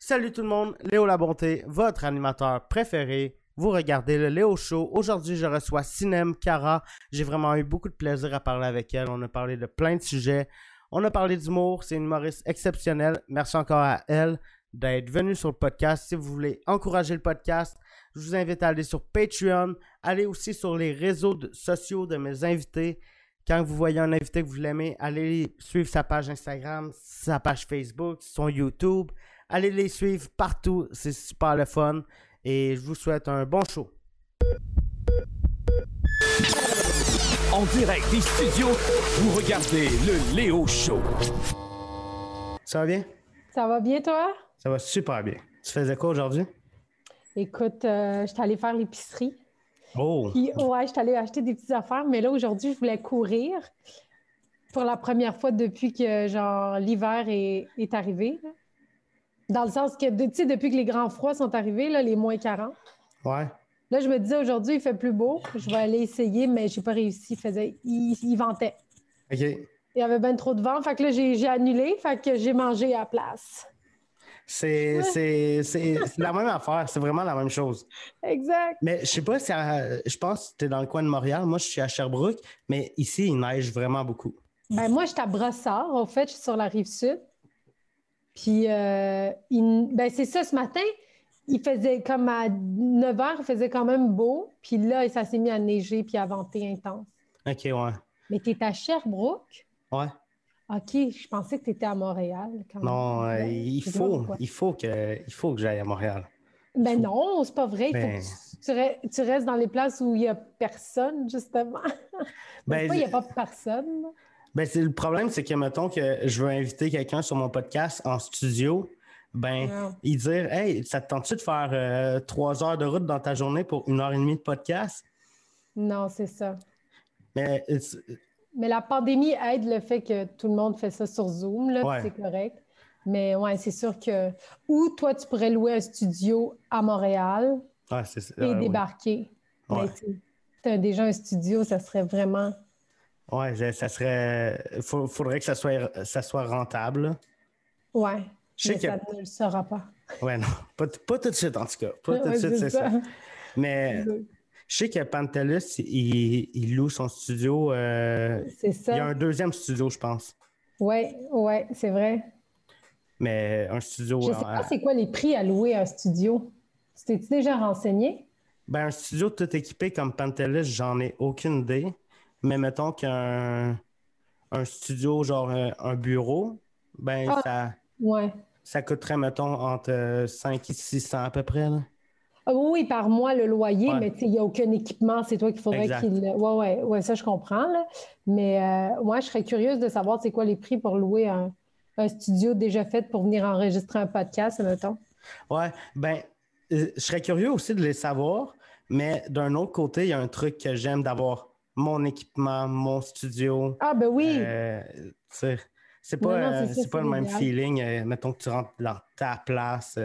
Salut tout le monde, Léo La Bonté, votre animateur préféré. Vous regardez le Léo Show. Aujourd'hui, je reçois Sinem Cara. J'ai vraiment eu beaucoup de plaisir à parler avec elle. On a parlé de plein de sujets. On a parlé d'humour. C'est une humoriste exceptionnelle. Merci encore à elle d'être venue sur le podcast. Si vous voulez encourager le podcast, je vous invite à aller sur Patreon. Allez aussi sur les réseaux sociaux de mes invités. Quand vous voyez un invité que vous l'aimez, allez suivre sa page Instagram, sa page Facebook, son YouTube. Allez les suivre partout, c'est super le fun. Et je vous souhaite un bon show. En direct des studios, vous regardez le Léo Show. Ça va bien? Ça va bien, toi? Ça va super bien. Tu faisais quoi aujourd'hui? Écoute, euh, j'étais allée faire l'épicerie. Oh! Puis, ouais, j'étais allée acheter des petites affaires, mais là, aujourd'hui, je voulais courir pour la première fois depuis que, genre, l'hiver est, est arrivé. là. Dans le sens que, tu sais, depuis que les grands froids sont arrivés, là, les moins 40. Ouais. Là, je me disais, aujourd'hui, il fait plus beau. Je vais aller essayer, mais j'ai pas réussi. Il faisait, il, il ventait. OK. Il y avait bien trop de vent. Fait que là, j'ai annulé. Fait que j'ai mangé à la place. C'est la même affaire. C'est vraiment la même chose. Exact. Mais je sais pas si à- je pense que tu es dans le coin de Montréal. Moi, je suis à Sherbrooke, mais ici, il neige vraiment beaucoup. Ben moi, j'étais à Brossard, au fait, je suis sur la rive sud. Puis, euh, il- ben c'est ça, ce matin, il faisait comme à 9 h, il faisait quand même beau. Puis là, ça s'est mis à neiger puis à venter intense. OK, ouais. Mais tu es à Sherbrooke? Ouais. OK, je pensais que tu étais à Montréal. Quand Non, même. euh, il faut, il faut que, il faut que j'aille à Montréal. Ben non, c'est pas vrai. Ben- tu, tu re- tu restes dans les places où il n'y a personne, justement. Ben, il n'y a pas personne? Ben, c'est le problème, c'est que mettons que je veux inviter quelqu'un sur mon podcast en studio, ben, il dire Hey, ça te tente-tu de faire euh, trois heures de route dans ta journée pour une heure et demie de podcast? Non, c'est ça. Mais Mais la pandémie aide le fait que tout le monde fait ça sur Zoom, là, Ouais. c'est correct. Mais ouais, c'est sûr que. Ou toi, tu pourrais louer un studio à Montréal ouais, c'est ça. et euh, débarquer. Ouais. Tu as déjà un studio, ça serait vraiment. Ouais, ça serait. faut- faudrait que ça soit, ça soit rentable. Ouais. Je sais Mais que- ça ne le sera pas. Ouais, non. Pas, tout de suite, en tout cas. Pas tout de suite, c'est ça. Mais je sais que Pantelis, il, il loue son studio. euh, C'est il y a ça. un deuxième studio, je pense. Ouais, ouais, c'est vrai. Mais un studio. Je sais euh, pas c'est quoi les prix à louer un studio. Tu t'es-tu déjà renseigné? Ben, un studio tout équipé comme Pantelis, j'en ai aucune idée. Mais mettons qu'un un studio, genre un, un bureau, ben, Ah. ça, Ouais. ça coûterait, mettons, entre euh, 5 et 600 à peu près. Là. Ah oui, par mois le loyer, Ouais. mais il n'y a aucun équipement, c'est toi qu'il faudrait qu'il. Ouais, ouais, ouais, ça je comprends. Là. Mais euh, moi, je serais curieuse de savoir c'est quoi les prix pour louer un, un studio déjà fait pour venir enregistrer un podcast, mettons. Ouais, ben, euh, je serais curieux aussi de les savoir, mais d'un autre côté, il y a un truc que j'aime d'avoir mon équipement, mon studio. Ah ben oui, Euh, c'est pas, Non, non, euh, ça, pas le même idéal. feeling. euh, mettons que tu rentres dans ta place,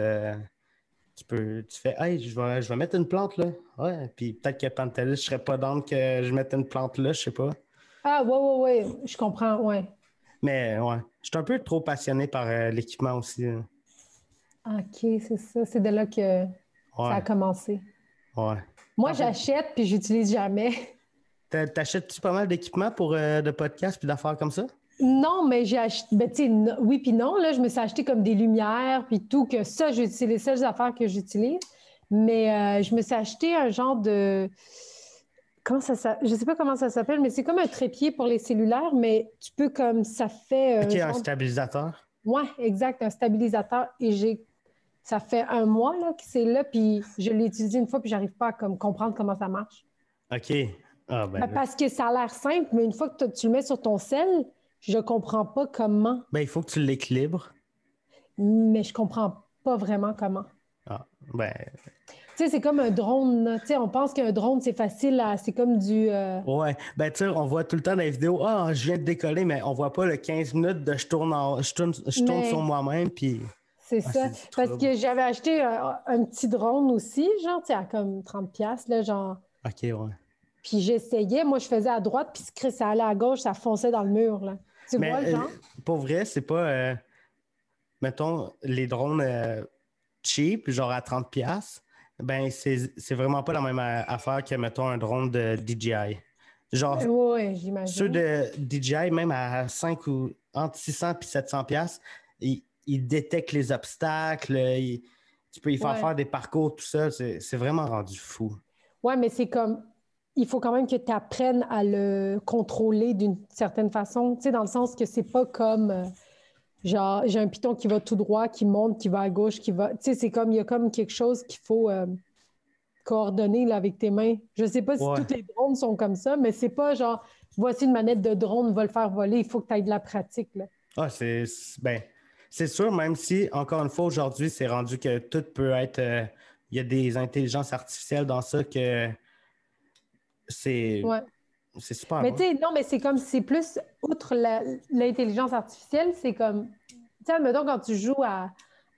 tu peux, tu fais, hey, je vais, je vais mettre une plante là. Ouais, puis peut-être que Pantelis, je serais pas dans que je mette une plante là, je sais pas. ah ouais, ouais, ouais, je comprends, ouais. Mais ouais, je suis un peu trop passionné par euh, l'équipement aussi. là. OK, c'est ça, c'est de là que ça a commencé. ouais. Moi, j'achète puis j'utilise jamais. T'a- T'achètes-tu pas mal d'équipements pour euh, de podcasts puis d'affaires comme ça? Non, mais j'ai acheté, ben, tu sais, non- oui puis non, là, je me suis acheté comme des lumières puis tout, que ça, j'utilise les seules affaires que j'utilise. Mais euh, je me suis acheté un genre de, comment ça s'appelle, je sais pas comment ça s'appelle, mais c'est comme un trépied pour les cellulaires, mais tu peux comme, ça fait euh, Ok, un stabilisateur. Ouais, exact, un stabilisateur. Et j'ai, ça fait un mois, là, que c'est là, puis je l'ai utilisé une fois, puis j'arrive pas à comme, comprendre comment ça marche. OK. Ah, ben, Ben, parce que ça a l'air simple, mais une fois que tu- le mets sur ton sel, je comprends pas comment. ben, il faut que tu l'équilibres. mais je comprends pas vraiment comment. Ah, ben, Tu sais, c'est comme un drone. Tu sais, on pense qu'un drone, c'est facile à. C'est comme du. euh, ouais. Ben, tu sais, on voit tout le temps dans les vidéos, ah, je viens de décoller, mais on voit pas le 15 minutes de je tourne, en- je tourne, je tourne Mais- sur moi-même, puis. C'est Ah, ça. Parce que j'avais acheté un, un petit drone aussi, genre, tu sais, à comme 30$, piastres, là, genre. OK, ouais. Puis j'essayais. Moi, je faisais à droite, puis ce- ça allait à gauche, ça fonçait dans le mur, là. Tu Mais vois, le euh, genre? pour vrai, c'est pas. euh, mettons, les drones, euh, cheap, genre à 30$, ben c'est c'est vraiment pas la même affaire que, mettons, un drone de DJI. Genre, Oui, ceux j'imagine. de DJI, même à 5 ou entre 600 et 700 pièces, ils, ils détectent les obstacles, ils- tu peux y faire Ouais. faire des parcours, tout ça. C'est c'est vraiment rendu fou. Ouais, mais c'est comme, il faut quand même que tu apprennes à le contrôler d'une certaine façon, tu sais, dans le sens que c'est pas comme, euh, genre, j'ai un piton qui va tout droit, qui monte, qui va à gauche, qui va, tu sais, c'est comme, il y a comme quelque chose qu'il faut euh, coordonner là, avec tes mains. Je sais pas si Ouais. tous les drones sont comme ça, mais c'est pas genre, voici une manette de drone, va le faire voler, il faut que tu aies de la pratique, là. Ah, c'est c'est- ben, c'est sûr, même si, encore une fois, aujourd'hui, c'est rendu que tout peut être. euh, Il y a des intelligences artificielles dans ça que c'est Ouais. c'est super. Mais bon. tu sais, non, mais c'est comme, c'est plus, outre l'intelligence artificielle, c'est comme, tu sais, admettons, quand tu joues à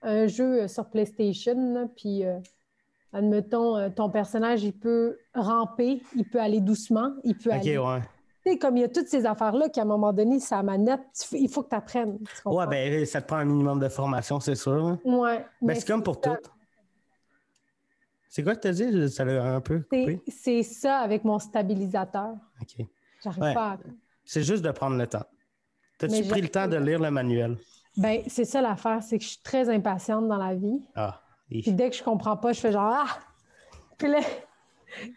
un jeu euh, sur PlayStation, puis, euh, admettons, euh, ton personnage, il peut ramper, il peut aller doucement, il peut Ok, aller. ouais. Tu sais, comme il y a toutes ces affaires-là qu'à un moment donné, sa manette, il faut que tu apprennes. Ouais, ben, ça te prend un minimum de formation, c'est sûr. là. Ouais. Ben, mais c'est comme pour ça. tout. C'est quoi que tu as dit? Ça l'a un peu C'est- coupé? C'est ça avec mon stabilisateur. OK. J'arrive Ouais. pas à. C'est juste de prendre le temps. T'as-tu pris le temps de lire le manuel? Ben, c'est ça l'affaire, c'est que je suis très impatiente dans la vie. Ah, hi. Puis dès que je comprends pas, je fais genre Ah! Puis là,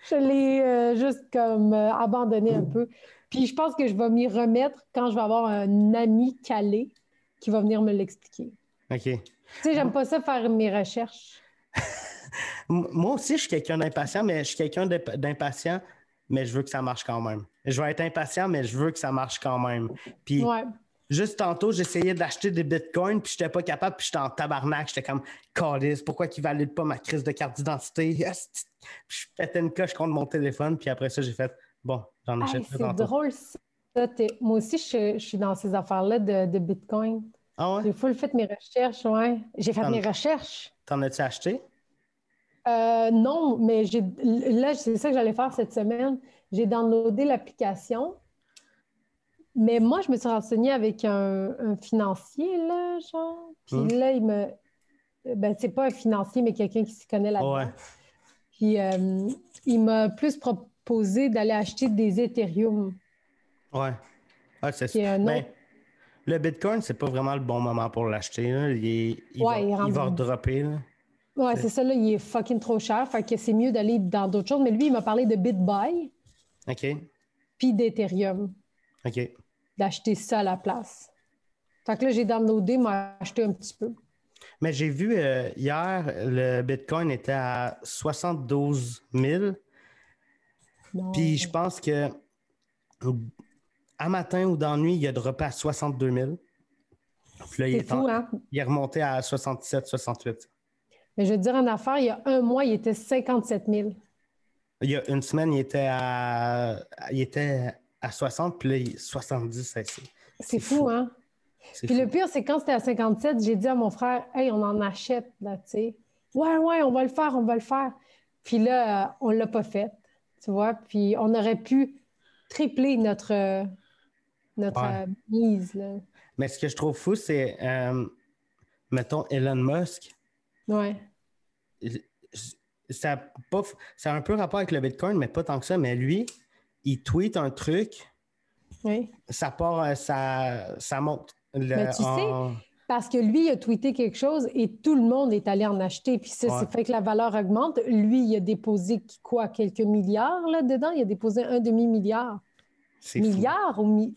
je l'ai euh, juste comme euh, abandonné un peu. Puis je pense que je vais m'y remettre quand je vais avoir un ami calé qui va venir me l'expliquer. OK. Tu sais, j'aime pas ça faire mes recherches. Moi aussi, je suis quelqu'un d'impatient, mais je suis quelqu'un d'imp- d'impatient, mais je veux que ça marche quand même. Je vais être impatient, mais je veux que ça marche quand même. Puis Ouais. juste tantôt, j'essayais d'acheter des bitcoins, puis j'étais pas capable, puis j'étais en tabarnak. J'étais comme, Calice, pourquoi qu'ils valident pas ma crise de carte d'identité? Puis je pétais une coche contre mon téléphone, puis après ça, j'ai fait, bon, j'en achète c'est tantôt. drôle ça. Moi aussi, je, je suis dans ces affaires-là de, de Bitcoin. Ah ouais? J'ai full fait mes recherches, ouais. J'ai fait mes recherches. T'en as-tu acheté? Euh, non, mais j'ai là, c'est ça que j'allais faire cette semaine. J'ai downloadé l'application. Mais moi, je me suis renseignée avec un, un financier, là, genre. Puis Hum. là, il me. Ben, c'est pas un financier, mais quelqu'un qui s'y connaît là-dedans. Ouais. Puis euh, il m'a plus proposé d'aller acheter des Ethereum. Ouais. Ah, c'est un Ben, le bitcoin, c'est pas vraiment le bon moment pour l'acheter. là. Il, est- il Ouais, va, il il rentre va dans- redropper. là. Ouais, C'est- ça, là, il est fucking trop cher. Fait que c'est mieux d'aller dans d'autres choses. Mais lui, il m'a parlé de BitBuy OK. puis d'Ethereum. OK. d'acheter ça à la place. Fait que là, j'ai downloadé, m'a acheté un petit peu. Mais j'ai vu euh, hier, le bitcoin était à 72 000. Non. Puis je pense que à matin ou dans la nuit, il a droppé à 62 000. Puis là, il est, en- hein? il est remonté à 67, 68. Mais je te dire en affaire, il y a un mois, il était 57 000. Il y a une semaine, il était à, il était à 60, puis là, il est 70. c'est- fou. fou, hein? Puis fou. le pire, c'est quand c'était à 57, j'ai dit à mon frère, hey, on en achète, là, tu sais. Ouais, ouais, on va le faire, on va le faire. Puis là, euh, on l'a pas fait, tu vois. Puis on aurait pu tripler notre, euh, notre Ouais. euh, mise, là. Mais ce que je trouve fou, c'est, euh, mettons, Elon Musk, Ouais. Ça, a pas, ça a un peu rapport avec le Bitcoin, mais pas tant que ça. Mais lui, il tweet un truc, Oui. ça part, euh, ça, ça monte. Le- Mais tu en- Parce que lui, il a tweeté quelque chose et tout le monde est allé en acheter. Puis ça, Ouais. ça fait que la valeur augmente. Lui, il a déposé quoi, quelques milliards là-dedans? Il a déposé un demi-milliard. c'est fou. Milliard ou mi...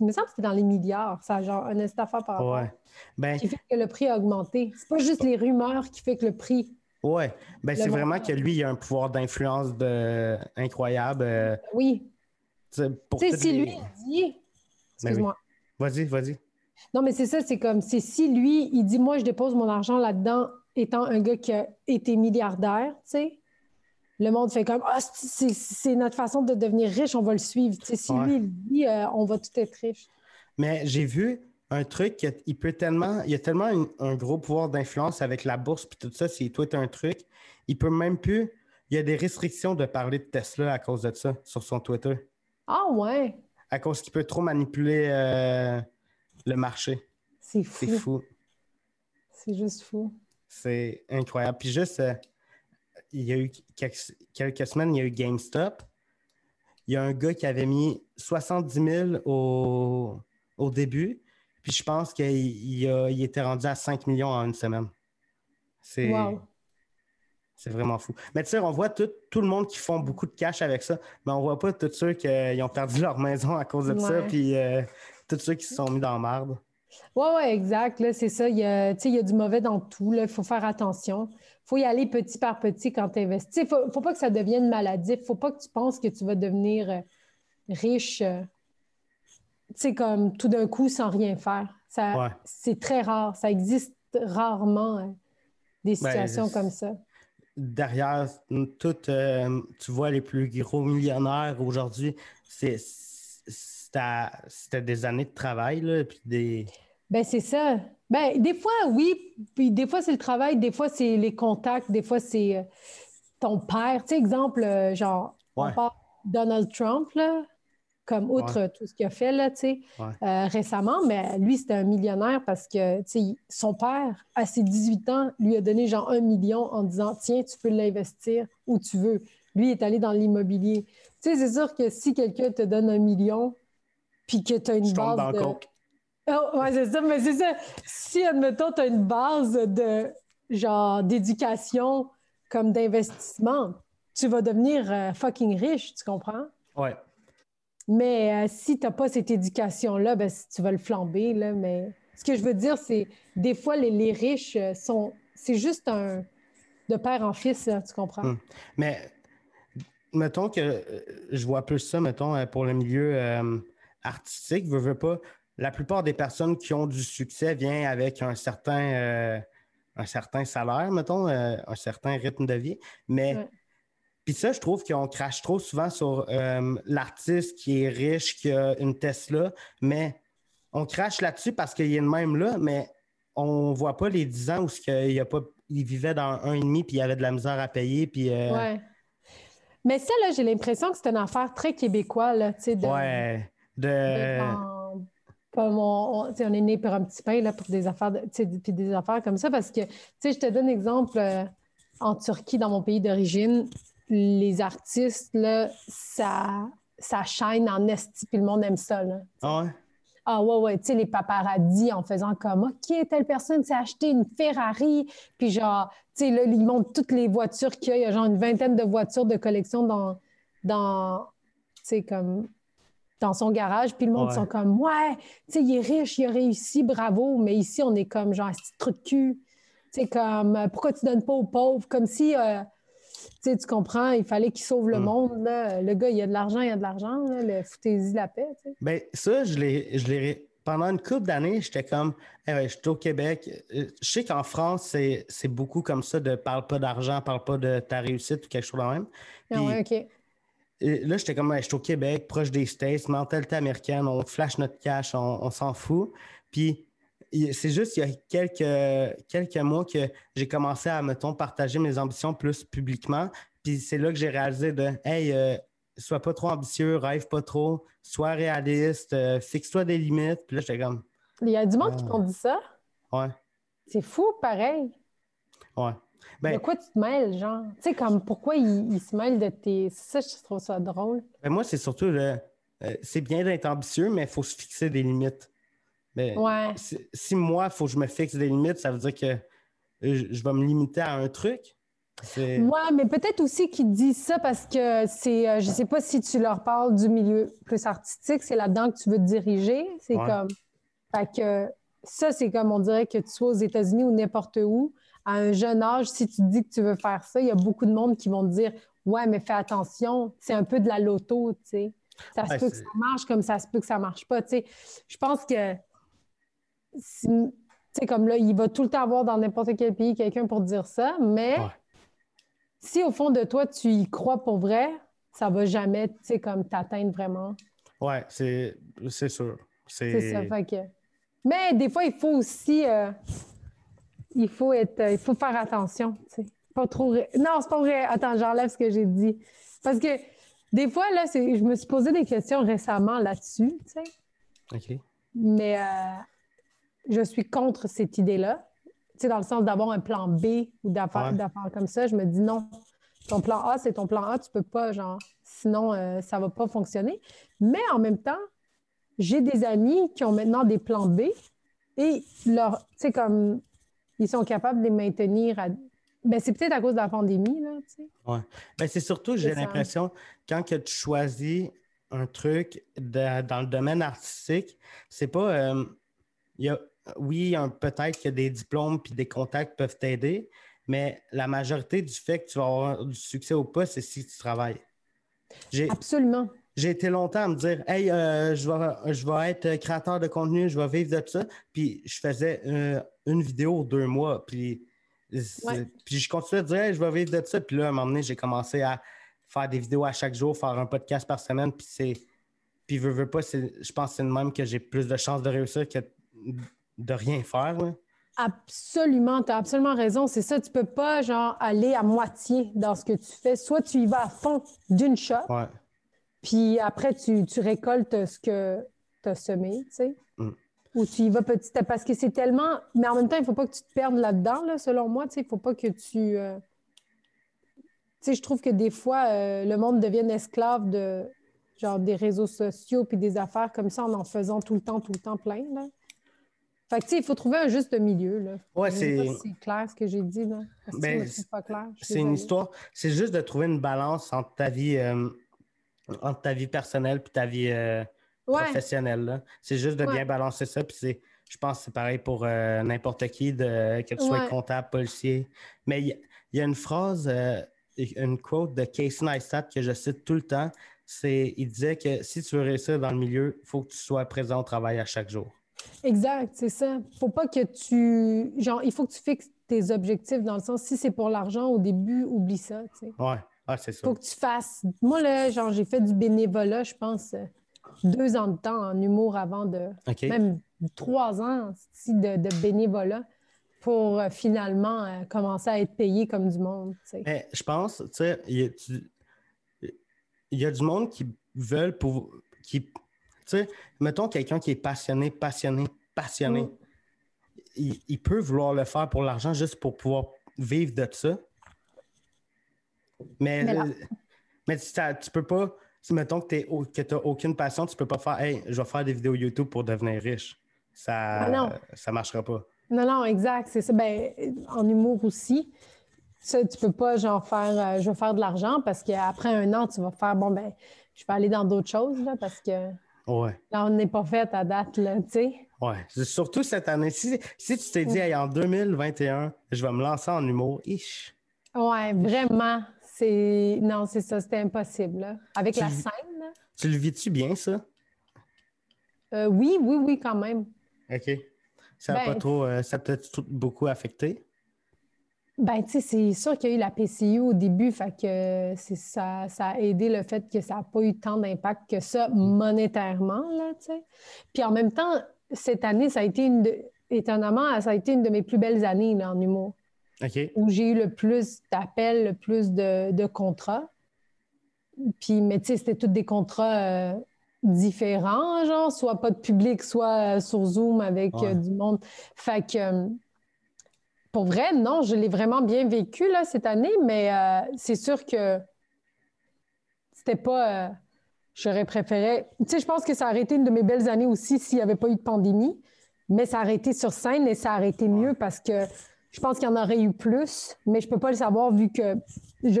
Il me semble que c'était dans les milliards. Ça a genre un instant par rapport. Ouais. Ben, Qui fait que le prix a augmenté. C'est pas juste les rumeurs qui fait que le prix. Ouais. Ben, c'est vraiment que lui, il a un pouvoir d'influence de... incroyable. euh, Oui. tu sais, pour Tu sais, toutes si les- lui il dit. Excuse-moi. Vas-y, vas-y. Non, mais c'est ça, c'est comme, c'est si lui, il dit, moi, je dépose mon argent là-dedans, étant un gars qui a été milliardaire, tu sais, le monde fait comme, ah, c'est- notre façon de devenir riche, on va le suivre. Tu sais, si Ouais. lui, il dit, euh, on va tout être riche. Mais j'ai vu un truc qu'il peut tellement, il y a tellement une- un gros pouvoir d'influence avec la bourse puis tout ça, s'il tweet un truc, il peut même plus. Il y a des restrictions de parler de Tesla à cause de ça sur son Twitter. Ah, ouais, À cause qu'il peut trop manipuler euh, le marché. c'est C'est fou. fou. C'est juste fou. C'est incroyable. Puis juste, euh, il y a eu quelques, quelques, semaines, il y a eu GameStop. Il y a un gars qui avait mis 70 000 au, au début. Puis je pense qu'il il était rendu à 5 millions en une semaine. C'est c'est vraiment fou. Mais tu sais, on voit tout, tout, le monde qui font beaucoup de cash avec ça, mais on voit pas tous ceux qui ont perdu leur maison à cause de ça, puis euh, tous ceux qui se sont mis dans la marde. Oui, oui, exact. C'est ça. Il y, a, il y a du mauvais dans tout. Il faut faire attention. Il faut y aller petit par petit quand tu investis. Il ne faut, pas que ça devienne maladif. Il ne faut pas que tu penses que tu vas devenir euh, riche euh, comme tout d'un coup sans rien faire. Ça, C'est très rare. Ça existe rarement des ben, situations comme ça derrière tout, euh, tu vois, les plus gros millionnaires aujourd'hui, c'était des années de travail, là, puis des... Ben, c'est ça. Ben, des fois, oui, puis des fois, c'est le travail, des fois, c'est les contacts, des fois, c'est euh, ton père. Tu sais, exemple, euh, genre, on parle Donald Trump, là, comme outre tout ce qu'il a fait là, euh, récemment, mais lui, c'était un millionnaire parce que son père, à ses 18 ans, lui a donné genre un million en disant Tiens, tu peux l'investir où tu veux. Lui est allé dans l'immobilier. Tu sais, c'est sûr que si quelqu'un te donne un million, puis que tu as une base. de... Oh, ouais, c'est ça, mais c'est ça. Si, admettons, tu as une base de genre d'éducation comme d'investissement, tu vas devenir euh, fucking riche, tu comprends? Ouais. Mais euh, si tu n'as pas cette éducation-là, ben, tu vas le flamber. Là, mais ce que je veux dire, c'est des fois, les, riches euh, sont. C'est juste un. de père en fils, tu comprends? Hum. Mais mettons que euh, je vois plus ça, mettons, pour le milieu artistique, veux, veux pas. La plupart des personnes qui ont du succès viennent avec un certain, un certain salaire, mettons, un certain rythme de vie. Mais. Puis ça, je trouve qu'on crache trop souvent sur euh, l'artiste qui est riche, qui a une Tesla, mais on crache là-dessus parce qu'il y a une même là, mais on voit pas les 10 ans où il, a pas, il vivait dans un et demi puis il avait de la misère à payer. Puis, euh, ouais. Mais ça, là, j'ai l'impression que c'est une affaire très québécoise, là, tu sais. De... Ouais. De... Comme on, on, est né pour un petit pain, là, pour des affaires, puis des affaires comme ça, parce que, tu sais, je te donne un exemple, euh, en Turquie, dans mon pays d'origine, les artistes, là, ça, ça chaîne en esti, puis le monde aime ça. Là, ah ouais? Ah ouais, ouais, tu sais, les paparazzis en faisant comme OK, telle personne s'est acheté une Ferrari, puis genre, tu sais, là, ils montrent toutes les voitures qu'il y a. Il y a genre une vingtaine de voitures de collection dans, dans tu sais, comme dans son garage, puis le monde sont comme Ouais, tu sais, il est riche, il a réussi, bravo, mais ici, on est comme genre, un petit truc de cul. Tu sais, comme, pourquoi tu donnes pas aux pauvres? Comme si. Euh, tu comprends, il fallait qu'il sauve le hmm. monde. Le gars, il a de l'argent, il a de l'argent. Le foutez-y la paix. Ben, ça, je l'ai. Pendant une couple d'années, j'étais comme, eh je suis au Québec. Euh, je sais qu'en France, c'est beaucoup comme ça de parle pas d'argent, parle pas de ta réussite ou quelque chose de même. ah ouais, OK. Là, j'étais comme, je suis au Québec, proche des States, mentalité américaine, on flash notre cash, on, on s'en fout. Puis c'est juste il y a quelques, quelques mois que j'ai commencé à, mettons, partager mes ambitions plus publiquement. Puis c'est là que j'ai réalisé de Hey, euh, sois pas trop ambitieux, rêve pas trop, sois réaliste, euh, fixe-toi des limites. Puis là, j'étais comme. Il y a du monde qui t'ont dit ça? Ouais. C'est fou, pareil. Ouais. Ben, de quoi tu te mêles, genre? Tu sais, comme pourquoi il, se mêle de tes. Ça, je trouve ça drôle. Ben moi, c'est surtout le. Euh, c'est bien d'être ambitieux, mais il faut se fixer des limites. Mais si, moi, il faut que je me fixe des limites, ça veut dire que je, vais me limiter à un truc? Oui, mais peut-être aussi qu'ils disent ça parce que c'est, euh, je sais pas si tu leur parles du milieu plus artistique, c'est là-dedans que tu veux te diriger. C'est comme, fait que ça, c'est comme on dirait que tu sois aux États-Unis ou n'importe où, à un jeune âge, si tu dis que tu veux faire ça, il y a beaucoup de monde qui vont te dire, ouais, mais fais attention, c'est un peu de la loto, tu sais. Ça se peut que ça marche comme ça se peut que ça marche pas, tu sais. Je pense que c'est comme là, il va tout le temps avoir dans n'importe quel pays quelqu'un pour dire ça, mais si au fond de toi, tu y crois pour vrai, ça va jamais, tu sais, comme t'atteindre vraiment. Ouais, c'est sûr. C'est ça, fait que... Mais des fois, il faut aussi... Euh, il faut être... il faut faire attention, tu sais. Pas trop... Non, c'est pas vrai. Attends, j'enlève ce que j'ai dit. Parce que des fois, là, je me suis posé des questions récemment là-dessus, tu sais. OK. Mais... Euh, je suis contre cette idée-là. sais, dans le sens d'avoir un plan B ou d'affaires Ouais. comme ça. Je me dis non, ton plan A, c'est ton plan A, tu peux pas, genre, sinon, euh, ça va pas fonctionner. Mais en même temps, j'ai des amis qui ont maintenant des plans B et leur, tu sais, comme, ils sont capables de les maintenir à. Ben, c'est peut-être à cause de la pandémie, là, tu sais. Ben, c'est surtout, j'ai l'impression, quand que tu choisis un truc de- dans le domaine artistique, c'est pas. euh, il y a, oui, peut-être que des diplômes puis des contacts peuvent t'aider, mais la majorité du fait que tu vas avoir du succès ou pas, c'est si tu travailles. Absolument. j'ai été longtemps à me dire Hey, euh, je, vais, je vais être créateur de contenu, je vais vivre de ça. Puis je faisais euh, une vidéo deux mois. Puis, Ouais. puis je continuais à dire Hey, je vais vivre de ça. Puis là, à un moment donné, j'ai commencé à faire des vidéos à chaque jour, faire un podcast par semaine. Puis c'est. Puis veux, veux pas, je pense que c'est de même que j'ai plus de chances de réussir que de rien faire. là. Absolument, tu as absolument raison. C'est ça, tu peux pas, genre, aller à moitié dans ce que tu fais. Soit tu y vas à fond d'une shot, Ouais. puis après, tu, tu récoltes ce que tu as semé, tu sais. Mm. Ou tu y vas petit à parce que c'est tellement. Mais en même temps, il faut pas que tu te perdes là-dedans, là, selon moi. Tu sais, il faut pas que tu. euh, Tu sais, je trouve que des fois, euh, le monde devienne esclave de genre des réseaux sociaux puis des affaires comme ça en en faisant tout le temps, tout le temps plein. Là. Fait que, il faut trouver un juste milieu. Là. Ouais, c'est. si clair ce que j'ai dit. Là. Ben, pas clair. C'est une histoire. C'est juste de trouver une balance entre ta vie, euh, entre ta vie personnelle et ta vie euh, Ouais, professionnelle. C'est juste de Ouais. bien balancer ça. Puis c'est, je pense que c'est pareil pour euh, n'importe qui, de, que tu sois comptable, policier. Mais il y, y a une phrase, une quote de Casey Neistat que je cite tout le temps. C'est, il disait que si tu veux réussir dans le milieu, il faut que tu sois présent au travail à chaque jour. Exact, c'est ça. Faut pas que tu. Genre, il faut que tu fixes tes objectifs dans le sens, si c'est pour l'argent au début, oublie ça. tu sais. Ouais, ah, c'est ça. faut que tu fasses. Moi, là, genre, j'ai fait du bénévolat, je pense, deux ans de temps en humour avant de. Même trois ans si, de, de bénévolat pour euh, finalement euh, commencer à être payé comme du monde. tu sais. Mais je pense, tu sais, il y, a du- il y a du monde qui veulent pour. Qui, tu sais, mettons quelqu'un qui est passionné, passionné, passionné. Mm. Il, il peut vouloir le faire pour l'argent juste pour pouvoir vivre de ça. Mais, Mais euh, mais tu, t'as- tu peux pas. Si mettons que tu n'as aucune passion, tu peux pas faire Hey, je vais faire des vidéos YouTube pour devenir riche. Ça Ah ça marchera pas. Non, non, exact, c'est ça. Ben, en humour aussi, ça, tu peux pas genre faire euh, je vais faire de l'argent parce qu'après un an, tu vas faire bon ben je vais aller dans d'autres choses là, parce que Ouais. là, on n'est pas fait à date, là, tu sais. C'est surtout cette année. Si, si tu t'es dit, Hey, en 2021, je vais me lancer en humour, ish. Ouais, vraiment. C'est. Non, c'est ça, c'était impossible. là. Avec la scène, là. Tu le vis-tu bien, ça? Euh, oui, oui, oui, quand même. OK. Ça n'a Ben, pas trop. euh, ça t'a beaucoup affecté? Ben, tu sais, c'est sûr qu'il y a eu la PCU au début, fait que c'est ça, ça a aidé le fait que ça n'a pas eu tant d'impact que ça monétairement, là, tu sais. Puis en même temps, cette année, ça a été une de- étonnamment, ça a été une de mes plus belles années, là, en humour, OK. où j'ai eu le plus d'appels, le plus de, de contrats. Puis, mais tu sais, c'était tous des contrats euh, différents, genre, soit pas de public, soit euh, sur Zoom avec Ouais. euh, du monde. Fait que, euh, pour vrai, non, je l'ai vraiment bien vécu, là, cette année, mais euh, c'est sûr que c'était pas... euh, J'aurais préféré... Tu sais, je pense que ça aurait été une de mes belles années aussi s'il n'y avait pas eu de pandémie, mais ça aurait été sur scène et ça aurait été mieux parce que je pense qu'il y en aurait eu plus, mais je peux pas le savoir vu que je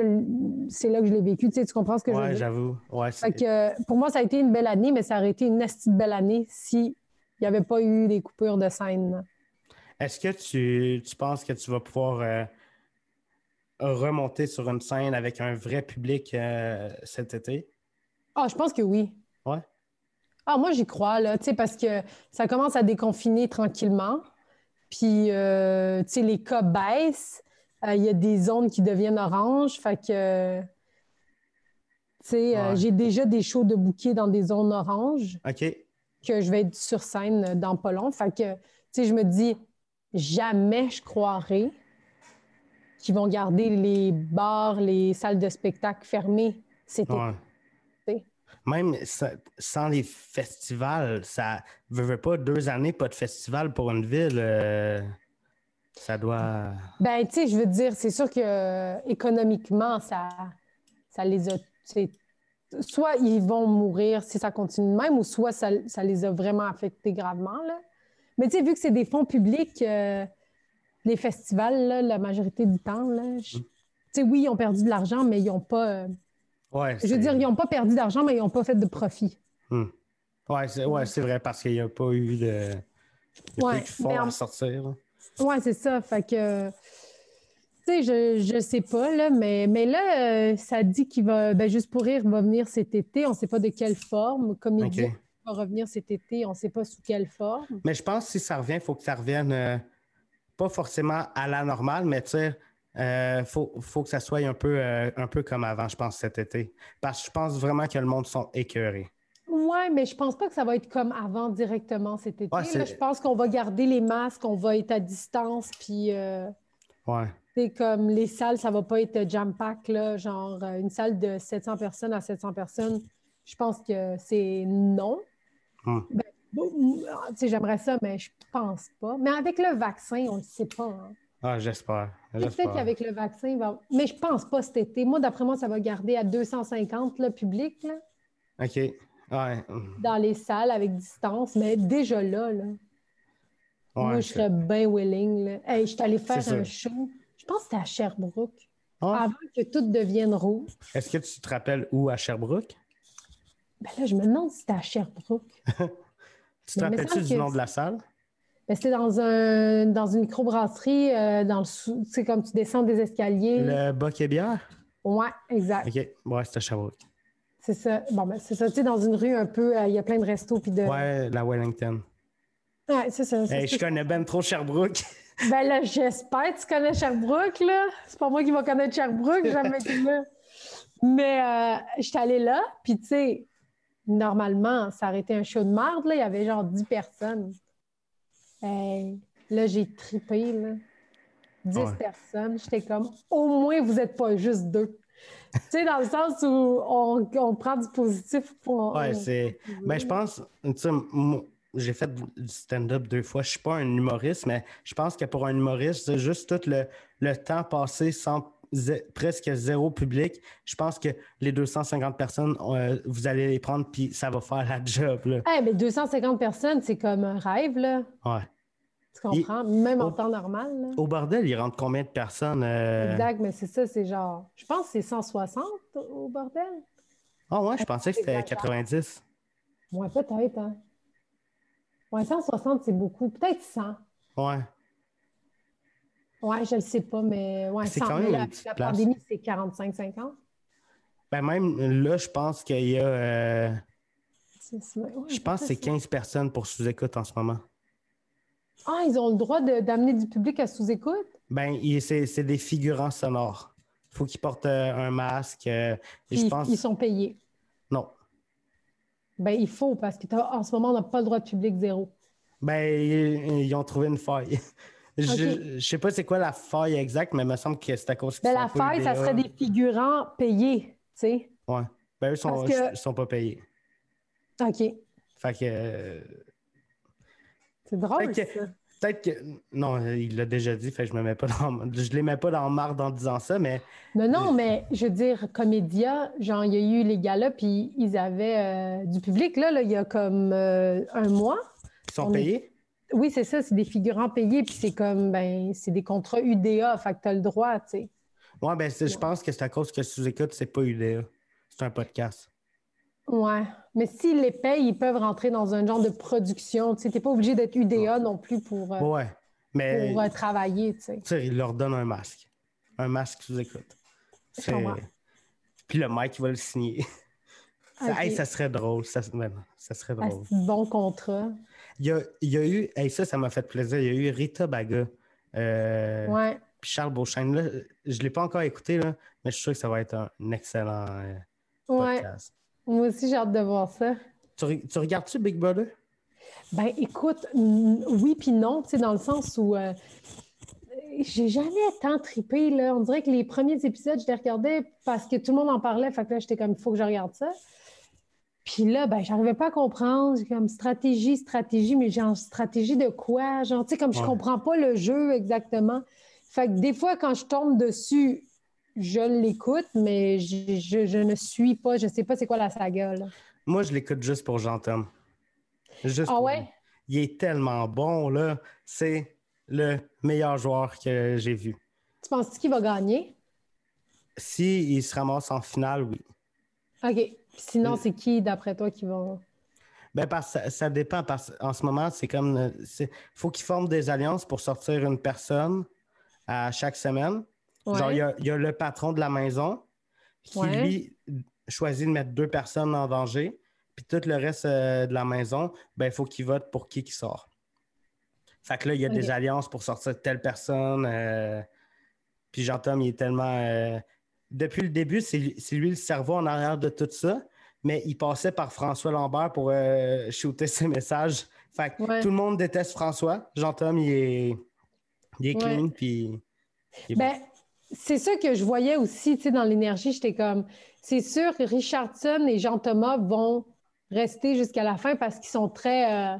c'est là que je l'ai vécu. Tu sais, tu comprends ce que je veux dire? j'avoue. Ouais, c'est- Fait que, euh, pour moi, ça a été une belle année, mais ça aurait été une belle année s'il n'y avait pas eu des coupures de scène. Est-ce que tu, tu penses que tu vas pouvoir euh, remonter sur une scène avec un vrai public euh, cet été? Ah, je pense que oui. Ouais. Ah, moi, j'y crois, là, tu sais, parce que ça commence à déconfiner tranquillement. Puis, euh, tu sais, les cas baissent. Il y a des zones qui deviennent oranges. Fait que, tu sais, Ouais. j'ai déjà des shows de bouquets dans des zones oranges OK. que je vais être sur scène dans pas long. Fait que, tu sais, je me dis, jamais je croirais qu'ils vont garder les bars, les salles de spectacle fermées été. Ouais. Même sa- sans les festivals, ça ne veut pas deux années pas de festival pour une ville. euh, Ça doit. Ben, tu sais, je veux dire, c'est sûr que euh, économiquement, ça, ça les a. Soit ils vont mourir si ça continue de même, ou soit ça, ça les a vraiment affectés gravement. Là. Mais tu sais, vu que c'est des fonds publics, euh, les festivals, là, la majorité du temps, là, je- tu sais, oui, ils ont perdu de l'argent, mais ils n'ont pas. euh, Ouais, je veux dire, ils n'ont pas perdu d'argent, mais ils n'ont pas fait de profit. Ouais, c'est ouais, vrai, parce qu'il n'y a pas eu de. Il y a Ouais, de fonds en- à sortir. Ouais, c'est ça. Fait que, tu sais, je, je sais pas, là, mais, mais là, euh, ça dit qu'il va, ben, juste pour rire, va venir cet été. On ne sait pas de quelle forme. Comédien OK. Va revenir cet été, on ne sait pas sous quelle forme. Mais je pense que si ça revient, il faut que ça revienne euh, pas forcément à la normale, mais tu sais, il faut, faut que ça soit un peu, euh, un peu comme avant, je pense, cet été. Parce que je pense vraiment que le monde sont écœurés. Ouais, mais je pense pas que ça va être comme avant directement cet été. Ouais, là. c'est- je pense qu'on va garder les masques, on va être à distance, puis euh, Ouais. c'est comme les salles, ça va pas être jam-pack, là, genre euh, une salle de 700 personnes à 700 personnes. Je pense que c'est non. Hmm. Ben, bon, sais, j'aimerais ça, mais je pense pas. Mais avec le vaccin, on ne sait pas. hein. Ah, j'espère. Peut-être qu'avec le vaccin, il va... mais je pense pas cet été. Moi, d'après moi, ça va garder à 250 le public là, OK. Ouais. dans les salles avec distance. Mais déjà là, là moi, je serais bien willing. Là. Hey, je suis allée faire un show. Je pense que c'était à Sherbrooke. Ah, Avant que tout devienne rouge. Est-ce que tu te rappelles où à Sherbrooke? Ben là, je me demande si c'était à Sherbrooke. Tu te rappelles-tu du nom de la salle? Ben, c'était dans, un, dans une microbrasserie, euh, dans le sous. C'est comme tu descends des escaliers. Le Boc et Bière? Ouais, exact. OK. Ouais, c'était Sherbrooke. C'est ça. Bon, ben, c'est ça. Tu sais, dans une rue un peu, euh, il y a plein de restos puis de. Ouais, la Wellington. Ouais, c'est ça. Hey, je connais ben trop Sherbrooke. Ben là, j'espère que tu connais Sherbrooke, là. C'est pas moi qui va connaître Sherbrooke, jamais été là. Mais euh, j'étais allée là, puis tu sais, normalement, ça aurait été un show de marde, là. Il y avait genre 10 personnes. Hey, là, j'ai tripé, là. 10 Ouais. personnes. J'étais comme, au moins, vous n'êtes pas juste deux. tu sais, dans le sens où on, on prend du positif pour. Ouais, c'est. Ben, je pense, tu sais, j'ai fait du stand-up deux fois. Je suis pas un humoriste, mais je pense que pour un humoriste, c'est juste tout le, le temps passé sans zé- presque zéro public. Je pense que les 250 personnes, euh, vous allez les prendre, puis ça va faire la job. Là. Eh, mais 250 personnes, c'est comme un rêve, là. Ouais. Tu comprends? Même en Oh. temps normal, là. Au bordel, il rentre combien de personnes? euh? Exact, mais c'est ça, c'est genre. Je pense que c'est 160 au bordel. Ah ouais, je pensais que c'était Exact. 90. Ouais, peut-être, hein. Ouais, 160, c'est beaucoup. Peut-être 100. Ouais. Ouais, je le sais pas, mais ouais, C'est 100. quand même la, pandémie, c'est 45-50. Ben même là, je pense qu'il y a. euh, ouais, je pense que c'est peut-être ça. 15 personnes pour sous-écoute en ce moment. Ah, ils ont le droit d'amener du public à sous-écoute? Ben, c'est des figurants sonores. Il faut qu'ils portent euh, un masque. euh, et Puis je ils- pense. ils sont payés. Non. Ben, il faut, parce qu'en ce moment, on n'a pas le droit de public zéro. Ben, ils, ils ont trouvé une faille. Je, je sais pas c'est quoi la faille exacte, mais il me semble que c'est à cause qu'ils Ben, la faille, ça serait des figurants payés, tu sais. Ouais. Ben, eux sont, que- sont pas payés. OK. Fait que. euh, C'est drôle, que- ça. Peut-être que. Non, il l'a déjà dit, fait que je me mets pas dans. Je les mets pas dans marde en disant ça, mais. Non, non, mais je veux dire, Comédia, genre, il y a eu les gars-là, puis ils avaient euh, du public, là, là, il y a comme euh, un mois. Ils sont On est- payés? Oui, c'est ça, c'est des figurants payés, puis c'est comme, ben, c'est des contrats UDA, fait que t'as le droit, tu sais. Ouais, ben, je pense que c'est à cause que sous-écoute, c'est pas UDA. C'est un podcast. Ouais. Mais s'ils les payent, ils peuvent rentrer dans un genre de production, tu sais. T'es pas obligé d'être UDA non plus pour, euh, Ouais. Mais. pour euh, travailler, tu sais. Tu sais, il leur donne un masque. Un masque sous-écoute. Puis le mec, il va le signer. Ça, hey, ça serait drôle. Ça, ben, ça serait Ah, drôle. bon contrat. Il y a, il y a eu, hey, ça, ça m'a fait plaisir. Il y a eu Rita Baga. euh, Ouais. Puis Charles Beauchesne. Là, je ne l'ai pas encore écouté, là, mais je suis sûr que ça va être un excellent euh, Ouais. podcast. Moi aussi, j'ai hâte de voir ça. Tu, tu regardes-tu Big Brother? Ben, écoute, oui puis non, tu sais, dans le sens où euh, j'ai jamais tant trippé, là. On dirait que les premiers épisodes, je les regardais parce que tout le monde en parlait, fait que là, j'étais comme, il faut que je regarde ça. Puis là, ben, j'arrivais pas à comprendre. Comme stratégie, stratégie, mais genre, stratégie de quoi? Genre, tu sais, comme je Ouais. comprends pas le jeu exactement. Fait que des fois, quand je tombe dessus, je l'écoute, mais je, je- je ne suis pas, je sais pas c'est quoi la saga, là. Moi, je l'écoute juste pour Jean-Tom. Juste Ah pour ouais? lui. Il est tellement bon, là. C'est le meilleur joueur que j'ai vu. Tu penses qu'il va gagner? Si il se ramasse en finale, oui. OK. Sinon, Euh. c'est qui, d'après toi, qui va... Ben, parce, ça, ça dépend. Parce en ce moment, c'est comme. euh, Il faut qu'ils forment des alliances pour sortir une personne à chaque semaine. Ouais. Genre, il y, a, il y a le patron de la maison qui, Ouais. lui, choisit de mettre deux personnes en danger. Puis tout le reste euh, de la maison, ben, il faut qu'il vote pour qui qui sort. Fait que là, il y a des alliances pour sortir telle personne. euh, Puis Jean-Tom, il est tellement. euh, Depuis le début, c'est lui, le cerveau en arrière de tout ça. Mais il passait par François Lambert pour euh, shooter ses messages. Fait que Ouais. tout le monde déteste François. Jean-Tom, il est, il est clean. Puis. Ben, c'est ça que je voyais aussi, tu sais, dans l'énergie. J'étais comme, c'est sûr que Richardson et Jean-Thomas vont rester jusqu'à la fin parce qu'ils sont très euh,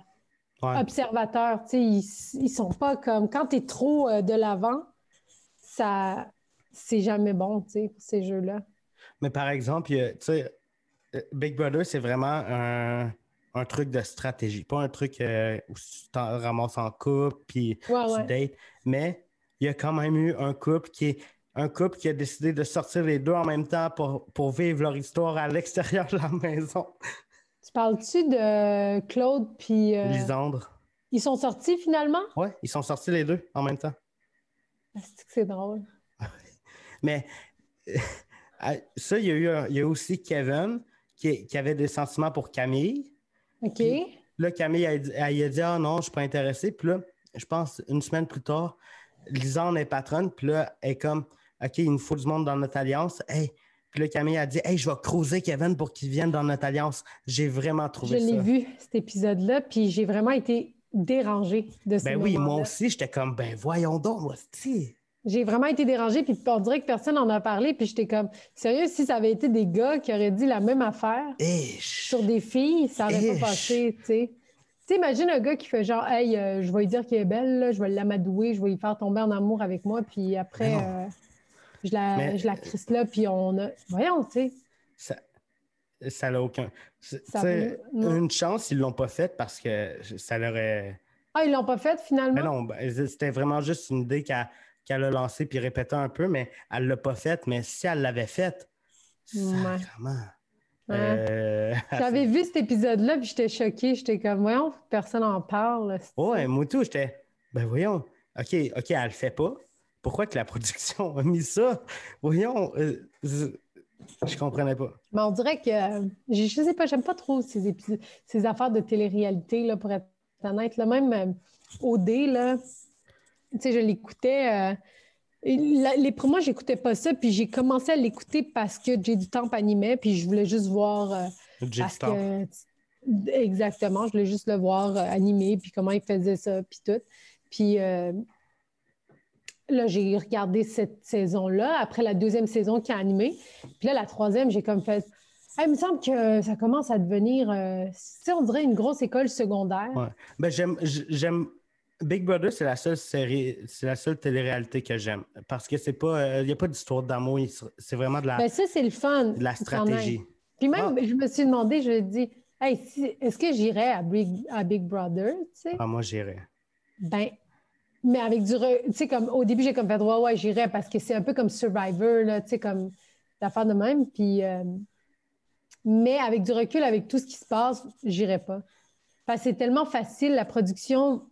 Ouais. observateurs. Tu sais, ils, ils sont pas comme, quand tu es trop euh, de l'avant, ça, c'est jamais bon, tu sais, pour ces jeux-là. Mais par exemple, tu sais, euh, Big Brother, c'est vraiment un, un truc de stratégie, pas un truc euh, où tu t'en ramasses en couple puis Ouais, tu ouais. dates. Mais il y a quand même eu un couple qui est un couple qui a décidé de sortir les deux en même temps pour, pour vivre leur histoire à l'extérieur de la maison. Tu parles-tu de Claude puis euh, Lisandre. ils sont sortis finalement? Ouais, ils sont sortis les deux en même temps. C'est drôle? Mais euh, ça, il y a eu un- il y a aussi Kevin qui, qui avait des sentiments pour Camille. OK. Puis- Là, Camille, elle, dit- elle, a dit Ah non, je suis pas intéressée. Puis là, je pense une semaine plus tard, Lisande est patronne. Puis là, elle est comme OK, il nous faut du monde dans notre alliance. Hey. Puis là, Camille a dit Hey, je vais creuser Kevin pour qu'il vienne dans notre alliance. J'ai vraiment Je trouvé l'ai ça. vu, cet épisode-là, puis j'ai vraiment été dérangée de ce Ben oui, moi aussi, j'étais comme Ben voyons donc, moi. J'ai vraiment été dérangée, puis on dirait que personne n'en a parlé, puis j'étais comme, sérieux, si ça avait été des gars qui auraient dit la même affaire sur des filles, ça n'aurait Ish. pas passé, tu sais. Tu sais, imagine un gars qui fait genre, hey, euh, je vais lui dire qu'elle est belle, là, je vais l'amadouer, je vais lui faire tomber en amour avec moi, puis après, euh, je la, Mais- je la crisse là, puis on a. Voyons, tu sais. ça ça n'a aucun. c'est- Ça veut- une chance, ils l'ont pas fait parce que ça leur aurait. Ah, ils l'ont pas fait finalement? Mais non, ben, c'était vraiment juste une idée qu'elle qu'elle a lancée puis répétée un peu, mais elle l'a pas faite. Mais si elle l'avait faite, Ouais. Euh, J'avais vu cet épisode-là, puis j'étais choquée. J'étais comme, voyons, personne n'en parle. Ouais, moi tout, j'étais. Ben voyons. OK, OK, elle le fait pas. Pourquoi que la production a mis ça? Voyons. euh, je, comprenais pas. Mais on dirait que, euh, je, je sais pas, j'aime pas trop ces épisodes, ces affaires de télé-réalité, là, pour être honnête. Là, même euh, OD, là, tu sais, je l'écoutais. euh, la- les, pour moi, j'écoutais pas ça, puis j'ai commencé à l'écouter parce que j'ai du temps animait, puis je voulais juste voir. euh, parce que. Exactement, je voulais juste le voir euh, animé, puis comment il faisait ça, puis tout. Puis euh, là, j'ai regardé cette saison-là, après la deuxième saison qui a animé. Puis là, la troisième, j'ai comme fait. Ah, il me semble que ça commence à devenir, euh, on dirait une grosse école secondaire. Ouais. Ben, j'aime. Big Brother, c'est la seule série, c'est la seule télé-réalité que j'aime. Parce que c'est pas. Il n'y a pas d'histoire d'amour, c'est vraiment de la, Ben, ça, c'est le fun. de la même. stratégie. Puis même, Ah. je me suis demandé, je me dis, hey, si- est-ce que j'irais à Big, à Big Brother, tu sais? Ah, moi, j'irais. Ben, mais avec du. re- Tu sais, comme au début, j'ai comme fait, ouais, ouais, j'irais parce que c'est un peu comme Survivor, là, tu sais, comme l'affaire de même. Puis, euh, mais avec du recul, avec tout ce qui se passe, j'irais pas. Parce que c'est tellement facile, la production,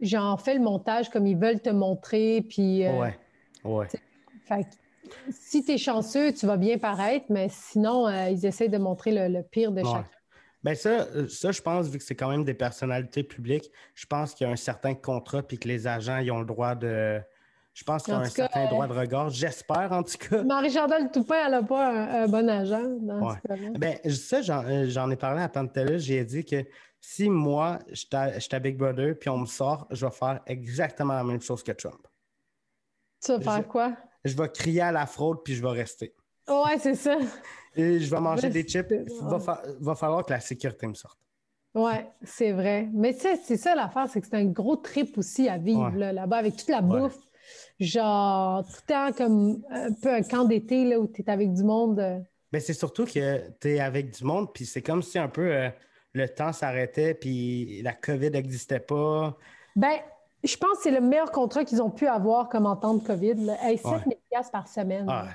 j'en fais le montage comme ils veulent te montrer. Puis, euh, Ouais. Ouais. fait que si tu es chanceux, tu vas bien paraître, mais sinon, euh, ils essayent de montrer le, le pire de Ouais. chacun. Ben ça, euh, ça, je pense, vu que c'est quand même des personnalités publiques, je pense qu'il y a un certain contrat puis que les agents ils ont le droit de. Je pense qu'il y a un cas, certain euh, droit de regard. J'espère en tout cas. Marie-Chantal Toupin, elle n'a pas un, un bon agent dans Ouais. ce cas-là. Ben, ça, j'en, euh, j'en ai parlé à Pantella. J'ai dit que si moi, j'étais à Big Brother puis on me sort, je vais faire exactement la même chose que Trump. Tu vas faire Je- quoi? Je vais crier à la fraude puis je vais rester. Ouais, c'est ça. Et je vais manger des chips. Ouais. Va, fa- va falloir que la sécurité me sorte. Ouais, c'est vrai. Mais tu sais, c'est ça l'affaire, c'est que c'est un gros trip aussi à vivre Ouais. là, là-bas, avec toute la Ouais. bouffe. Genre, tout le temps comme un peu un camp d'été là, où tu es avec du monde. euh. Mais c'est surtout que tu es avec du monde, puis c'est comme si un peu euh, le temps s'arrêtait, puis la COVID n'existait pas. Ben, je pense que c'est le meilleur contrat qu'ils ont pu avoir comme en temps de COVID. Là. Hey, 7 000 piastres par semaine. Ah,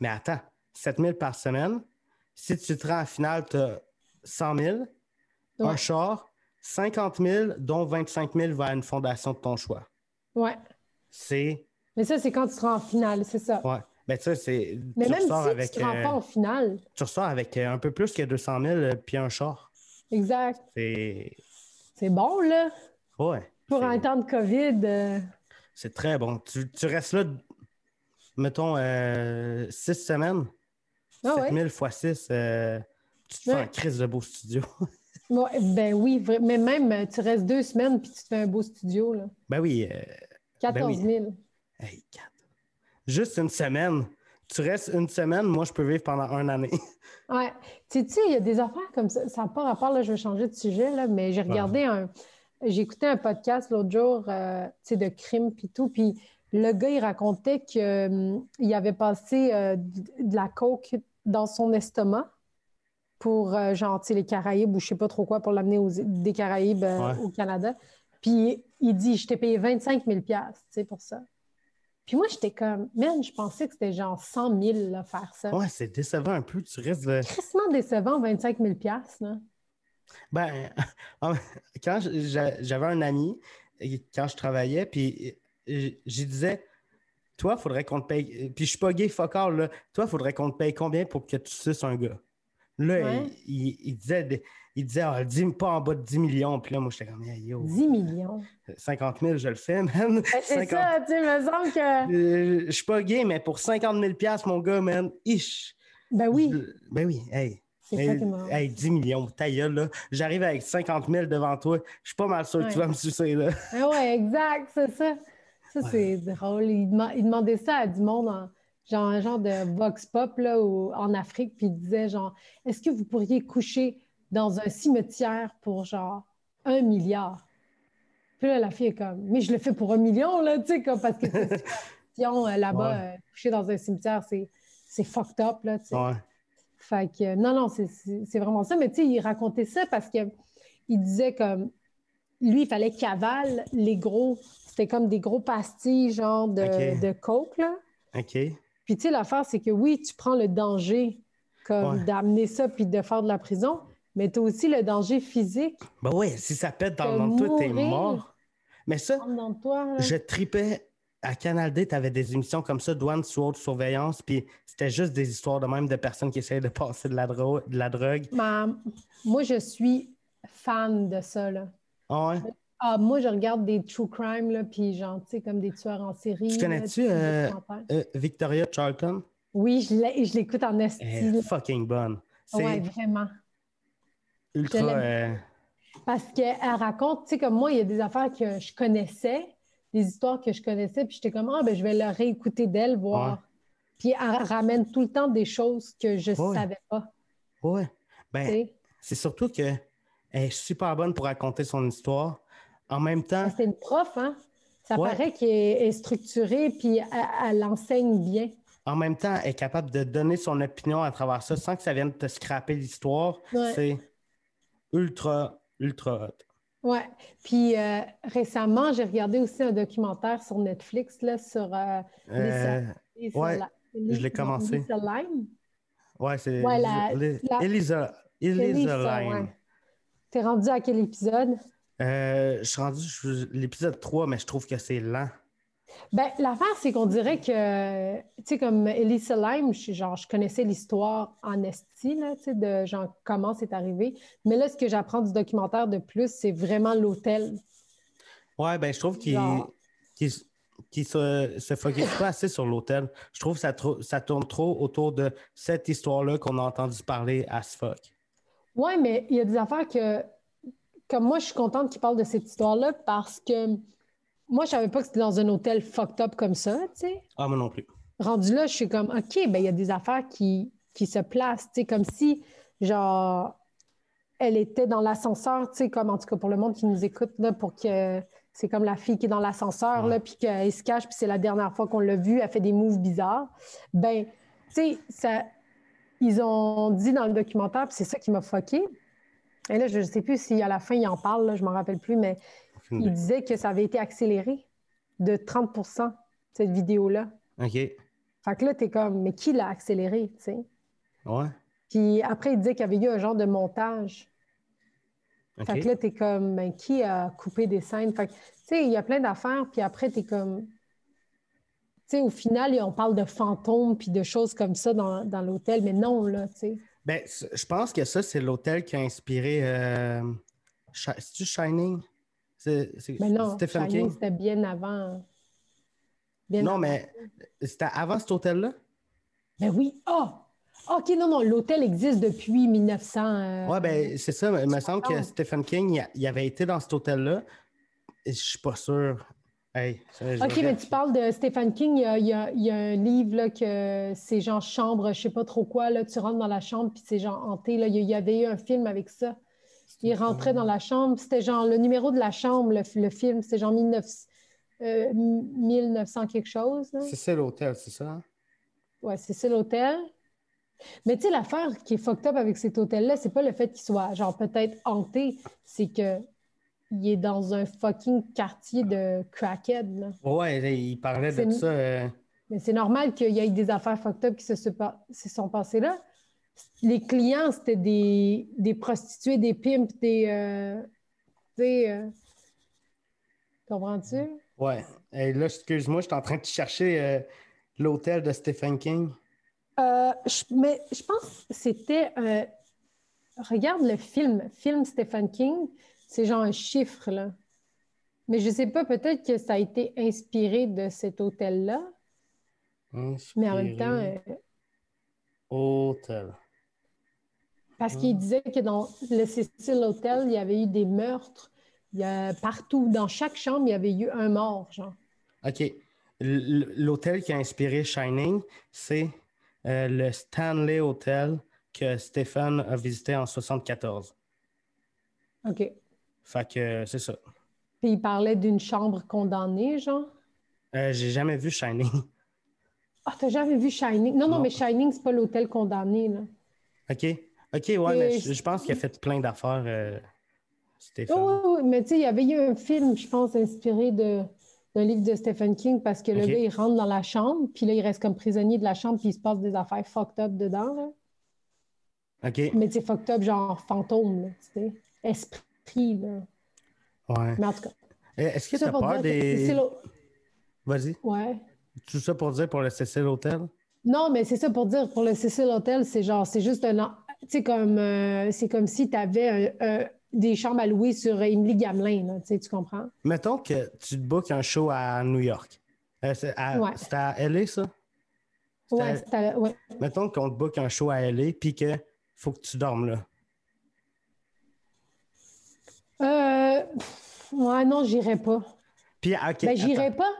mais attends, 7 000 par semaine. Si tu te rends en finale, tu as 100 000, un Ouais. char, 50 000, dont 25 000 va à une fondation de ton choix. Ouais. C'est. Mais ça, c'est quand tu seras en finale, c'est ça. Ouais. Ben, tu sais, c'est. Mais tu même si avec, tu ne te rends euh, pas en finale. tu ressors avec euh, un peu plus que 200 000 euh, puis un char. Exact. C'est. C'est bon, là. Ouais. Pour un temps de COVID. euh, C'est très bon. Tu, tu restes là, mettons, euh, six semaines. Ah 7000 fois 6, tu te fais Ouais. un crise de beau studio. ouais, ben oui, mais même, euh, tu restes deux semaines puis tu te fais un beau studio, là. ben oui, euh, 14 000. hey, quatre. Juste une semaine. Tu restes une semaine, moi, je peux vivre pendant une année. Ouais. Tu sais, il y a des affaires comme ça. Ça n'a pas rapport, là, je vais changer de sujet, là, mais j'ai regardé un. J'ai écouté un podcast l'autre jour, euh, tu sais, de crime puis tout. Puis le gars, il racontait qu'il avait passé euh, de la coke dans son estomac pour, euh, genre, tu sais, les Caraïbes ou je sais pas trop quoi, pour l'amener aux, des Caraïbes Ouais. au Canada. Puis il dit, je t'ai payé 25 000 tu sais, pour ça. Puis moi, j'étais comme, man, je pensais que c'était genre 100 000 là, faire ça. Ouais, c'est décevant un peu. Tu restes. de- Crissement décevant, 25 000 là. Ben, en- quand j'a- j'avais un ami, quand je travaillais, puis j'y disais, toi, il faudrait qu'on te paye. Puis je suis pas gay, fuck all, là. Toi, il faudrait qu'on te paye combien pour que tu suces un gars? Là, Ouais. il, il- il disait, des- il disait ah, dis pas en bas de 10 millions. Puis là, moi, j'étais comme, Hey, yo, 10 millions. 50 000, je le fais, man. Ben, c'est 50 ça, tu sais, me semble que. Euh, je suis pas gay, mais pour 50 000 mon gars, man, ish. Ben oui, Je- Ben oui, hey. c'est Hey, hey, 10 millions, ta gueule, là. J'arrive avec 50 000 devant toi. Je suis pas mal sûr que tu vas me sucer, là. Ah ouais, exact, c'est ça. Ça, c'est drôle. Il, dema- il demandait ça à du monde, en, genre un genre de vox pop là, en Afrique, puis il disait genre, est-ce que vous pourriez coucher dans un cimetière pour genre un milliard? Puis là, la fille est comme, mais je le fais pour un million, là, tu sais, comme parce que euh, là-bas, Ouais. euh, coucher dans un cimetière, c'est c'est fucked up, là, tu sais. Ouais. Fait que, non, non, c'est- vraiment ça. Mais tu sais, il racontait ça parce que il disait comme, lui, il fallait qu'il avale les gros, c'était comme des gros pastilles, genre de, de coke, là. OK. Puis tu sais, l'affaire, c'est que oui, tu prends le danger comme Ouais. d'amener ça puis de faire de la prison, mais tu as aussi le danger physique Ben ouais, si ça pète dans ventre, toi, t'es mort. Mais ça, toi. je tripais. À Canal D, t'avais des émissions comme ça, douane sous haute surveillance, puis c'était juste des histoires de même de personnes qui essayaient de passer de la, dro- de la drogue. Ma- Moi, je suis fan de ça, là. Ah ouais? Ah, moi, je regarde des true crime, là, puis genre, tu sais, comme des tueurs en série. Tu connais-tu, euh. Euh, Victoria Charlton? Oui, je l'écoute en esti. Elle est fucking bonne. Ouais, vraiment. Ultra. euh, Parce qu'elle raconte, tu sais, comme moi, il y a des affaires que je connaissais, des histoires que je connaissais, puis j'étais comme, ah, ben, je vais le réécouter d'elle, voir. Ouais. Puis elle ramène tout le temps des choses que je Ouais. savais pas. ouais. tu Ben, c'est surtout qu'elle est super bonne pour raconter son histoire. En même temps, C'est une prof, hein? Ça Ouais. paraît qu'elle est structurée, puis elle, elle enseigne bien. en même temps, elle est capable de donner son opinion à travers ça sans que ça vienne te scraper l'histoire. Ouais. C'est ultra, ultra hot. Ouais. Puis euh, récemment, j'ai regardé aussi un documentaire sur Netflix là, sur euh, Euh, ouais, je l'ai commencé. Lisa Lime. ouais, c'est Ouais, la- Elisa, la- Elisa, Elisa Lisa, Line. ouais. T'es rendu à quel épisode? Je suis rendu l'épisode 3, mais je trouve que c'est lent. Ben, l'affaire, c'est qu'on dirait que, tu sais, comme Elisa Lime, je, genre, je connaissais l'histoire en esti, là, tu sais, de genre, comment c'est arrivé. Mais là, ce que j'apprends du documentaire de plus, c'est vraiment l'hôtel. Ouais, ben je trouve qu'il qu'il se, se focus pas assez sur l'hôtel. Je trouve que ça, ça tourne trop autour de cette histoire-là qu'on a entendu parler à ce fuck. Oui, mais il y a des affaires que, comme moi, je suis contente qu'il parle de cette histoire-là parce que moi, je savais pas que c'était dans un hôtel fucked up comme ça, tu sais. Ah, moi non plus. Rendu là, je suis comme, OK, ben il y a des affaires qui qui se place, tu sais, comme si, genre, elle était dans l'ascenseur, tu sais, comme en tout cas pour le monde qui nous écoute, là, pour que c'est comme la fille qui est dans l'ascenseur, là, puis qu'elle se cache, puis c'est la dernière fois qu'on l'a vue, elle fait des moves bizarres. Ben, tu sais, ça, ils ont dit dans le documentaire, puis c'est ça qui m'a foqué. Et là, je ne sais plus si à la fin, il en parle, là, je ne m'en rappelle plus, mais il disait que ça avait été accéléré de 30% cette vidéo-là. OK. Fait que là, t'es comme, mais qui l'a accéléré, tu sais? Ouais. Puis après, il disait qu'il y avait eu un genre de montage. Fait que là, t'es comme, mais qui a coupé des scènes? Fait que, tu sais, il y a plein d'affaires, puis après, t'es comme... Tu sais, au final, on parle de fantômes puis de choses comme ça dans, dans l'hôtel, mais non, là, tu sais. Ben, je pense que ça, c'est l'hôtel qui a inspiré... Euh... C'est-tu Shining? C'est mais non, Stephen Shining, c'était bien avant non, mais c'était avant cet hôtel-là? Ben oui. Ah! OK, non, non, l'hôtel existe depuis 1900. Euh, oui, ben c'est ça. Il me semble que Stephen King, il avait été dans cet hôtel-là. Je suis pas sûr. OK, mais tu parles de Stephen King. Il y a, un livre là, que c'est genre chambre, je sais pas trop quoi. Là, tu rentres dans la chambre, puis c'est genre hanté. Là. Il y avait eu un film avec ça. Il rentrait dans la chambre. C'était genre le numéro de la chambre, le, le film. C'était genre 1900. 1900 euh, quelque chose. C'est ça l'hôtel, c'est ça? Oui, c'est ça l'hôtel. Mais tu sais, l'affaire qui est fucked up avec cet hôtel-là, c'est pas le fait qu'il soit genre peut-être hanté, c'est que il est dans un fucking quartier de crackhead. Là. Ouais, il parlait de ça. Euh. Mais c'est normal qu'il y ait des affaires fucked up qui se, sont passées là. Les clients, c'était des, des prostituées, des pimps, des. Euh, tu sais. Comprends-tu? Ouais. Et là, excuse-moi, je suis en train de chercher euh, l'hôtel de Stephen King. Euh, mais je pense que c'était. Euh, regarde le film, film Stephen King, c'est genre un chiffre, là. Mais je sais pas, peut-être que ça a été inspiré de cet hôtel-là. Mais en même temps. Hôtel. Parce qu'il hmm. disait que dans le Cecil Hotel, il y avait eu des meurtres il y a partout, dans chaque chambre, il y avait eu un mort, genre. OK. L'hôtel qui a inspiré Shining, c'est euh, le Stanley Hotel que Stéphane a visité en 74. OK. Fait que c'est ça. Puis il parlait d'une chambre condamnée, genre? Euh, j'ai jamais vu Shining. Ah, t'as jamais vu Shining? Non, non, mais Shining, c'est pas l'hôtel condamné, là. OK. OK, ouais, mais je, pense qu'il a fait plein d'affaires. Euh, oui, mais tu sais, il y avait eu un film, je pense, inspiré de, d'un livre de Stephen King parce que le gars, il rentre dans la chambre, puis là, il reste comme prisonnier de la chambre, puis il se passe des affaires fucked up dedans. Là. OK. Mais tu sais, fucked up, genre fantôme, tu sais. Esprit, là. Ouais. Mais en tout cas. Eh, est-ce que tu as peur des. Vas-y. Ouais. Tout ça pour dire pour le Cecil Hotel? Non, mais c'est ça pour dire pour le Cecil Hotel, c'est genre, c'est juste un. Sais, comme. Euh, c'est comme si tu avais un des chambres à louer sur Emily Gamelin, tu comprends? Mettons que tu te bookes un show à New York. Euh, c'est à, LA, ça? Oui, c'est à, ouais. Mettons qu'on te book un show à LA puis qu'il faut que tu dormes là. Euh. Ouais, non, j'irai pas. Puis, OK. Ben, j'irai pas.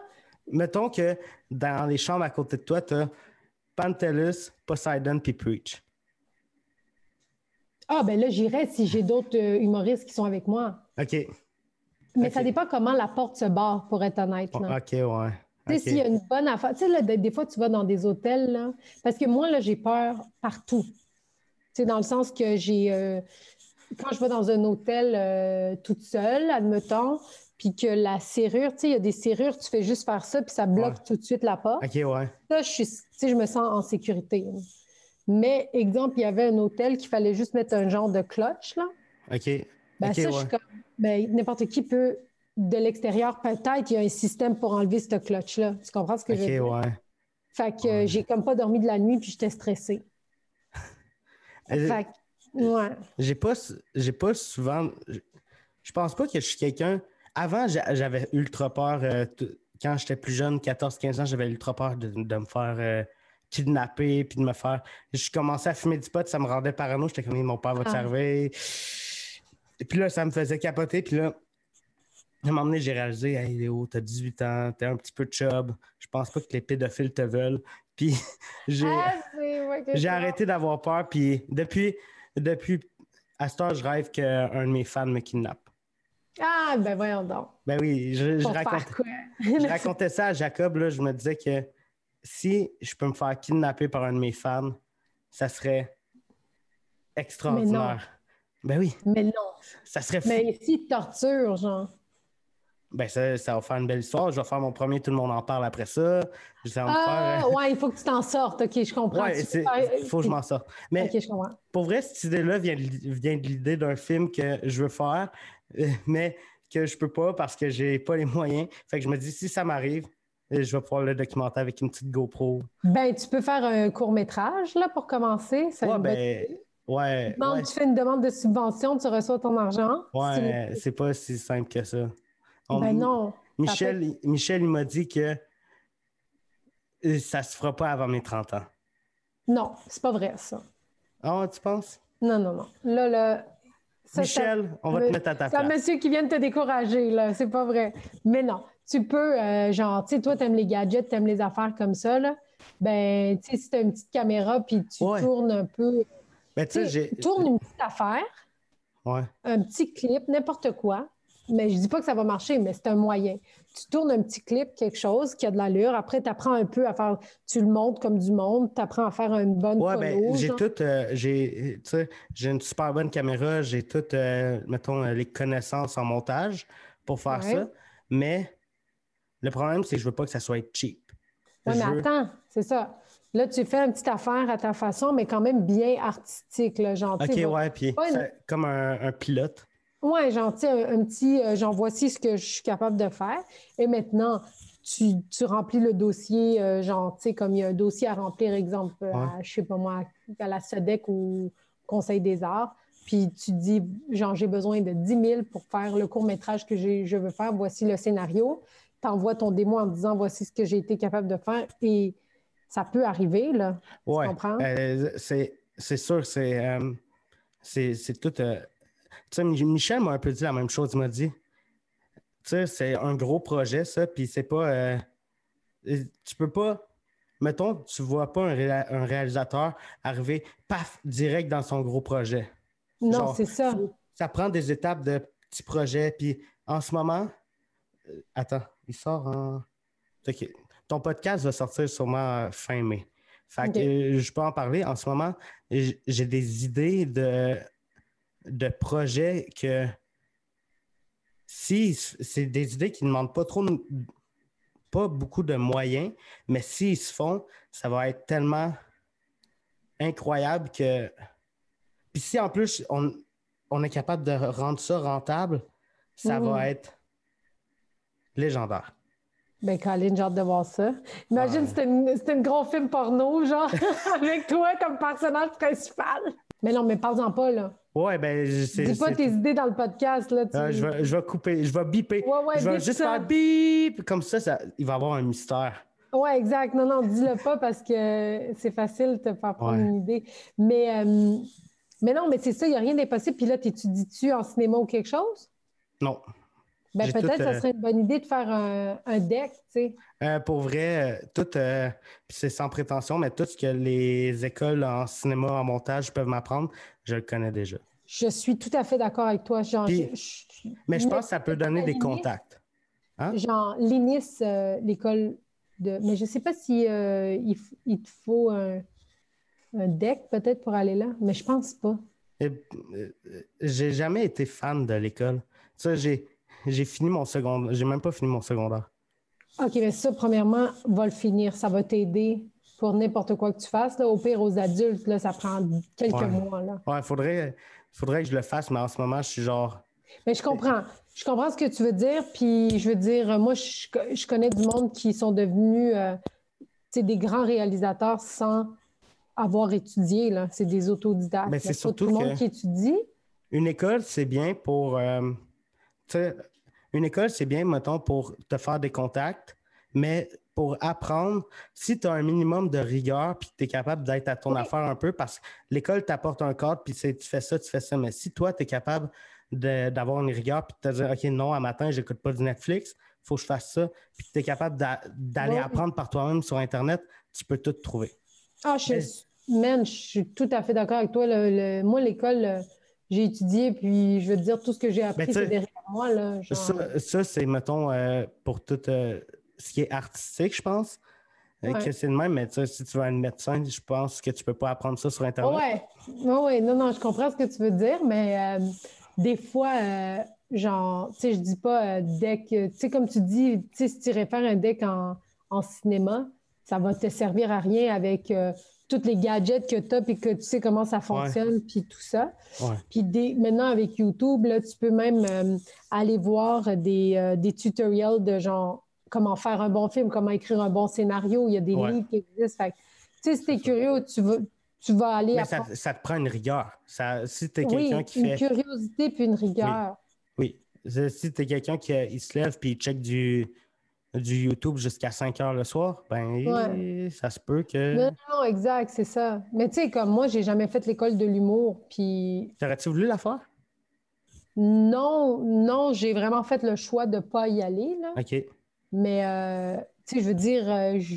Mettons que dans les chambres à côté de toi, tu as Pantelis, Poseidon puis Preach. Ah, ben là, j'irai si j'ai d'autres euh, humoristes qui sont avec moi. OK. Mais ça dépend comment la porte se barre, pour être honnête. OK, ouais. Tu sais, s'il y a une bonne affaire. Tu sais, des, fois, tu vas dans des hôtels, là, parce que moi, là, j'ai peur partout. Tu sais, dans le sens que j'ai. Euh, quand je vais dans un hôtel euh, toute seule, admettons, puis que la serrure, tu sais, il y a des serrures, tu fais juste faire ça, puis ça bloque tout de suite la porte. OK, ouais. Ça, je, suis, je me sens en sécurité. Mais, exemple, il y avait un hôtel qu'il fallait juste mettre un genre de clutch, là. OK. Ben, ça, je suis comme, ben, n'importe qui peut, de l'extérieur, peut-être, il y a un système pour enlever ce clutch-là. Tu comprends ce que je veux dire? ouais. Fait que j'ai comme pas dormi de la nuit, puis j'étais stressée. fait que, ouais. J'ai pas, j'ai pas souvent. Je pense pas que je suis quelqu'un. Avant, j'avais ultra peur. Euh, quand j'étais plus jeune, 14-15 ans, j'avais ultra peur de, me faire. Euh, kidnapper puis de me faire. Je commençais à fumer du pot, ça me rendait parano. J'étais comme, mon père va te ah. servir. Et puis là, ça me faisait capoter. Puis là, À un moment donné, j'ai réalisé, hey Léo, t'as 18 ans, t'es un petit peu chub, je pense pas que les pédophiles te veulent. Puis j'ai Ah, j'ai arrêté d'avoir peur, puis depuis, depuis à ce temps, je rêve qu'un de mes fans me kidnappe. Ah, ben voyons donc. Ben oui, je, je quoi? je racontais ça à Jacob, là, je me disais que si je peux me faire kidnapper par un de mes fans, ça serait extraordinaire. Ben oui, Mais non. ça serait fou. Mais ici, torture, genre. Ben ça, ça va faire une belle histoire. Je vais faire mon premier, tout le monde en parle après ça. Va me Ah, faire. ouais, il faut que tu t'en sortes. OK, je comprends. Ouais, il faut que je m'en sorte. Mais je pour vrai, cette idée-là vient, de- vient de l'idée d'un film que je veux faire, euh, mais que je peux pas parce que j'ai pas les moyens. Fait que je me dis, si ça m'arrive, je vais pouvoir le documenter avec une petite GoPro. Ben, tu peux faire un court-métrage, là, pour commencer. Ouais, ben, ouais, Tu fais une demande de subvention, tu reçois ton argent. ouais, c'est pas si simple que ça. On- Ben non. Michel, il- Michel, il m'a dit que euh, ça se fera pas avant mes 30 ans. Non, c'est pas vrai, ça. Ah, tu penses? Non, non, non. Là, là. ça, Michel, on va te mettre à ta C'est un place. monsieur qui vient de te décourager, là. C'est pas vrai. Mais non, tu peux, euh, genre, tu sais, toi, t'aimes les gadgets, t'aimes les affaires comme ça, là. Ben, tu sais, si t'as une petite caméra, puis tu Ouais. tournes un peu. Ben, tu sais, tourne une petite affaire, Ouais. un petit clip, n'importe quoi. Mais je dis pas que ça va marcher, mais c'est un moyen. Tu tournes un petit clip, quelque chose qui a de l'allure. Après, tu apprends un peu à faire. Tu le montes comme du monde. Tu apprends à faire une bonne Ouais, ben, j'ai tout, euh, j'ai, tu sais, j'ai une super bonne caméra, j'ai toutes, euh, mettons, euh, les connaissances en montage pour faire Ouais. ça. Mais le problème, c'est que je veux pas que ça soit cheap. Oui, mais veux- attends, c'est ça. Là, tu fais une petite affaire à ta façon, mais quand même bien artistique, là, genre. Ok, ouais, puis une- comme un, un pilote. Ouais, genre, tu sais, un, un petit, euh, genre, voici ce que je suis capable de faire. Et maintenant, tu, tu remplis le dossier, euh, genre, tu sais, comme il y a un dossier à remplir, exemple, euh, à, je sais pas moi, à la SEDEC ou Conseil des arts. Puis tu dis, genre, j'ai besoin de 10 000 pour faire le court-métrage que j'ai- je veux faire. Voici le scénario. Tu envoies ton démo en disant, voici ce que j'ai été capable de faire. Et ça peut arriver, là. Ouais. comprends? Euh, c'est, sûr, c'est, euh, c'est, tout. euh, tu sais, Mi- Michel m'a un peu dit la même chose. Il m'a dit, tu sais, c'est un gros projet, ça, puis c'est pas. euh, tu peux pas. Mettons, tu vois pas un, réa- un réalisateur arriver, paf, direct dans son gros projet. Non, c'est ça. Ça prend des étapes de petits projets, puis en ce moment. attends, il sort en. Ok. Ton podcast va sortir sûrement fin mai. Fait que je peux en parler. En ce moment, j'ai des idées de, de projets que si c'est des idées qui ne demandent pas trop pas beaucoup de moyens, mais s'ils se font, ça va être tellement incroyable que. Puis si en plus on, on est capable de rendre ça rentable, ça va être légendaire. Ben, Colin, j'ai hâte de voir ça. Imagine, Ouais. c'était un gros film porno, genre, avec toi comme personnage principal. Mais non, mais parle-en pas, là. Ouais, ben, c'est. Dis pas tes idées dans le podcast, là. tu- Ah, je, vais, je vais couper, je vais biper. Ouais, ouais, je vais juste ça. faire bip. Comme ça, ça, il va y avoir un mystère. Ouais, exact. Non, non, dis-le pas parce que c'est facile de te faire prendre Ouais. une idée. Mais, euh, mais non, mais c'est ça, il n'y a rien d'impossible. Puis là, t'étudies-tu en cinéma ou quelque chose? Non. Ben, peut-être ça euh, serait une bonne idée de faire un, un deck, tu sais. Euh, pour vrai, euh, tout, c'est sans prétention, mais tout ce que les écoles en cinéma, en montage peuvent m'apprendre, je le connais déjà. Je suis tout à fait d'accord avec toi. Genre, Puis- je- je- Mais je pense que ça peut donner des contacts. Hein? Genre, l'INIS, l'école de. Mais je ne sais pas si il, il te faut un, un deck peut-être pour aller là, mais je pense pas. J'ai jamais été fan de l'école. Ça, j'ai, j'ai fini mon secondaire. J'ai même pas fini mon secondaire. OK, mais ça, premièrement, va le finir. Ça va t'aider pour n'importe quoi que tu fasses. Là. Au pire, aux adultes, là, ça prend quelques Ouais. mois. Là. Ouais, faudrait, faudrait que je le fasse, mais en ce moment, je suis genre. Mais je comprends. Je comprends ce que tu veux dire. Puis, je veux dire, moi, je, je connais du monde qui sont devenus euh, des grands réalisateurs sans avoir étudié. C'est des autodidactes. Mais c'est surtout tout le monde que- qui étudie. Une école, c'est bien pour. euh, sais, une école, c'est bien, mettons, pour te faire des contacts, mais pour apprendre, si tu as un minimum de rigueur puis que tu es capable d'être à ton Oui. affaire un peu, parce que l'école t'apporte un cadre, puis tu fais ça, tu fais ça. Mais si toi, tu es capable d'avoir une rigueur puis de te dire, OK, non, à matin, j'écoute pas du Netflix, faut que je fasse ça. Puis tu es capable d'a- d'aller apprendre par toi-même sur Internet, tu peux tout trouver. Ah, je Mais- man, je suis tout à fait d'accord avec toi. Le- le- moi, l'école, euh, j'ai étudié, puis je veux te dire, tout ce que j'ai appris, Ben, sais, c'est derrière moi. Là, genre. Ça, ça, c'est, mettons, euh, pour tout euh, ce qui est artistique, je pense. euh, Ouais. Que c'est le même, mais si tu veux être médecin, je pense que tu peux pas apprendre ça sur Internet. Ouais, ouais, ouais. Non, non, je comprends ce que tu veux dire, mais des fois, genre, tu sais, je dis pas deck, tu sais, comme tu dis, tu sais, si tu réfères un deck en, en cinéma, ça va te servir à rien avec euh, tous les gadgets que tu as puis que tu sais comment ça fonctionne puis tout ça. Puis maintenant, avec YouTube, là, tu peux même euh, aller voir des, euh, des tutoriels de genre comment faire un bon film, comment écrire un bon scénario. Il y a des Ouais. livres qui existent. Fait tu sais, si tu es curieux, tu vas, tu vas aller Mais apprendre. ça, ça te prend une rigueur. Ça, si tu es Oui, quelqu'un qui une fait. curiosité puis une rigueur. Oui. C'est- Si tu es quelqu'un qui euh, il se lève puis il check du, du YouTube jusqu'à 5 heures le soir, ben Ouais. ça se peut que. Non, non, exact, c'est ça. Mais tu sais, comme moi, j'ai jamais fait l'école de l'humour, puis T'aurais-tu voulu la faire? non, non, j'ai vraiment fait le choix de pas y aller, là. OK. Mais, euh, tu sais, je veux dire, euh, je-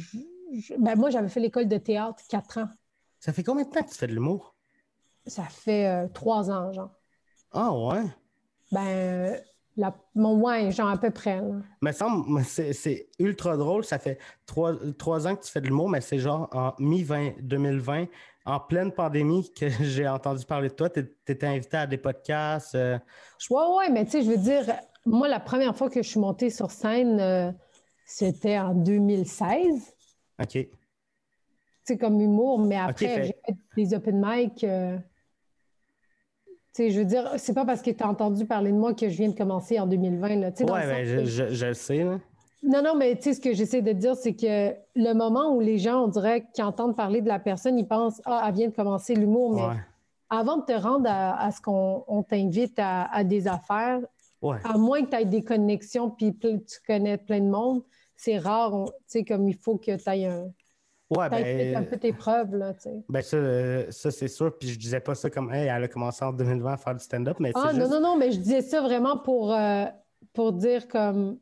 je- ben, moi, j'avais fait l'école de théâtre quatre ans. Ça fait combien de temps que tu fais de l'humour? Ça fait euh, trois ans, genre. Ah ouais. Ben, la, mon ouais, genre à peu près. là. Me semble, c'est c'est ultra drôle. Ça fait trois, trois ans que tu fais de l'humour, mais c'est genre en mi-2020, en pleine pandémie, que j'ai entendu parler de toi. Tu étais invité à des podcasts. euh, Ouais, ouais, mais tu sais, je veux dire, moi, la première fois que je suis montée sur scène, euh, c'était en 2016. OK. Sais, comme humour, mais après, fait- j'ai fait des open mic. euh, Tu sais, je veux dire, c'est pas parce que tu as entendu parler de moi que je viens de commencer en 2020. Là, dans le ben, je, que- je, je le sais. Là. Non, non, mais tu sais, ce que j'essaie de dire, c'est que le moment où les gens, on dirait, qui entendent parler de la personne, ils pensent Ah, elle vient de commencer l'humour. Mais Ouais. avant de te rendre à, à ce qu'on on t'invite à, à des affaires, Ouais. à moins que tu aies des connexions puis tu connais plein de monde, c'est rare. Tu sais, comme il faut que tu ailles un, Ouais, fait un ben, peu tes preuves, là, tu sais. ben ça, ça c'est sûr. Puis je disais pas ça comme, hey, elle a commencé en 2020 à faire du stand-up, mais Ah, non, juste. non, non, mais je disais ça vraiment pour, euh, pour dire comme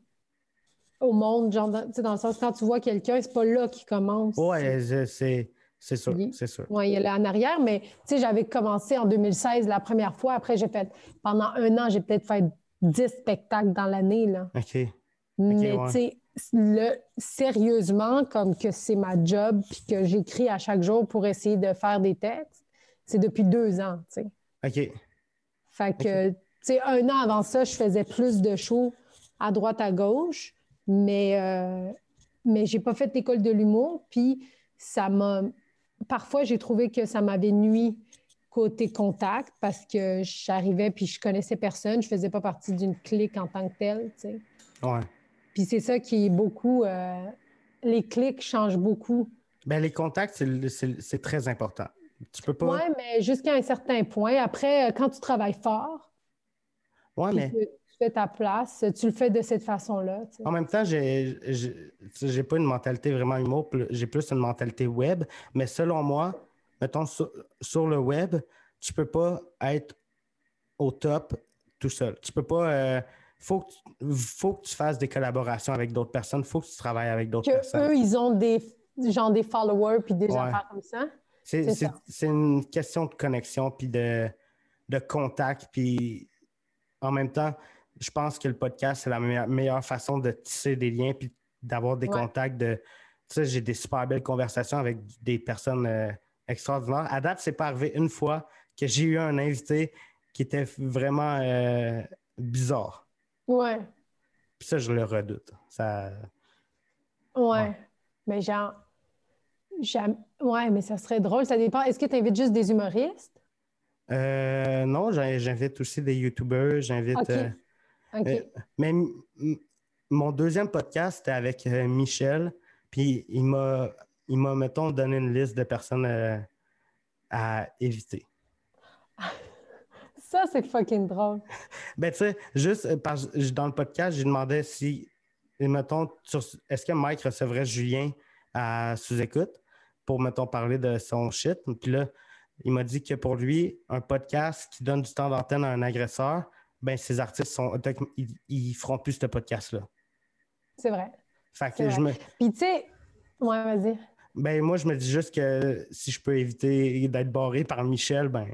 au monde, genre, dans, tu sais, dans le sens, quand tu vois quelqu'un, c'est pas là qu'il commence. Ouais, c'est c'est sûr, Oui. c'est sûr. Oui, il est là en arrière, mais tu sais, j'avais commencé en 2016 la première fois. Après, j'ai fait, pendant un an, j'ai peut-être fait 10 spectacles dans l'année, là. OK. Mais ouais. tu sais, le, sérieusement, comme que c'est ma job, puis que j'écris à chaque jour pour essayer de faire des textes, c'est depuis deux ans, tu sais. OK. Fait que, tu sais, un an avant ça, je faisais plus de shows à droite, à gauche, mais, euh, mais j'ai pas fait l'école de l'humour, puis ça m'a... Parfois, j'ai trouvé que ça m'avait nuit côté contact parce que j'arrivais puis je connaissais personne, je faisais pas partie d'une clique en tant que telle, tu sais. Ouais. Puis c'est ça qui est beaucoup... euh, les clics changent beaucoup. Ben, les contacts, c'est- très important. Tu peux pas. Oui, mais jusqu'à un certain point. Après, euh, quand tu travailles fort, Ouais, mais tu fais ta place, tu le fais de cette façon-là. tu sais. en même temps, j'ai pas une mentalité vraiment humour, j'ai plus une mentalité web. Mais selon moi, mettons, sur, sur le web, tu peux pas être au top tout seul. Tu peux pas. euh, faut, que tu, faut que tu fasses des collaborations avec d'autres personnes. faut que tu travailles avec d'autres personnes. eux, ils ont des genre des followers puis des Ouais. affaires comme ça. C'est ça. une question de connexion puis de, de contact. Puis en même temps, je pense que le podcast, c'est la meilleure, meilleure façon de tisser des liens puis d'avoir des Ouais. contacts. De, tu sais, j'ai des super belles conversations avec des personnes euh, extraordinaires. À date, c'est pas arrivé une fois que j'ai eu un invité qui était vraiment euh, bizarre. Ouais, Puis ça, je le redoute. Ça... ouais. Ouais. Mais genre, ouais, mais ça serait drôle. Ça dépend. Est-ce que tu invites juste des humoristes? Euh, non, j'in- j'invite aussi des YouTubers, j'invite. OK. euh. Euh, mais mon deuxième podcast, c'était avec euh, Michel. Puis il m'a, il m'a, mettons, donné une liste de personnes à éviter. Ça, c'est fucking drôle. Ben, tu sais, juste euh, parce dans le podcast, j'ai demandé si, mettons, est-ce que Mike recevrait Julien à sous-écoute pour, mettons, parler de son shit? Puis là, il m'a dit que pour lui, un podcast qui donne du temps d'antenne à un agresseur, ben ces artistes sont ils, ils feront plus ce podcast-là. C'est vrai. Fait que je me. Puis, tu sais, ouais, vas-y. Ben moi, je me dis juste que si je peux éviter d'être barré par Michel, ben.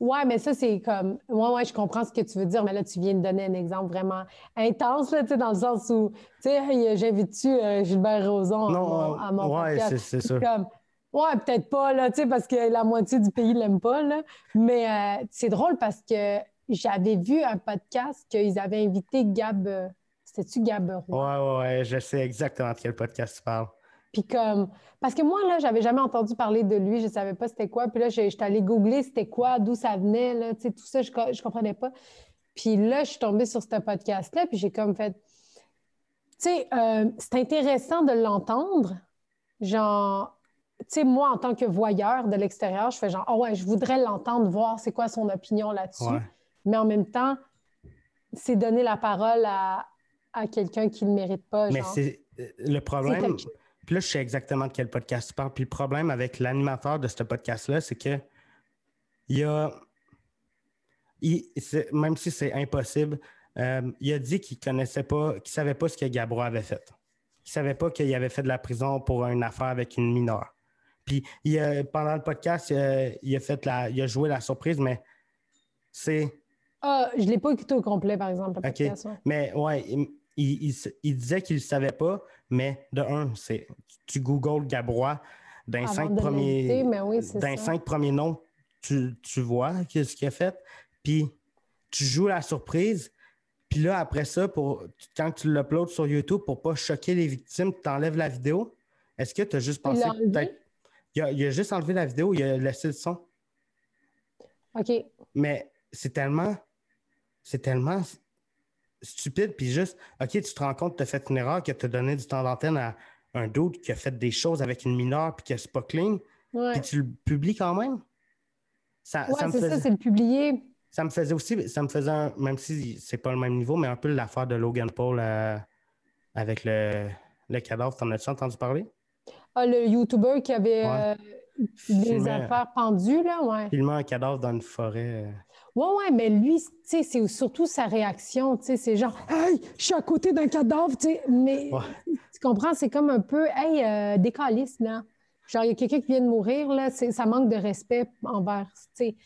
Ouais, mais ça, c'est comme. Ouais, ouais, je comprends ce que tu veux dire, mais là, tu viens de donner un exemple vraiment intense, là, dans le sens où, tu sais, j'invite-tu euh, Gilbert Rozon à mon, à mon ouais, c'est- sûr. Comme, ouais, peut-être pas, là, tu sais, parce que la moitié du pays l'aime pas, là. Mais euh, c'est drôle parce que j'avais vu un podcast qu'ils avaient invité Gab. euh, C'était-tu Gab Roy? Ouais, ouais, ouais, je sais exactement de quel podcast tu parles. Puis comme, parce que moi, là, j'avais jamais entendu parler de lui, je savais pas c'était quoi. Puis là, j'étais allée googler c'était quoi, d'où ça venait, là, tu sais, tout ça, je, je comprenais pas. Puis là, je suis tombée sur ce podcast-là, puis j'ai comme fait, tu sais, euh, c'est intéressant de l'entendre. Genre, tu sais, moi, en tant que voyeur de l'extérieur, je fais genre, oh ouais, je voudrais l'entendre, voir c'est quoi son opinion là-dessus. Ouais. Mais en même temps, c'est donner la parole à, à quelqu'un qui ne le mérite pas. Mais c'est euh, le problème. Puis là, je sais exactement de quel podcast tu parles. Puis le problème avec l'animateur de ce podcast-là, c'est que il a. il- même si c'est impossible, euh, il a dit qu'il connaissait pas, qu'il savait pas ce que Gabro avait fait. Il savait pas qu'il avait fait de la prison pour une affaire avec une mineure. Puis il a- pendant le podcast, il a, il a fait la, il a joué la surprise, mais c'est. Ah, je l'ai pas écouté au complet, par exemple, le podcast. ouais. Mais ouais, il, disait qu'il ne savait pas, mais de un, c'est tu googles Gabrois, Avant cinq premiers, oui, dans cinq premiers noms, tu, tu vois ce qu'il a fait. Puis tu joues la surprise. Puis là, après ça, pour, quand tu l'uploads sur YouTube pour pas choquer les victimes, tu enlèves la vidéo. Est-ce que tu as juste pensé peut-être- Il a, il a juste enlevé la vidéo, il a laissé le son. OK. Mais c'est tellement. C'est tellement stupide. Puis juste, OK, tu te rends compte que tu as fait une erreur, que tu as donné du temps d'antenne à un doute qui a fait des choses avec une mineure puis que c'est pas clean, puis tu le publies quand même? Ça, Ouais, ça, c'est ça, c'est le publier. ça me faisait aussi, ça me faisait, un- même si c'est pas le même niveau, mais un peu l'affaire de Logan Paul euh, avec le, le cadavre. T'en as-tu entendu parler? Ah, le YouTuber qui avait Ouais. euh, des affaires pendues, là, ouais. Filmer un cadavre dans une forêt. euh. Ouais, ouais, mais lui, tu sais, c'est surtout sa réaction, tu sais, c'est genre, hey, je suis à côté d'un cadavre, tu sais, mais Ouais. tu comprends, c'est comme un peu, hey, euh, décaliste, là. Genre, il y a quelqu'un qui vient de mourir, là, ça manque de respect envers, tu sais.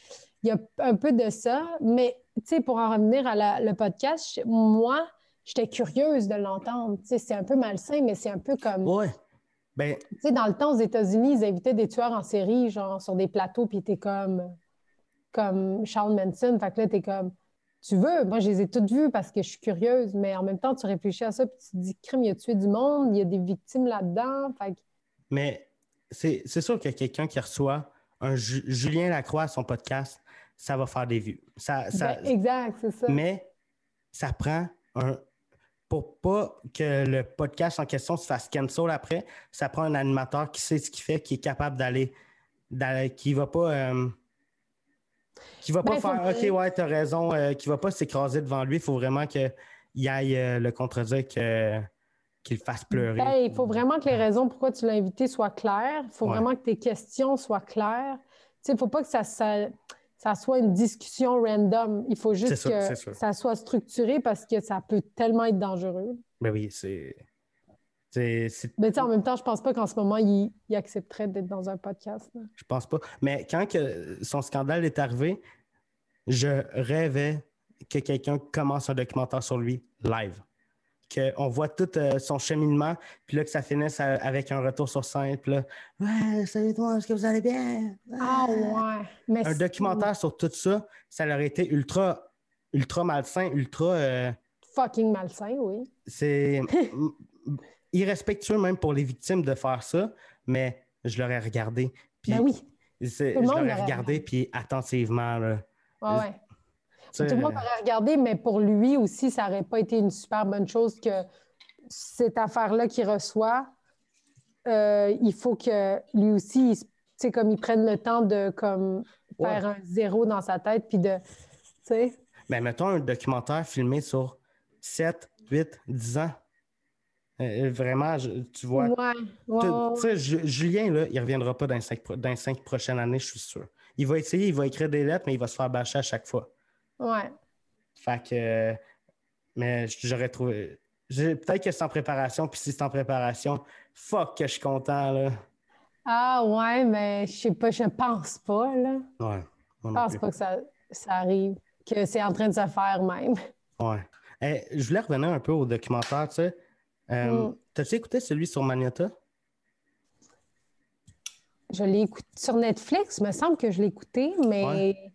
Il y a un peu de ça, mais, tu sais, pour en revenir à la- le podcast, moi, j'étais curieuse de l'entendre, tu sais, c'est un peu malsain, mais c'est un peu comme, Ouais. Ben, tu sais, dans le temps, aux États-Unis, ils invitaient des tueurs en série, genre, sur des plateaux, puis t'es comme, comme Charles Manson. Fait que là, t'es comme, tu veux? Moi, je les ai toutes vues parce que je suis curieuse, mais en même temps, tu réfléchis à ça, puis tu te dis, crime, il a tué du monde, il y a des victimes là-dedans. Fait que, Mais c'est sûr que quelqu'un qui reçoit un Ju- Julien Lacroix à son podcast, ça va faire des vues. Ça, ça- ben, exact, c'est ça. mais ça prend un. Pour pas que le podcast en question se fasse cancel après, ça prend un animateur qui sait ce qu'il fait, qui est capable d'aller. d'aller- qui va pas. euh, qui va pas Ben, faire OK, ouais, t'as raison, euh, qui va pas s'écraser devant lui. Il faut vraiment qu'il aille euh, le contredire que- qu'il le fasse pleurer. Ben, il faut vraiment que les raisons pourquoi tu l'as invité soient claires. Il faut Ouais. vraiment que tes questions soient claires. Tu sais, il ne faut pas que ça, ça, ça soit une discussion random. Il faut juste sûr, que ça soit structuré parce que ça peut tellement être dangereux. Ben oui, c'est. Mais tu sais, en même temps, je pense pas qu'en ce moment, il, il accepterait d'être dans un podcast. là. Je pense pas. Mais quand que son scandale est arrivé, je rêvais que quelqu'un commence un documentaire sur lui live. Qu'on voit tout euh, son cheminement, puis là que ça finisse à- avec un retour sur scène, puis là, ouais, salut monde, est-ce que vous allez bien? Ah ouais. Mais Un documentaire sur tout ça, ça aurait été ultra, ultra malsain, ultra. euh, Fucking malsain, oui. c'est irrespectueux même pour les victimes de faire ça, mais je l'aurais regardé. Puis Ben oui. je l'aurais regardé, puis attentivement. Là. Ouais, ouais. Tout le monde aurait regardé, mais pour lui aussi, ça n'aurait pas été une super bonne chose que cette affaire-là qu'il reçoit, euh, il faut que lui aussi, il se- tu sais, comme il prenne le temps de comme, faire un zéro dans sa tête, puis de, tu sais, Ben, mettons un documentaire filmé sur 7, 8, 10 ans. Euh, vraiment, je- tu vois. ouais, ouais, Tu sais, Ju- Julien, là, il reviendra pas dans les, cinq, dans cinq prochaines années, je suis sûr. Il va essayer, il va écrire des lettres, mais il va se faire bâcher à chaque fois. ouais. Fait que. Mais j'aurais trouvé. Peut-être que c'est en préparation, puis si c'est en préparation, fuck que je suis content, là. Ah ouais, mais je sais pas, je pense pas, là. Ouais. Je pense pas que ça, ça arrive, que c'est en train de se faire même. Ouais. Eh, je voulais revenir un peu au documentaire, tu sais. Euh, Mm. T'as-tu écouté celui sur Magnota? Je l'ai écouté sur Netflix, il me semble que je l'ai écouté, mais Ouais.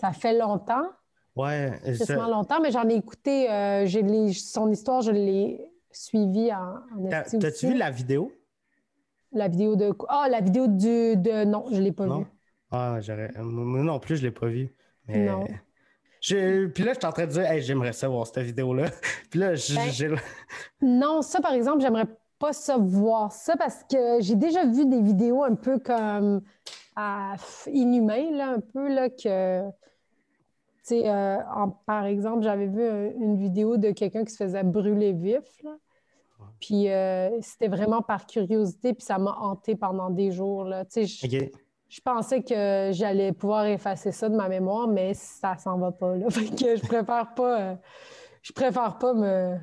ça fait longtemps, Ouais. je- longtemps, mais j'en ai écté, euh, j'ai son histoire, je l'ai suivie en, en T'as-tu vu la vidéo? La vidéo de... Ah, la vidéo du... de... Non, je l'ai pas Non? vue. Ah, j'aurais. Moi non plus, je l'ai pas vu. Mais... Non. Je- Puis là, je suis en train de dire, hey, j'aimerais ça voir cette vidéo-là. Puis là, Ben, j'ai. Non, ça, par exemple, j'aimerais pas ça voir ça parce que j'ai déjà vu des vidéos un peu comme pff, inhumains, là, un peu, là, que... Tu sais, euh, par exemple, j'avais vu un- une vidéo de quelqu'un qui se faisait brûler vif, là. Puis euh, c'était vraiment par curiosité, puis ça m'a hanté pendant des jours, là. Tu sais, je, Ok. Je pensais que j'allais pouvoir effacer ça de ma mémoire, mais ça s'en va pas, là. Fait que je préfère pas... euh, je préfère pas me...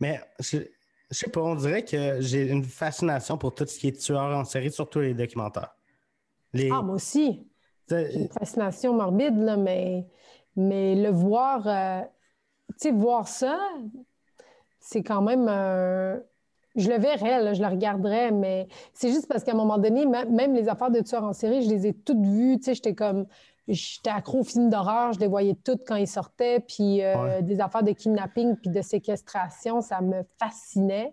Mais je, je sais pas, on dirait que j'ai une fascination pour tout ce qui est tueur en série, surtout les documentaires. Les, Ah, moi aussi! une fascination morbide, là, mais, mais le voir, euh, tu sais, voir ça, c'est quand même un- Je le verrais, là, je le regarderais, mais c'est juste parce qu'à un moment donné, même les affaires de tueurs en série, je les ai toutes vues, tu sais, j'étais comme... J'étais accro aux films d'horreur, je les voyais toutes quand ils sortaient, puis euh, Ouais. des affaires de kidnapping puis de séquestration, ça me fascinait.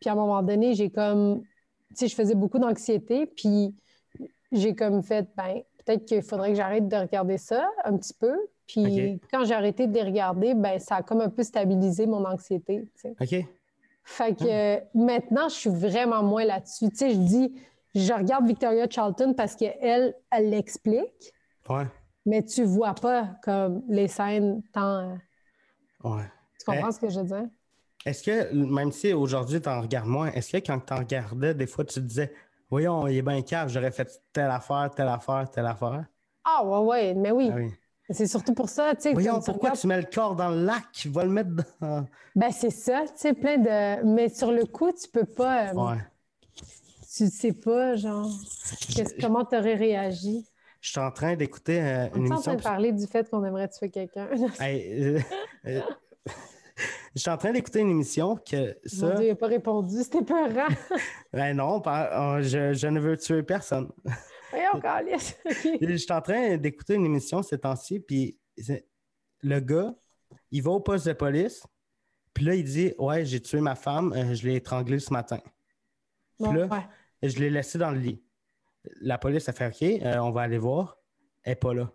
Puis à un moment donné, j'ai comme... Tu sais, je faisais beaucoup d'anxiété, puis j'ai comme fait, ben, peut-être qu'il faudrait que j'arrête de regarder ça un petit peu. Puis quand j'ai arrêté de les regarder, ben, ça a comme un peu stabilisé mon anxiété. tu sais. OK. Fait que euh, maintenant, je suis vraiment moins là-dessus. Tu sais, je dis, je regarde Victoria Charlton parce qu'elle, elle l'explique, Ouais. mais tu vois pas comme les scènes tant. Ouais. Tu comprends ce que je veux dire? Est-ce que, même si aujourd'hui tu en regardes moins, est-ce que quand tu en regardais, des fois tu disais, voyons, il est bien cave, j'aurais fait telle affaire, telle affaire, telle affaire? Ah, ouais, ouais, mais oui. Ah oui. C'est surtout pour ça, tu sais. Voyons, pourquoi tu mets le corps dans le lac? Va le mettre dans. Ben, c'est ça, tu sais, plein de. Mais sur le coup, tu peux pas. euh, Ouais. Tu sais pas, genre, comment tu aurais réagi? Je suis en train d'écouter euh, On une est en train émission. de parler du fait qu'on aimerait tuer quelqu'un. Hey, euh, euh, je suis en train d'écouter une émission que Mon ça. Dieu, il n'a pas répondu. C'était peurant. Ben non, pas- je, je ne veux tuer personne. Voyons. Je suis en train d'écouter une émission ces temps-ci, puis le gars, il va au poste de police, puis là, il dit Ouais, j'ai tué ma femme, euh, je l'ai étranglée ce matin. Bon, là, ouais. Je l'ai laissée dans le lit. La police a fait OK, euh, on va aller voir. Elle n'est pas là.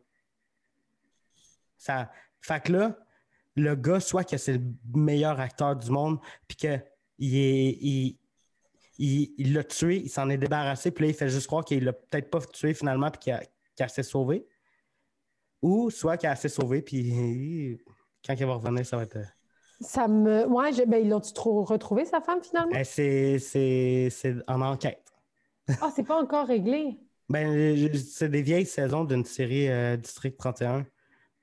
Ça, fait que là, le gars, soit que c'est le meilleur acteur du monde, puis qu'il est. Il, il- il l'a tué, il s'en est débarrassé, puis là, il fait juste croire qu'il l'a peut-être pas tué finalement, puis qu'il a- qu'il s'est sauvé. Ou soit qu'il a assez sauvé, puis quand il va revenir, ça va être. Ça me. Ouais, je- ben, ils l'ont-tu trop retrouvé, sa femme, finalement? Eh, c'est- en enquête. Ah, c'est pas encore réglé. Ben, c'est des vieilles saisons d'une série euh, District 31.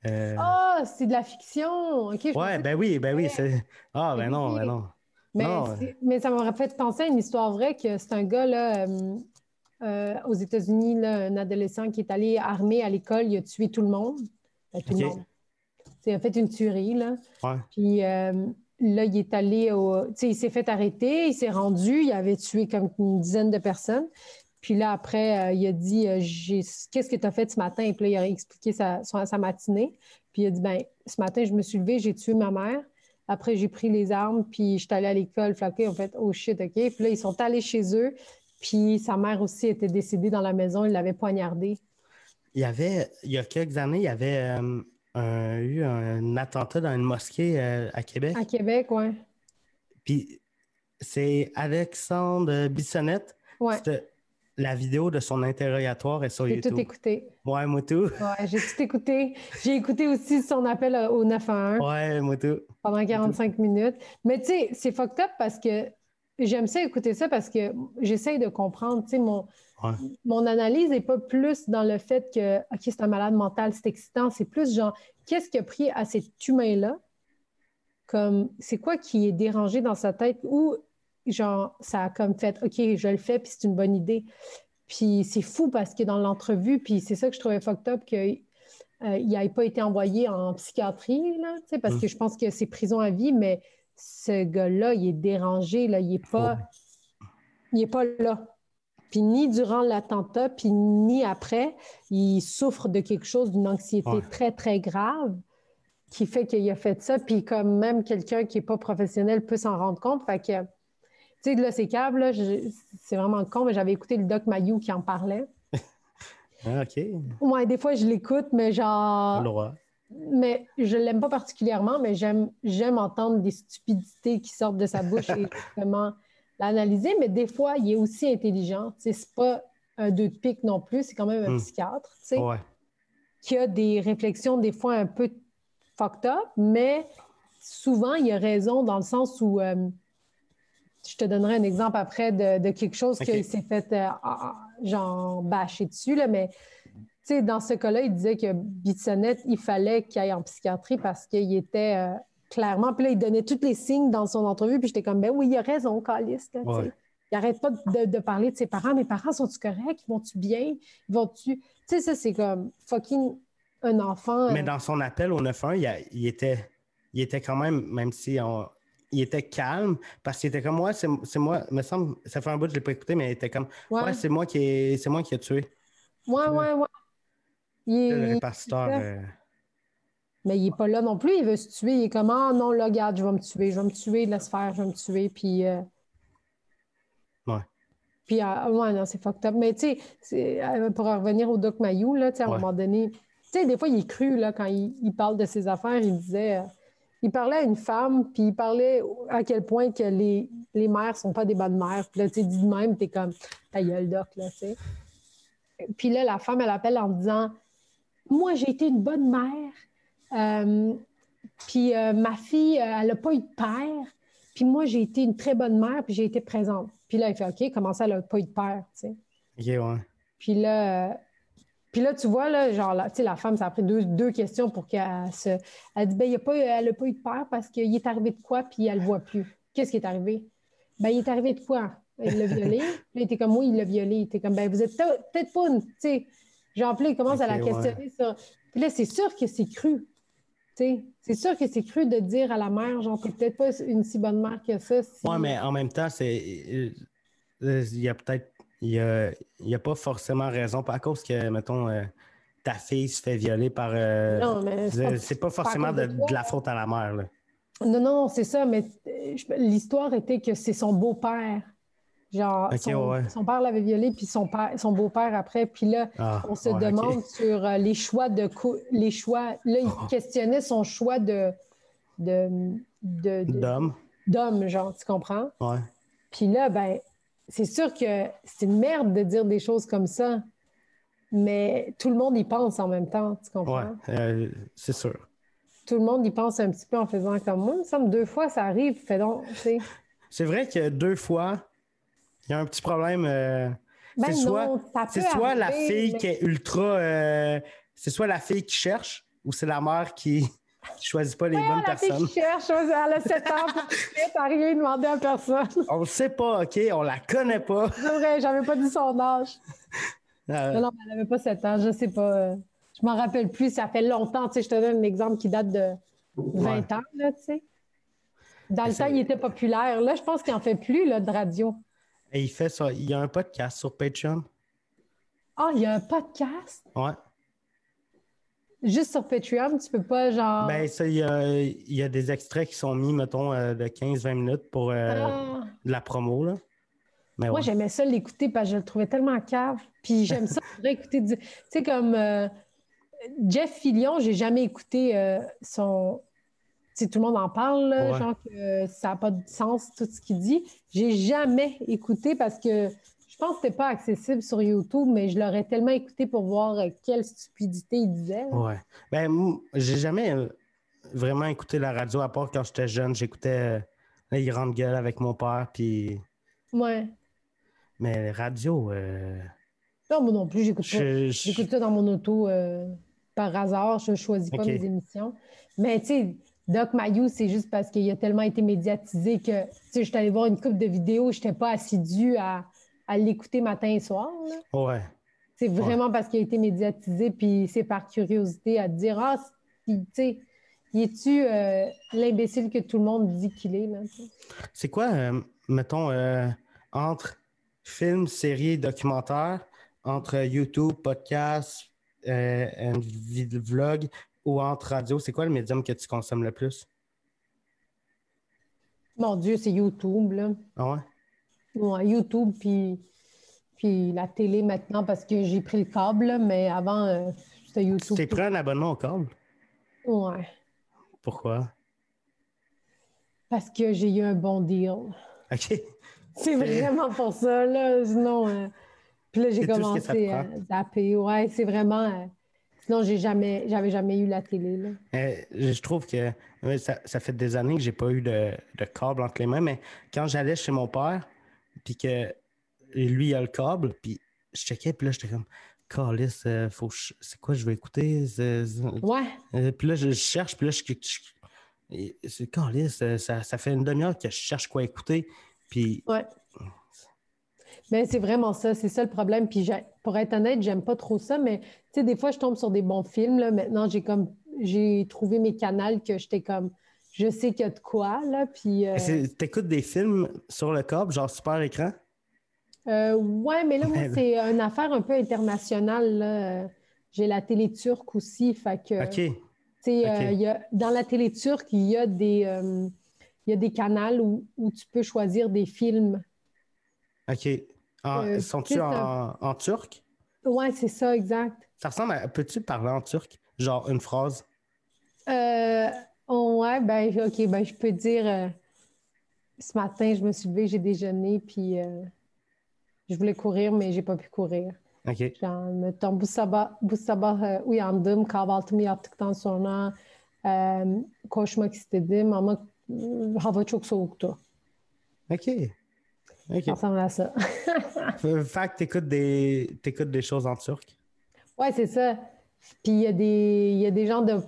Euh, Ah, c'est de la fiction. OK, je ouais, ben oui, ben oui. Ah, ben non, ben non. Mais, non, c'est- mais ça m'aurait fait penser à une histoire vraie que c'est un gars là, euh, euh, aux États-Unis, là, un adolescent qui est allé armé à l'école, il a tué tout le monde. Ben, tout le monde. Il a fait une tuerie, là. Ouais. Puis euh, là, il est allé au. Tu sais, il s'est fait arrêter, il s'est rendu, il avait tué comme une dizaine de personnes. Puis là, après, euh, il a dit euh, Qu'est-ce que tu as fait ce matin? Puis là, il a expliqué sa, sa matinée. Puis il a dit ben, Ce matin, je me suis levé, j'ai tué ma mère. Après, j'ai pris les armes, puis je suis allée à l'école. Flaqué, en fait, oh shit, OK. Puis là, ils sont allés chez eux. Puis sa mère aussi était décédée dans la maison, il l'avait poignardée. Il y avait, il y a quelques années, il y avait euh, un- eu un attentat dans une mosquée euh, à Québec. À Québec, ouais. Puis c'est Alexandre Bissonnette. Ouais. La vidéo de son interrogatoire est sur J'ai YouTube. tout écouté. Ouais, moi tout. Ouais, j'ai tout écouté. J'ai écouté aussi son appel au 911 Ouais, moi tout. pendant 45 minutes. Mais tu sais, c'est fucked up parce que j'aime ça écouter ça parce que j'essaye de comprendre. Tu sais, mon, Ouais. mon analyse n'est pas plus dans le fait que, OK, c'est un malade mental, c'est excitant. C'est plus genre, qu'est-ce qui a pris à cet humain-là? Comme, c'est quoi qui est dérangé dans sa tête? Ou, genre, ça a comme fait, OK, je le fais, puis c'est une bonne idée. Puis c'est fou parce que dans l'entrevue, puis c'est ça que je trouvais fucked up, qu'il n'ait pas été envoyé en psychiatrie, là, parce Mm. que je pense que c'est prison à vie, mais ce gars-là, il est dérangé, là, il n'est pas, Ouais. il est pas là. Puis ni durant l'attentat, puis ni après, il souffre de quelque chose, d'une anxiété Ouais. très, très grave qui fait qu'il a fait ça. Puis comme même quelqu'un qui n'est pas professionnel peut s'en rendre compte. Fait que, tu sais, là, c'est câble, là, c'est vraiment con, mais j'avais écouté le doc Mayou qui en parlait. Ah, OK. Ouais, des fois, je l'écoute, mais genre... Le droit. Mais je l'aime pas particulièrement, mais j'aime j'aime entendre des stupidités qui sortent de sa bouche et justement l'analyser. Mais des fois, il est aussi intelligent. Tu sais, c'est pas un deux de pique non plus, c'est quand même un Hmm. psychiatre, tu sais, Ouais. qui a des réflexions des fois un peu fucked up, mais souvent, il a raison dans le sens où euh, je te donnerai un exemple après de, de quelque chose qu'il s'est fait euh, genre bâcher dessus, là, mais dans ce cas-là, il disait que Bissonnette, il fallait qu'il aille en psychiatrie parce qu'il était euh, clairement. Puis là, il donnait tous les signes dans son entrevue. Puis j'étais comme, ben oui, il a raison, Calis. Ouais. Il arrête pas de, de parler de ses parents. Mes parents sont-tu corrects? Vont-tu bien? Vont-tu. Tu sais, ça, c'est comme fucking un enfant. Mais euh, dans son appel au 9-1, il, il était, il était quand même, même si on- il était calme, parce qu'il était comme moi, c'est moi, me semble, ça fait un bout que je ne l'ai pas écouté, mais il était comme, ouais, ouais, c'est moi qui ai, c'est moi qui ai tué. ouais, ouais, ouais. Il est- Le répartiteur. il- euh, Mais il n'est pas là non plus. Il veut se tuer. Il est comme, ah non, là, regarde, je vais me tuer. Je vais me tuer, laisse faire, je vais me tuer. Puis. euh, Ouais. Puis, euh, ouais, non, c'est fucked up. Mais, tu sais, euh, pour en revenir au Doc Mayou, là, tu sais, à un Ouais. moment donné, tu sais, des fois, il est cru, là, quand il, il parle de ses affaires, il disait. euh, il parlait à une femme, puis il parlait à quel point que les, les mères sont pas des bonnes mères. Puis là, tu dit de même, t'es comme, ta gueule, Doc, là, tu sais. Puis là, la femme, elle appelle en disant Moi, j'ai été une bonne mère. Euh, puis euh, ma fille, euh, elle n'a pas eu de père. Puis moi, j'ai été une très bonne mère, puis j'ai été présente. Puis là, il fait OK, comment ça, elle n'a pas eu de père, tu sais? ok, ouais. Puis là, puis là, tu vois, là, genre, sais, la femme, ça a pris deux, deux questions pour qu'elle se. Elle dit, ben, y a pas, elle n'a pas eu de père parce qu'il est arrivé de quoi, puis elle ne le voit plus. Qu'est-ce qui est arrivé? Ben, il est arrivé de quoi? Il l'a violé. Puis là, il était comme, oui, il l'a violé. Il était comme, ben, vous êtes peut- peut-être pas une. Tu sais, genre, puis il commence à la ouais. questionner sur. Puis là, c'est sûr que c'est cru. Tu sais, c'est sûr que c'est cru de dire à la mère, genre, t'es peut-être pas une si bonne mère que ça. si- Ouais, mais en même temps, c'est. euh, euh, Il y a peut-être. Il y a, a pas forcément raison. À cause que, mettons, euh, ta fille se fait violer par. euh, Non, mais c'est pas- forcément de, la faute à la mère. Là. Non, non, c'est ça, mais euh, l'histoire était que c'est son beau-père. Genre, son, ouais. son père l'avait violé, puis son, père, son beau-père après. Puis là, Ah, on se ouais, demande sur euh, les choix de... les choix... Là, il Oh. questionnait son choix de... de, de- de- D'homme. d'homme, genre, tu comprends? Ouais. Puis là, ben, c'est sûr que c'est une merde de dire des choses comme ça, mais tout le monde y pense en même temps, tu comprends? Ouais, euh, c'est sûr. Tout le monde y pense un petit peu en faisant comme moi. Il me semble deux fois, ça arrive, fais donc, tu sais. C'est vrai que deux fois, il y a un petit problème. euh, Ben c'est soit, la fille mais- qui est ultra. euh, c'est soit la fille qui cherche ou c'est la mère qui, qui choisit pas les bonnes personnes. qui cherche, elle a 7 ans pour t'as rien demandé à personne. On le sait pas, OK? On la connaît pas. C'est vrai, j'avais pas dit son âge. Euh, Non, non, mais elle avait pas 7 ans, je sais pas. Je m'en rappelle plus, ça fait longtemps. Tu sais, je te donne un exemple qui date de 20 ans, là, tu sais. Dans le temps, il était populaire. Là, je pense qu'il en fait plus, là, de radio. et il fait ça. Il y a un podcast sur Patreon. Ah, il y a un podcast? Ouais. Juste sur Patreon. Tu peux pas, genre. Ben, ça, il y a, il y a des extraits qui sont mis, mettons, euh, de 15-20 minutes pour euh, Ah. de la promo, là. Mais Moi, ouais. j'aimais ça l'écouter parce que je le trouvais tellement cave. Puis j'aime ça écouter du. Tu sais, comme euh, Jeff Fillion, j'ai jamais écouté euh, son. Tu sais, tout le monde en parle, là, Ouais. genre que ça n'a pas de sens, tout ce qu'il dit. J'ai jamais écouté parce que je pense que c'était pas accessible sur YouTube, mais je l'aurais tellement écouté pour voir euh, quelle stupidité il disait. Ouais. Ben, moi, j'ai jamais euh, vraiment écouté la radio, à part quand j'étais jeune. J'écoutais euh, les grandes gueules avec mon père, puis Ouais. Mais radio, euh, Non, moi non plus, j'écoute je, J'écoute ça dans mon auto euh, par hasard. Je ne choisis pas mes émissions. Mais tu sais, Doc Mayou, c'est juste parce qu'il a tellement été médiatisé que tu sais, je suis allée voir une couple de vidéos, je n'étais pas assidue à, à l'écouter matin et soir. là. ouais. C'est vraiment parce qu'il a été médiatisé, puis c'est par curiosité à te dire Ah, tu sais, es-tu euh, l'imbécile que tout le monde dit qu'il est? C'est quoi, euh, mettons, euh, entre film, série, documentaire, entre YouTube, podcast, vlog ou entre radio, c'est quoi le médium que tu consommes le plus? Mon Dieu, c'est YouTube. Là. Ah ouais? Ouais, YouTube, puis, puis la télé maintenant parce que j'ai pris le câble, mais avant, euh, c'était Tu YouTube. t'es pris un abonnement au câble? Ouais, Pourquoi? parce que j'ai eu un bon deal. OK. C'est vraiment pour ça, là. Sinon, euh, puis là, j'ai commencé à zapper. Ouais, c'est vraiment. euh, sinon, j'ai jamais, j'avais jamais eu la télé, là. Euh, je trouve que ça, ça fait des années que j'ai pas eu de, de câble entre les mains, mais quand j'allais chez mon père, puis que lui il a le câble, puis je checkais, puis là j'étais comme, Calice, euh, faut je- c'est quoi je vais écouter? C'est- Ouais, Euh, puis là je, cherche, puis là je, je- c'est Calice, euh, ça, ça fait une demi-heure que je cherche quoi écouter, puis ouais. Mais c'est vraiment ça, c'est ça le problème. Puis j'ai- pour être honnête, j'aime pas trop ça, mais tu sais, des fois, je tombe sur des bons films. Là. Maintenant, j'ai comme j'ai trouvé mes canaux que j'étais comme je sais qu'il y a de quoi, là. Puis euh, t'écoutes des films sur le câble, genre super écran? euh, ouais, mais là, moi, c'est une affaire un peu internationale. Euh, J'ai la télé turque aussi. Fait que OK. euh, il y a, dans la télé turque, il y a des, euh, il y a des canaux où, où tu peux choisir des films. OK. Euh, c'est en, en turc? Ouais, c'est ça, exact. Ça ressemble à. Peux-tu parler en turc? Genre une phrase? Euh, oh, ouais, ben, OK, ben, je peux dire, euh, ce matin, je me suis levée, j'ai déjeuné, puis euh, je voulais courir, mais j'ai pas pu courir. OK. Mettons, bu sabah, bu sabah e, uyandım, kahvaltımı yaptıktan sonra e, koşmak istedim ama e, hava çok soğuktu. OK. OK. Ça ressemble à ça. Fait que t'écoutes des, t'écoutes des choses en turc? Ouais, c'est ça. Puis il y a des, il y a des genres de,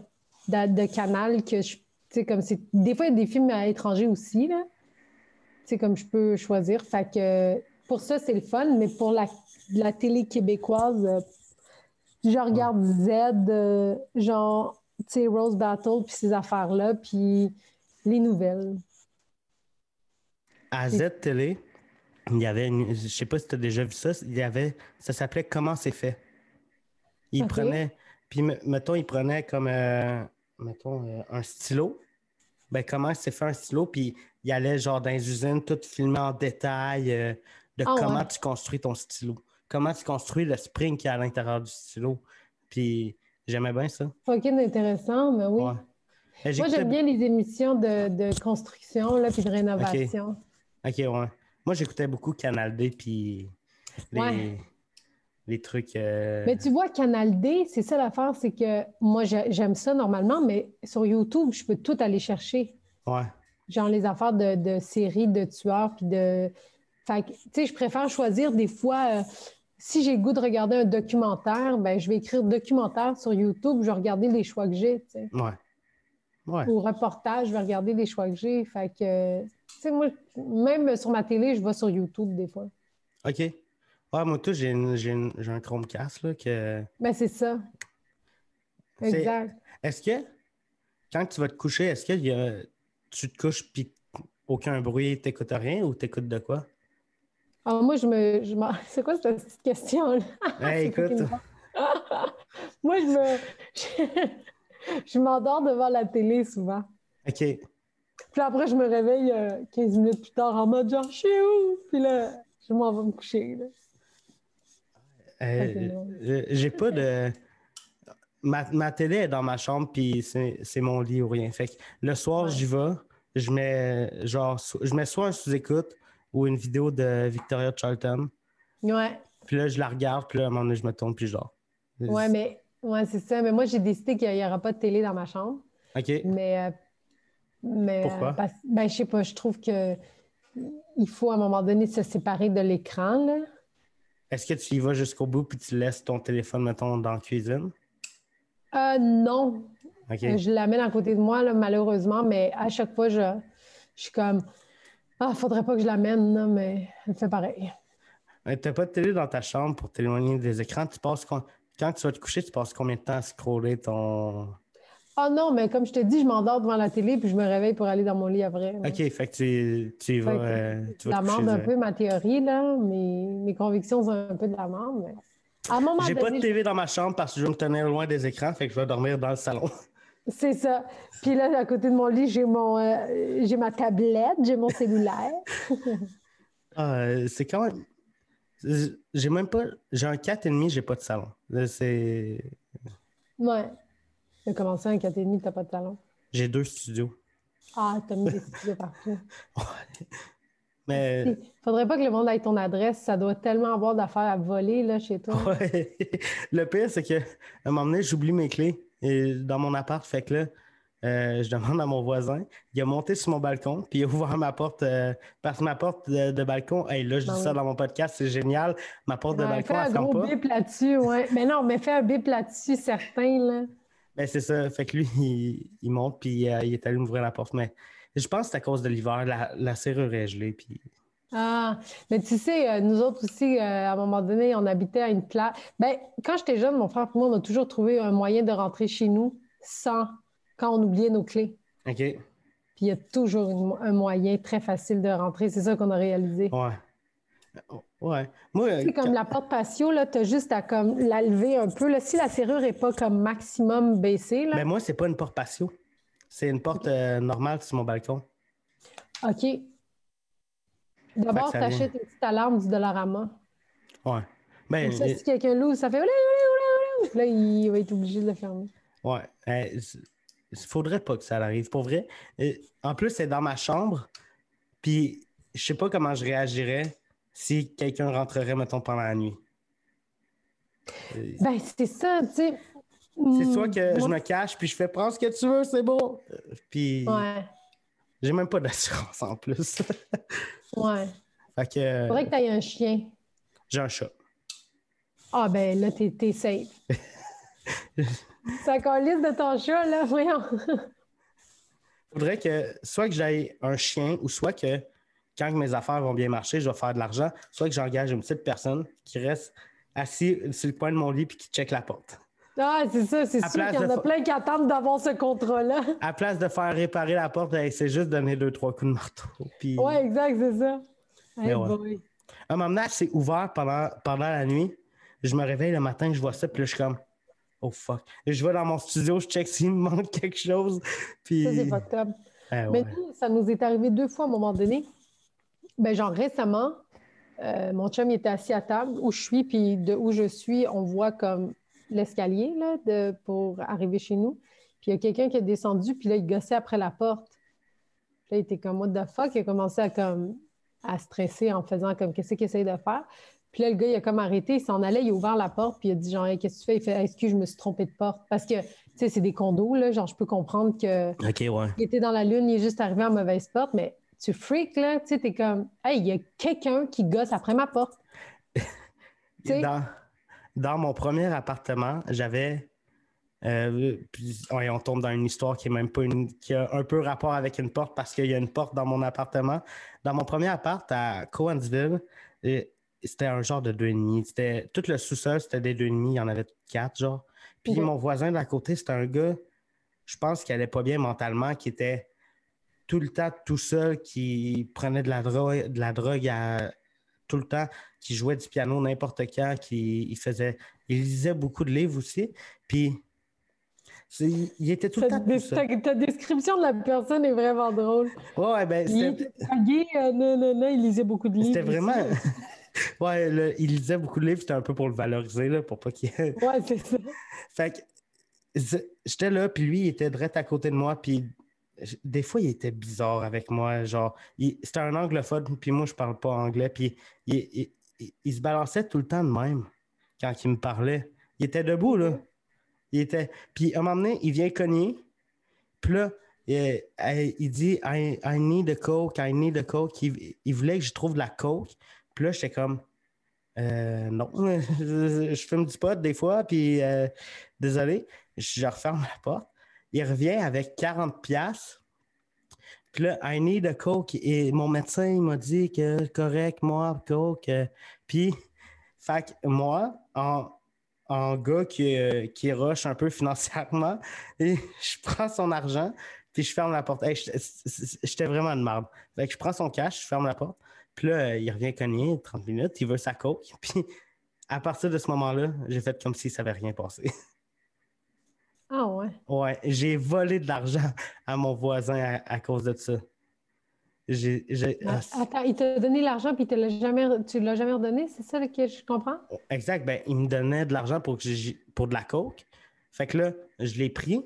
de, de canal que je. Tu sais, comme c'est. Des fois, il y a des films à étrangers aussi, là. Tu sais, comme je peux choisir. Fait que pour ça, c'est le fun, mais pour la, la télé québécoise, euh, je regarde Z, euh, genre, tu sais, Rose Battle, puis ces affaires-là, puis les nouvelles. À Z Télé, il y avait une, je sais pas si tu as déjà vu ça, il y avait, ça s'appelait Comment c'est fait. Il Ok. prenait, puis me- mettons, il prenait comme, euh, mettons, euh, un stylo. Ben, comment c'est fait un stylo, puis il allait genre dans les usines, tout filmer en détail euh, de Ah, comment ouais. tu construis ton stylo. Comment tu construis le spring qui est à l'intérieur du stylo. Puis j'aimais bien ça. Fucking intéressant, mais oui. Ouais. Moi, j'aime bien les émissions de, de construction, là, puis de rénovation. OK, ouais. Moi, j'écoutais beaucoup Canal D, puis les, Ouais. Les trucs. euh, Mais tu vois, Canal D, c'est ça l'affaire, c'est que moi, j'ai- j'aime ça normalement, mais sur YouTube, je peux tout aller chercher. Ouais. Genre les affaires de, de séries, de tueurs, puis de. Fait que, tu sais, je préfère choisir des fois. euh, si j'ai le goût de regarder un documentaire, ben, je vais écrire documentaire sur YouTube, je vais regarder les choix que j'ai, tu sais. Ouais. Ouais. Ou reportage, je vais regarder les choix que j'ai. Fait que, tu sais, moi, même sur ma télé, je vais sur YouTube des fois. OK. Ouais, moi, tout, j'ai une- j'ai une- j'ai un Chromecast, là, que. Ben, c'est ça. C'est- Exact. Est-ce que, quand tu vas te coucher, est-ce que y a- tu te couches, puis aucun bruit, t'écoutes rien, ou t'écoutes de quoi? Alors, moi, je me. je m'en- c'est quoi cette petite question-là? Hey, C'est écoute. Moi, je me. Je, m'endors devant la télé souvent. OK. Puis après, je me réveille euh, 15 minutes plus tard en mode genre, je suis où? Puis là, je m'en vais me coucher. là. Euh, j'ai pas de. Ma, ma télé est dans ma chambre, puis c'est mon lit ou rien. Fait que le soir, Ouais. j'y vais. Je mets genre je mets soit un sous-écoute ou une vidéo de Victoria Charlton. Ouais, Puis là, je la regarde, puis là, à un moment donné, je me tourne, puis dors. ouais, mais ouais, c'est ça. Mais moi, j'ai décidé qu'il n'y aura pas de télé dans ma chambre. OK. Mais, euh, mais euh, Pourquoi? parce- ben, je sais pas, je trouve que il faut à un moment donné se séparer de l'écran. là. Est-ce que tu y vas jusqu'au bout puis tu laisses ton téléphone, mettons, dans la cuisine? Euh, non, OK. Euh, Je l'amène à côté de moi, là, malheureusement, mais à chaque fois, je, je suis comme Ah, faudrait pas que je l'amène, là, mais elle fait pareil. Euh, T'as pas de télé dans ta chambre pour t'éloigner des écrans? Tu passes Quand tu vas te coucher, tu passes combien de temps à scroller ton. Ah non, mais comme je te dis, je m'endors devant la télé puis je me réveille pour aller dans mon lit après. là. OK, fait que tu, tu vas. Euh, tu Je vas te un peu ma théorie, là. Mes, mes convictions sont un peu de l'amende, mais à un moment J'ai pas de TV dans ma chambre parce que je veux me tenir loin des écrans, fait que je vais dormir dans le salon. c'est ça. Puis là, à côté de mon lit, j'ai mon euh, j'ai ma tablette, j'ai mon cellulaire. Ah, euh, c'est quand même. J'ai même pas. J'ai un 4,5, j'ai pas de salon. C'est. Ouais. J'ai commencé à un 4,5, t'as pas de salon. J'ai deux studios. Ah, t'as mis des studios partout. Mais. Faudrait pas que le monde ait ton adresse. Ça doit tellement avoir d'affaires à voler là, chez toi. Ouais. Le pire, c'est que à un moment donné, j'oublie mes clés et- dans mon appart. Fait que là, euh, je demande à mon voisin. Il a monté sur mon balcon, puis il a ouvert ma porte. euh, parce que ma porte de, de balcon, hey, là, je dis Ben ça dans mon podcast, c'est génial. Ma porte de Ouais, balcon, fais un elle ferme gros pas. bip là-dessus, ouais. Mais non, mais fais un bip là-dessus, certain, là. Ben, c'est ça. Fait que lui, il, il monte, puis euh, il est allé m'ouvrir la porte. Mais je pense que c'est à cause de l'hiver. La, la serrure est gelée, puis. Ah, mais tu sais, euh, nous autres aussi, euh, à un moment donné, on habitait à une place. Ben, quand j'étais jeune, mon frère et moi, on a toujours trouvé un moyen de rentrer chez nous sans, quand on oubliait nos clés. OK. Puis il y a toujours une- un moyen très facile de rentrer. C'est ça qu'on a réalisé. Ouais. Ouais. Moi, C'est comme la porte patio, là, t'as juste à comme la lever un peu. Là. Si la serrure n'est pas comme maximum baissée, là, Mais moi, c'est pas une porte patio. C'est une porte euh, normale sur mon balcon. OK. D'abord, ça t'achètes une petite alarme du Dollarama. Ouais. Ben, ça, si quelqu'un l'ouvre, ça fait olé, olé, olé, olé. Puis Là, il va être obligé de le fermer. Ouais. Il faudrait pas que ça arrive. Pour vrai. Euh, En plus, c'est dans ma chambre. Puis, je sais pas comment je réagirais si quelqu'un rentrerait, mettons, pendant la nuit? Euh, Ben, c'est ça, tu sais. C'est soit que je me cache, puis je fais prends ce que tu veux, c'est bon. Euh, Puis, Ouais, j'ai même pas d'assurance en plus. ouais. fait que euh, Faudrait que tu aies un chien. j'ai un chat. Ah, ben là, t'es t'es safe. Ça colisse de ton chat, là, voyons. faudrait que soit que j'aille un chien ou soit que quand mes affaires vont bien marcher, je vais faire de l'argent, soit que j'engage une petite personne qui reste assis sur le coin de mon lit puis qui check la porte. Ah, c'est ça, c'est sûr qu'il y en a plein qui attendent d'avoir ce contrat-là. À la place de faire réparer la porte, hey, c'est juste donner deux, trois coups de marteau. Puis, Ouais, exact, c'est ça. Hey ouais. Un moment c'est ouvert pendant, pendant la nuit. Je me réveille le matin, je vois ça, puis là, je suis comme, oh fuck. Je vais dans mon studio, je check s'il me manque quelque chose. Puis, Ça, c'est fucked up. Eh Mais nous, ça nous est arrivé deux fois à un moment donné. Ben, genre récemment, euh, mon chum il était assis à table où je suis, puis de où je suis, on voit comme l'escalier là, de, pour arriver chez nous. Puis il y a quelqu'un qui est descendu, puis là, il gossait après la porte. Puis là, il était comme, what the fuck? Il a commencé à, comme, à stresser en faisant comme, qu'est-ce qu'il essaye de faire? Puis là, le gars, il a comme arrêté, il s'en allait, il a ouvert la porte, puis il a dit, genre, Hey, qu'est-ce que tu fais? Il fait, excuse, je me suis trompé de porte. Parce que, tu sais, c'est des condos, là, genre, je peux comprendre que Ok, ouais. il était dans la lune, il est juste arrivé en mauvaise porte, mais tu freak, là, tu sais, t'es comme, hey, il y a quelqu'un qui gosse après ma porte. Dans, dans mon premier appartement, j'avais. euh, puis, ouais, on tombe dans une histoire qui est même pas une. qui a un peu rapport avec une porte parce qu'il y a une porte dans mon appartement. Dans mon premier appart à Cowansville, euh, c'était un genre de deux et demi. C'était tout le sous-sol, c'était des deux et demi. Il y en avait quatre, genre. Puis mon voisin de la côté, c'était un gars, je pense qu'il allait pas bien mentalement, qui était tout le temps tout seul, qui prenait de la drogue, de la drogue à- tout le temps, qui jouait du piano n'importe quand, qui il faisait, il lisait beaucoup de livres aussi. Puis il était tout le temps tout seul. ta- ta description de la personne est vraiment drôle. Ouais, ben, Il était tagué, euh, non, non, non, il lisait beaucoup de livres. c'était vraiment. ouais, le- il lisait beaucoup de livres, c'était un peu pour le valoriser, là, pour pas qu'il. Ouais, c'est ça. Fait que j'étais là, puis lui, il était direct à côté de moi, puis des fois, il était bizarre avec moi. Genre, il- c'était un anglophone, puis moi, je parle pas anglais, puis il, il- il- il se balançait tout le temps de même quand il me parlait. Il était debout, là. Il était... Puis à un moment donné, il vient cogner, puis là, Et, euh, il dit I, need a coke, I need a coke. Il, il voulait que je trouve de la coke. Puis là, j'étais comme euh, non, je, je fume du pot des fois, puis euh, désolé, je referme la porte. Il revient avec 40 pièces. Puis là, I need a coke. Et mon médecin, il m'a dit que correct, moi, coke. Puis, moi, en, en gars qui, qui rush un peu financièrement, et je prends son argent, puis je ferme la porte. J'étais- vraiment de merde. Fait que je prends son cash, je ferme la porte. Puis là, il revient cogner 30 minutes, il veut sa coke. Puis à partir de ce moment-là, j'ai fait comme si ça n'avait rien passé. Ah ouais. Ouais, j'ai volé de l'argent à mon voisin à, à cause de ça. J'ai, j'ai- ah, c'est- Attends, il t'a donné l'argent puis jamais, tu l'as jamais redonné, c'est ça que je comprends? exact, ben, il me donnait de l'argent pour, que j'ai- pour de la coke. Fait que là, je l'ai pris.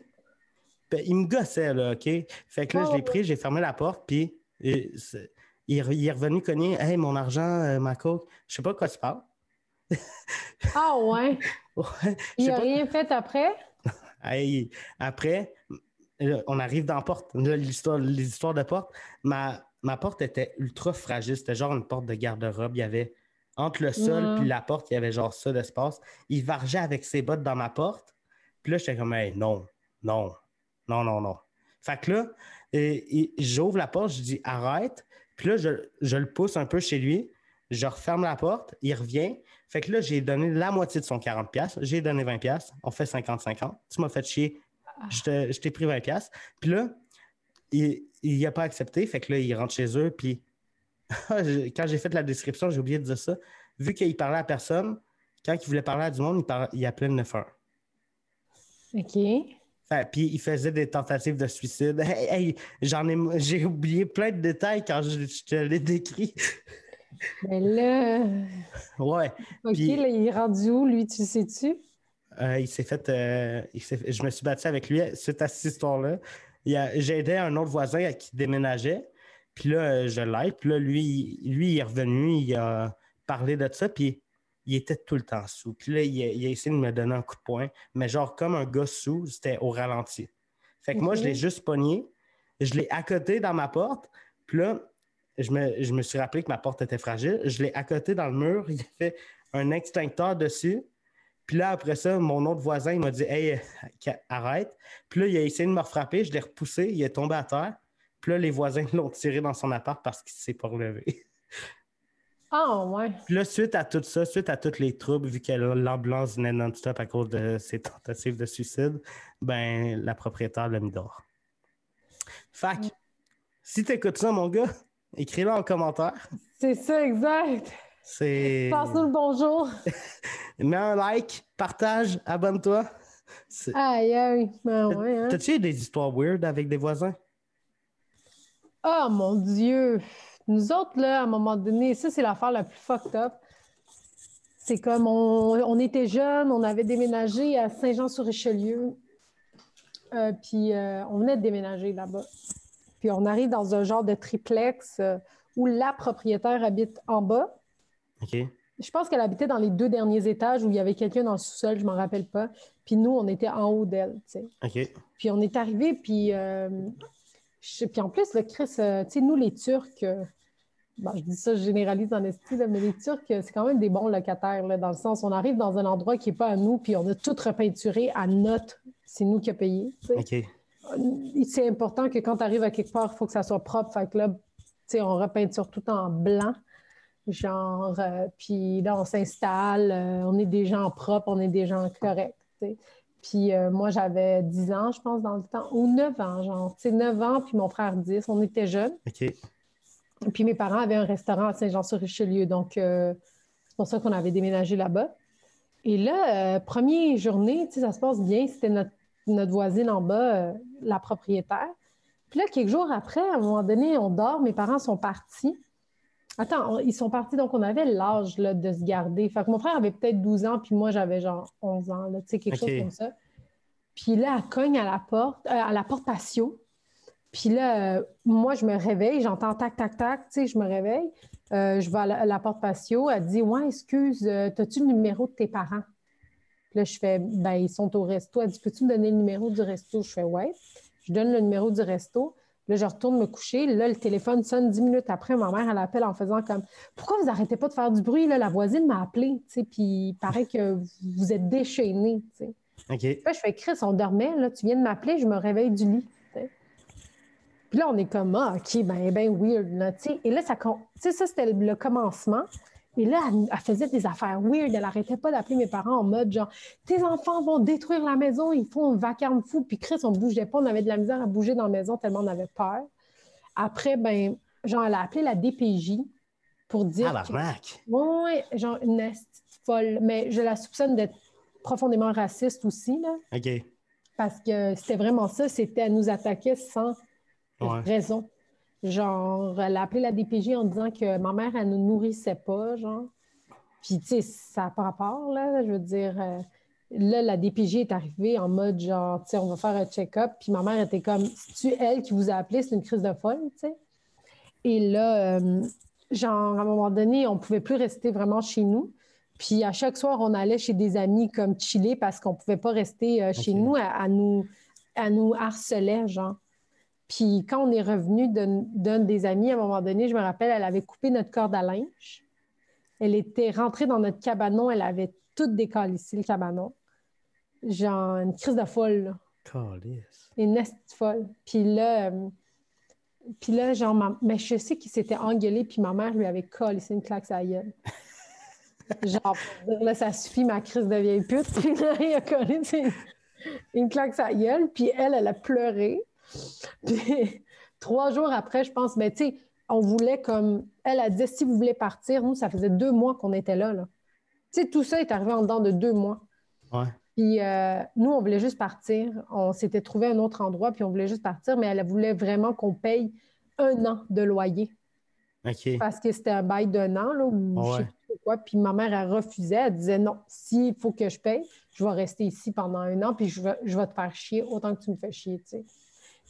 Ben, il me gossait, là, OK? Fait que là, je l'ai pris, j'ai fermé la porte, puis euh, il, est re- il est revenu cogner. Hey, mon argent, euh, ma coke. Je sais pas de quoi tu parles. Ah ouais. Ouais, Il sais a pas. rien fait après? Hey, après, là, on arrive dans la porte. L'histoire, les histoires de porte. Ma, ma porte était ultra fragile. C'était genre une porte de garde-robe. Il y avait entre le sol et la porte, il y avait genre ça d'espace. Il vargeait avec ses bottes dans ma porte. Puis là, j'étais comme, hey, non, non, non, non, non. Fait que là, et- et j'ouvre la porte, je dis, arrête. Puis là, je, je le pousse un peu chez lui. Je referme la porte, il revient. Fait que là, j'ai donné la moitié de son 40$. J'ai donné 20$. On fait 50-50. Tu m'as fait chier. Je te- je t'ai pris 20$. Puis là, il n'a pas accepté. Fait que là, il rentre chez eux. Puis quand j'ai fait la description, j'ai oublié de dire ça. Vu qu'il parlait à personne, quand il voulait parler à du monde, il, par- il appelait le 911. OK. Fait, puis il faisait des tentatives de suicide. Hey, hey, j'en ai, j'ai oublié plein de détails quand je, je te l'ai décrit. Mais là, Ouais. OK, Puis- là, il est rendu où, lui, tu sais-tu? Euh, il s'est fait, euh, il s'est fait- Je me suis battu avec lui suite à cette histoire-là. Il a- J'ai aidé un autre voisin qui déménageait. Puis là, euh, je l'aide. Puis là, lui, lui, il est revenu, il a parlé de ça. Puis il était tout le temps sous. Puis là, il a, il a essayé de me donner un coup de poing. Mais genre, comme un gars sous, c'était au ralenti. Fait que moi, je l'ai juste pogné. Je l'ai accoté dans ma porte. Puis là, je me, je me suis rappelé que ma porte était fragile. Je l'ai accoté dans le mur. Il a fait un extincteur dessus. Puis là, après ça, mon autre voisin, il m'a dit Hey, euh, arrête. Puis là, il a essayé de me refrapper. Je l'ai repoussé. Il est tombé à terre. Puis là, les voisins l'ont tiré dans son appart parce qu'il ne s'est pas relevé. Ah ouais. Puis là, suite à tout ça, suite à tous les troubles, vu que l'ambulance venait non-stop à cause de ses tentatives de suicide, ben, la propriétaire l'a mis dehors. Fac, si tu écoutes ça, mon gars, écris-le en commentaire. C'est ça, exact. C'est. Passe-nous le bonjour. Mets un like, partage, abonne-toi. Aïe, aïe. Ben ouais, hein. T'as-tu eu des histoires weird avec des voisins? Oh mon Dieu! Nous autres, là, à un moment donné, ça, c'est l'affaire la plus fucked up. C'est comme on, on était jeunes, on avait déménagé à Saint-Jean-sur-Richelieu. Euh, puis euh, on venait de déménager là-bas. Puis on arrive dans un genre de triplex euh, où la propriétaire habite en bas. OK. Je pense qu'elle habitait dans les deux derniers étages où il y avait quelqu'un dans le sous-sol, je m'en rappelle pas. Puis nous, on était en haut d'elle, tu sais. OK. Puis on est arrivé, puis, euh, je- puis en plus, le Chris, euh, tu sais, nous, les Turcs, euh, bon, je dis ça, je généralise en là, mais les Turcs, c'est quand même des bons locataires, là, dans le sens, on arrive dans un endroit qui n'est pas à nous, puis on a tout repeinturé à notre, c'est nous qui a payé. tu sais. OK. Euh, C'est important que quand tu arrives à quelque part, il faut que ça soit propre. Fait que là, tu sais, on repeinture tout en blanc. Genre, euh, puis là, on s'installe, euh, on est des gens propres, on est des gens corrects. Puis euh, moi, j'avais 10 ans, je pense, dans le temps, ou 9 ans, genre. Tu sais, 9 ans, puis mon frère 10. On était jeunes. OK. Puis mes parents avaient un restaurant à Saint-Jean-sur-Richelieu. Donc, c'est pour ça qu'on avait déménagé là-bas. Et là, première journée, tu sais, ça se passe bien. C'était notre, notre voisine en bas, la propriétaire. Puis là, quelques jours après, à un moment donné, on dort. Mes parents sont partis. Attends, on- ils sont partis, donc on avait l'âge là, de se garder. Fait que mon frère avait peut-être 12 ans, puis moi, j'avais genre 11 ans, là, tu sais, quelque chose comme ça. Puis là, elle cogne à la porte, euh, à la porte patio. Puis là, euh, moi, je me réveille, j'entends tac, tac, tac, tu sais, je me réveille. Euh, je vais à la, à la porte patio. Elle dit Ouais, excuse, as-tu le numéro de tes parents? Puis là, je fais Ben, ils sont au resto. Elle dit Peux-tu me donner le numéro du resto? Je fais Ouais. Je donne le numéro du resto. Là, je retourne me coucher. Là, le téléphone sonne dix minutes après. Ma mère, elle appelle en faisant comme Pourquoi vous arrêtez pas de faire du bruit? Là, la voisine m'a appelé. Puis il paraît que vous êtes déchaîné. tu sais. OK. Là, je fais Chris, on dormait. Là, tu viens de m'appeler, je me réveille du lit. Puis là, on est comme Ah, OK, ben, ben weird. Là. Et là, ça, con- tu sais, ça, c'était le commencement. Et là, elle, elle faisait des affaires weird. Elle arrêtait pas d'appeler mes parents en mode genre Tes enfants vont détruire la maison, ils font un vacarme fou. Puis Chris, on bougeait pas, on avait de la misère à bouger dans la maison tellement on avait peur. Après, ben, genre, elle a appelé la DPJ pour dire. Ah, que- barnac. Ouais, genre une folle. Mais je la soupçonne d'être profondément raciste aussi, là. OK. Parce que c'était vraiment ça, c'était elle nous attaquer sans Ouais. raison. Genre, elle a appelé la DPJ en disant que ma mère, elle ne nous nourrissait pas, genre. Puis, tu sais, ça n'a pas rapport, là. Je veux dire, euh, là, la DPJ est arrivée en mode, genre, tu sais, on va faire un check-up. Puis ma mère était comme, c'est-tu elle qui vous a appelé? C'est une crise de folle, tu sais. Et là, euh, genre, à un moment donné, on ne pouvait plus rester vraiment chez nous. Puis à chaque soir, on allait chez des amis comme chiller parce qu'on ne pouvait pas rester euh, chez nous. À, nous. à nous harcelait, genre. Puis quand on est revenu d'un des amis, à un moment donné, je me rappelle, elle avait coupé notre corde à linge. Elle était rentrée dans notre cabanon, elle avait tout décalissé, le cabanon. Genre, une crise de folle, là. Calisse. Une de folle. Puis là, euh, puis là, genre, ma- mais je sais qu'il s'était engueulé, puis ma mère lui avait collé une claque à la gueule. Genre, pour dire, là, ça suffit, ma crise de vieille pute. Puis là, il a collé une claque à la gueule, puis elle, elle a pleuré. Puis trois jours après, je pense, mais tu sais, on voulait comme. Elle a dit si vous voulez partir, nous, ça faisait deux mois qu'on était là. là. Tu sais, tout ça est arrivé en dedans de deux mois. Ouais. Puis euh, nous, on voulait juste partir. On s'était trouvé un autre endroit, puis on voulait juste partir, mais elle voulait vraiment qu'on paye un an de loyer parce que c'était un bail d'un an, là, ou je sais plus quoi. Puis ma mère, elle refusait. Elle disait non, s'il faut que je paye, je vais rester ici pendant un an, puis je vais, je vais te faire chier autant que tu me fais chier, tu sais.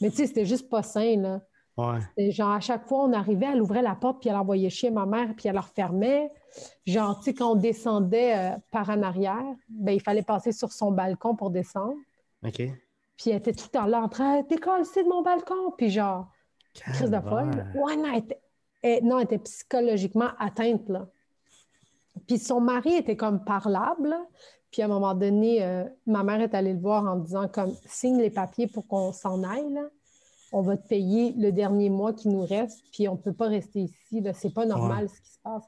Mais tu sais, c'était juste pas sain, là. Ouais. Genre, à chaque fois, on arrivait, elle ouvrait la porte, puis elle envoyait chier ma mère, puis elle la refermait. Genre, tu sais, quand on descendait euh, par en arrière, ben, il fallait passer sur son balcon pour descendre. OK. Puis elle était tout le temps là en train T'es c'est de mon balcon. Puis genre, crise de folle. Ouais, non, elle était, elle- non, elle était psychologiquement atteinte, là. Puis son mari était comme parlable. Puis à un moment donné, euh, ma mère est allée le voir en disant comme signe les papiers pour qu'on s'en aille. là. On va te payer le dernier mois qui nous reste, puis on ne peut pas rester ici. C'est pas normal ce qui se passe.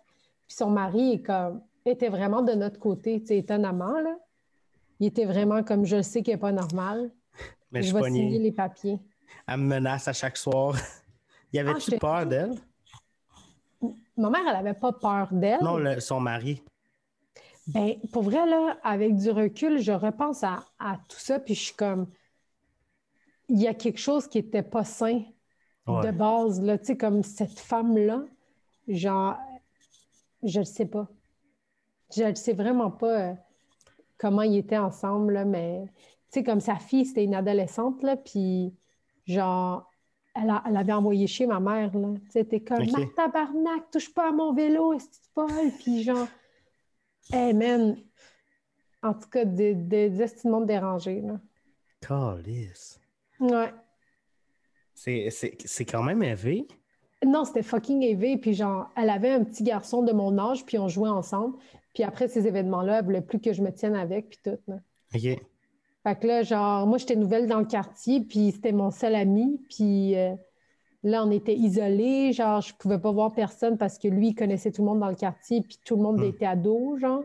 Puis son mari est comme, était vraiment de notre côté, tu sais, étonnamment. Là. Il était vraiment comme je sais qu'il n'est pas normal. Mais je vais signer les papiers. Elle me menace à chaque soir. y Ah, avait-tu je- peur d'elle? Ma mère, elle n'avait pas peur d'elle. Non, le- son mari. Ben, pour vrai, là, avec du recul, je repense à, à tout ça, puis je suis comme, il y a quelque chose qui n'était pas sain Ouais. de base, là, tu sais, comme cette femme-là, genre, je ne sais pas. Je ne sais vraiment pas euh, comment ils étaient ensemble, là, mais, tu sais, comme sa fille, c'était une adolescente, là, puis, genre, elle, a- elle avait envoyé chez ma mère, là. Tu sais, t'es comme, Ok. ma tabarnak, touche pas à mon vélo, est-ce que tu? Puis, genre, hey, man, en tout cas, des, esti de monde dérangé, là. Calisse. Ouais. C'est- C'est c'est quand même élevé. Non, c'était fucking élevé. Puis genre, elle avait un petit garçon de mon âge, puis on jouait ensemble. Puis après ces événements-là, elle voulait plus que je me tienne avec, puis tout. là. OK. Fait que là, genre, moi, j'étais nouvelle dans le quartier, puis c'était mon seul ami. Puis euh, là, on était isolés. Genre, je pouvais pas voir personne parce que lui, il connaissait tout le monde dans le quartier, puis tout le monde Hmm. était ado, genre.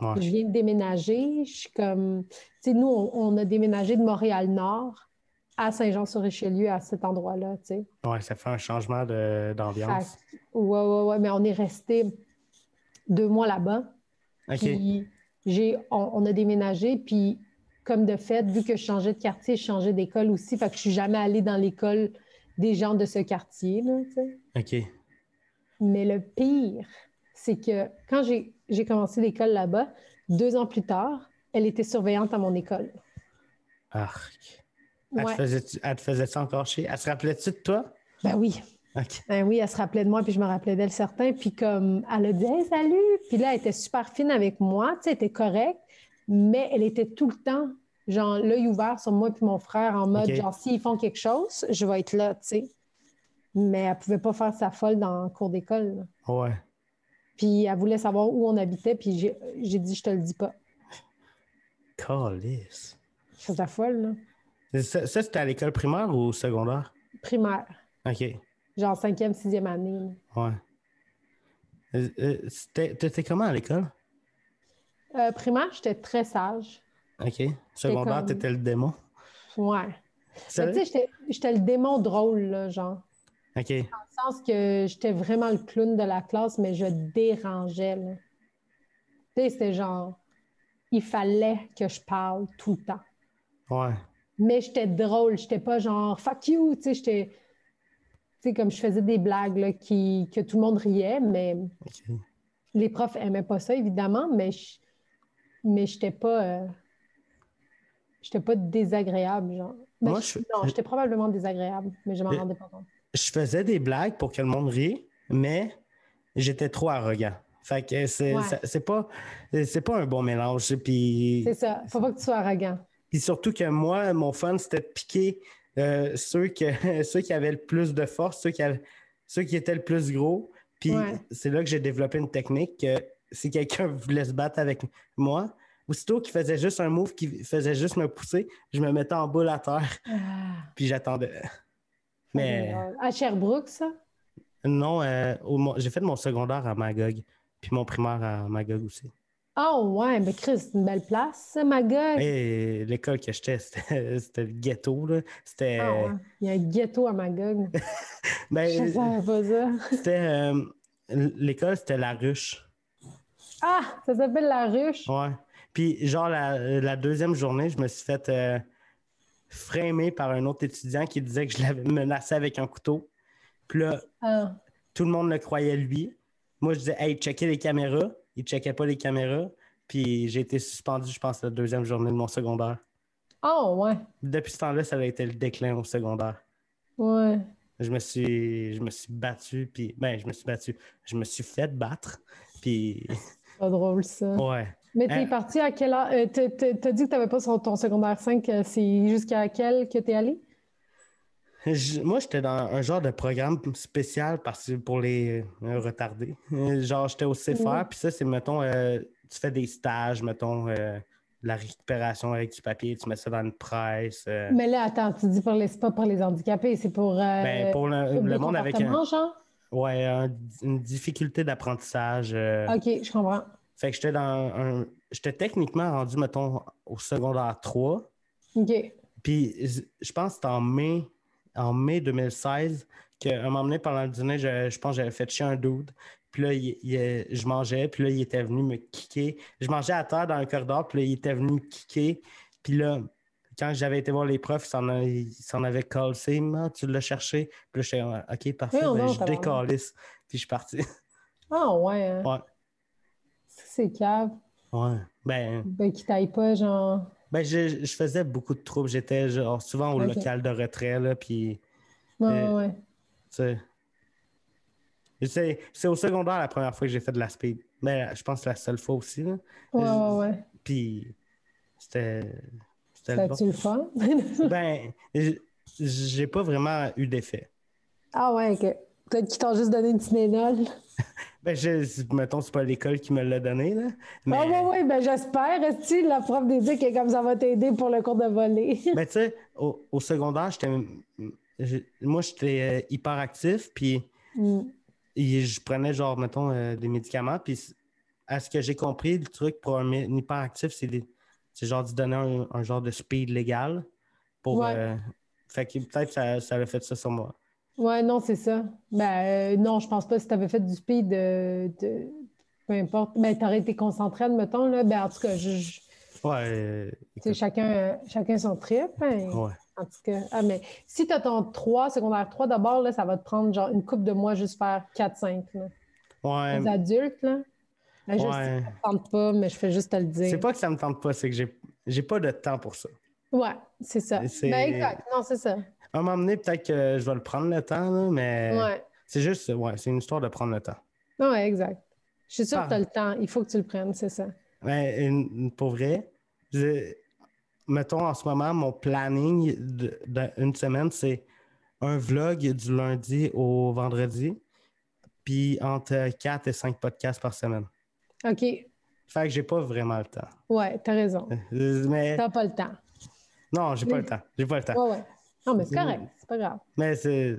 Ouais. Je viens de déménager. Je suis comme... Tu sais, nous, on, on a déménagé de Montréal-Nord à Saint-Jean-sur-Richelieu, à cet endroit-là, tu sais. Ouais, ça fait un changement d'ambiance. Ouais, ouais, ouais, mais on est resté deux mois là-bas. OK. Puis j'ai, on, on a déménagé, puis comme de fait, vu que je changeais de quartier, je changeais d'école aussi. Fait que je suis jamais allée dans l'école des gens de ce quartier, là. OK. Mais le pire, c'est que quand j'ai, commencé l'école là-bas, deux ans plus tard, elle était surveillante à mon école. Arc. Elle, Ouais. te faisait, elle te faisait ça encore chier? Elle se rappelait-tu de toi? Ben oui. OK. Ben oui, elle se rappelait de moi, puis je me rappelais d'elle certains. Puis comme, elle a dit Hey, salut! Puis là, elle était super fine avec moi, tu sais, elle était correcte, mais elle était tout le temps genre, l'œil ouvert sur moi puis mon frère en mode, genre, s'ils font quelque chose, je vais être là, tu sais. Mais elle pouvait pas faire sa folle dans le cours d'école. là. Ouais. Puis elle voulait savoir où on habitait, puis j'ai j'ai dit, je te le dis pas. Calice. Je faisais la folle, là. Ça, ça, c'était à l'école primaire ou secondaire? Primaire. OK. Genre cinquième, sixième année. là. Ouais. Euh, euh, T'étais comment à l'école? Euh, primaire, j'étais très sage. OK. Secondaire, comme- t'étais le démon. Ouais. Tu sais, j'étais- le démon drôle, là, genre. OK. Dans le sens que j'étais vraiment le clown de la classe, mais je dérangeais, là. Tu sais, c'était genre... Il fallait que je parle tout le temps. Ouais. Mais j'étais drôle, j'étais pas genre « fuck you », tu sais, j'étais... Tu sais, comme je faisais des blagues, là, qui, que tout le monde riait, mais les profs aimaient pas ça, évidemment, mais je... mais j'étais pas... euh, J'étais pas désagréable, genre. Ben, Moi, je- Non, j'étais probablement désagréable, mais je m'en rendais pas compte. Je faisais des blagues pour que le monde rie, mais j'étais trop arrogant. Fait que c'est Ouais. pas c'est pas un bon mélange. Puis, C'est ça. Faut pas que tu sois arrogant. puis surtout que moi, mon fun, c'était de piquer euh, ceux, que, ceux qui avaient le plus de force, ceux qui, avaient- ceux qui étaient le plus gros. Puis Ouais. c'est là que j'ai développé une technique que si quelqu'un voulait se battre avec moi, aussitôt qu'il faisait juste un move, qui faisait juste me pousser, je me mettais en boule à terre, puis j'attendais. Mais À Sherbrooke, ça? non, euh, au j'ai fait mon secondaire à Magog, puis mon primaire à Magog aussi. Oh, ouais, mais Chris, c'est une belle place, ça, ma gueule. Et l'école que j'étais, c'était c'était le ghetto. là. C'était. Ah, ouais. Il y a un ghetto à Magog. ben, Je savais pas ça. c'était. euh, l'école, c'était la ruche. Ah, ça s'appelle la ruche? Ouais. Puis, genre, la, la deuxième journée, je me suis fait euh, framer par un autre étudiant qui disait que je l'avais menacé avec un couteau. Puis là, Ah. tout le monde le croyait lui. Moi, je disais, hey, checkez les caméras. Il checkait pas les caméras. Puis j'ai été suspendu, je pense, la deuxième journée de mon secondaire. Oh, ouais. Depuis ce temps-là, ça a été le déclin au secondaire. Ouais. Je me suis, je me suis battu, puis ben, je me suis battu. Je me suis fait battre, puis Pas drôle, ça. ouais. Mais t'es Hein? parti à quelle heure? Euh, t'as- t'as t'as dit que t'avais pas son- ton secondaire 5. euh, C'est jusqu'à quel que t'es allé? Je- moi, j'étais dans un genre de programme spécial parce pour les euh, retardés. Euh, Genre, j'étais au CFR, Ouais. puis ça, c'est, mettons, euh, tu fais des stages, mettons, euh, la récupération avec du papier, tu mets ça dans une presse. Mais là, attends, tu dis pour les, pas pour les handicapés, c'est pour, ben, pour le, monde avec un, genre? ouais, un- une difficulté d'apprentissage. OK, je comprends. Fait que j'étais dans un. J'étais techniquement rendu, mettons, au secondaire 3. OK. Puis je pense que c'était en mai, en mai 2016 qu'à un moment donné, pendant le dîner, je, je pense que j'avais fait chier un dude. Puis là, il- il- je mangeais, puis là, il était venu me kicker. Je mangeais à terre dans le corridor, puis là, il était venu me kicker. Puis là, quand j'avais été voir les profs, il s'en a- il s'en avait collé. Tu l'as cherché. Puis là, j'étais OK, parfait, Oui, ben, non, je décalisse. Puis je suis parti. Ah, ouais. hein. Ouais. C'est cave. Ouais. Ben, Ben, qui taille pas, genre. ben je, je faisais beaucoup de troubles. J'étais genre souvent au local de retrait, là, puis. Ouais, Euh, ouais. Tu sais. C'est c'est au secondaire la première fois que j'ai fait de la speed. Mais je pense que la seule fois aussi. Là. Ouais, je- ouais, ouais. Puis c'était. C'était le Ça-tu bon. le fun? Ben, j'ai pas vraiment eu d'effet. ah, ouais, OK. Peut-être qu'ils t'ont juste donné une Tylenol. Ben, je, mettons, c'est pas l'école qui me l'a donné, là. Mais, Ah, ouais, ouais, ben, j'espère. Que la prof d'éduc est comme ça va t'aider pour le cours de volley? ben, tu sais, au, au secondaire, j'étais. Moi, j'étais euh, hyperactif, puis Mm. Je prenais genre, mettons, euh, des médicaments. Puis à ce que j'ai compris, le truc pour un, hyperactif, c'est genre de donner un, un genre de speed légal. Pour, Ouais. euh, fait que peut-être ça, ça a fait ça sur moi. Ouais, non, c'est ça. Ben, euh, non, je pense pas. Si tu avais fait du speed, de, de- peu importe. Ben, tu aurais été concentré, admettons. Là. Ben, en tout cas, je, je- Ouais. euh, sais, chacun, euh, chacun son trip. hein. ouais. En tout cas. Ah, mais si tu as ton 3, secondaire 3, d'abord, là, ça va te prendre genre une couple de mois juste faire 4-5. là. Ouais. Les adultes, là. Ben, je sais, Ouais. ça me tente pas, mais je fais juste te le dire. C'est pas que ça me tente pas, c'est que j'ai j'ai pas de temps pour ça. Ouais, c'est ça. C'est- Ben, exact. Non, c'est ça. À un moment donné, peut-être que je vais le prendre le temps, là, mais Ouais. c'est juste, ouais, c'est une histoire de prendre le temps. Ouais, exact. Je suis sûre Ah. que tu as le temps. Il faut que tu le prennes, c'est ça. Mais une- pour vrai, je- mettons, en ce moment, mon planning d'une semaine, c'est un vlog du lundi au vendredi, puis entre 4 et 5 podcasts par semaine. OK. Fait que j'ai pas vraiment le temps. Ouais, t'as raison. Mais T'as pas le temps. non, j'ai pas le temps. J'ai pas le temps. Ouais, ouais. Non, mais c'est correct. C'est pas grave. Mais c'est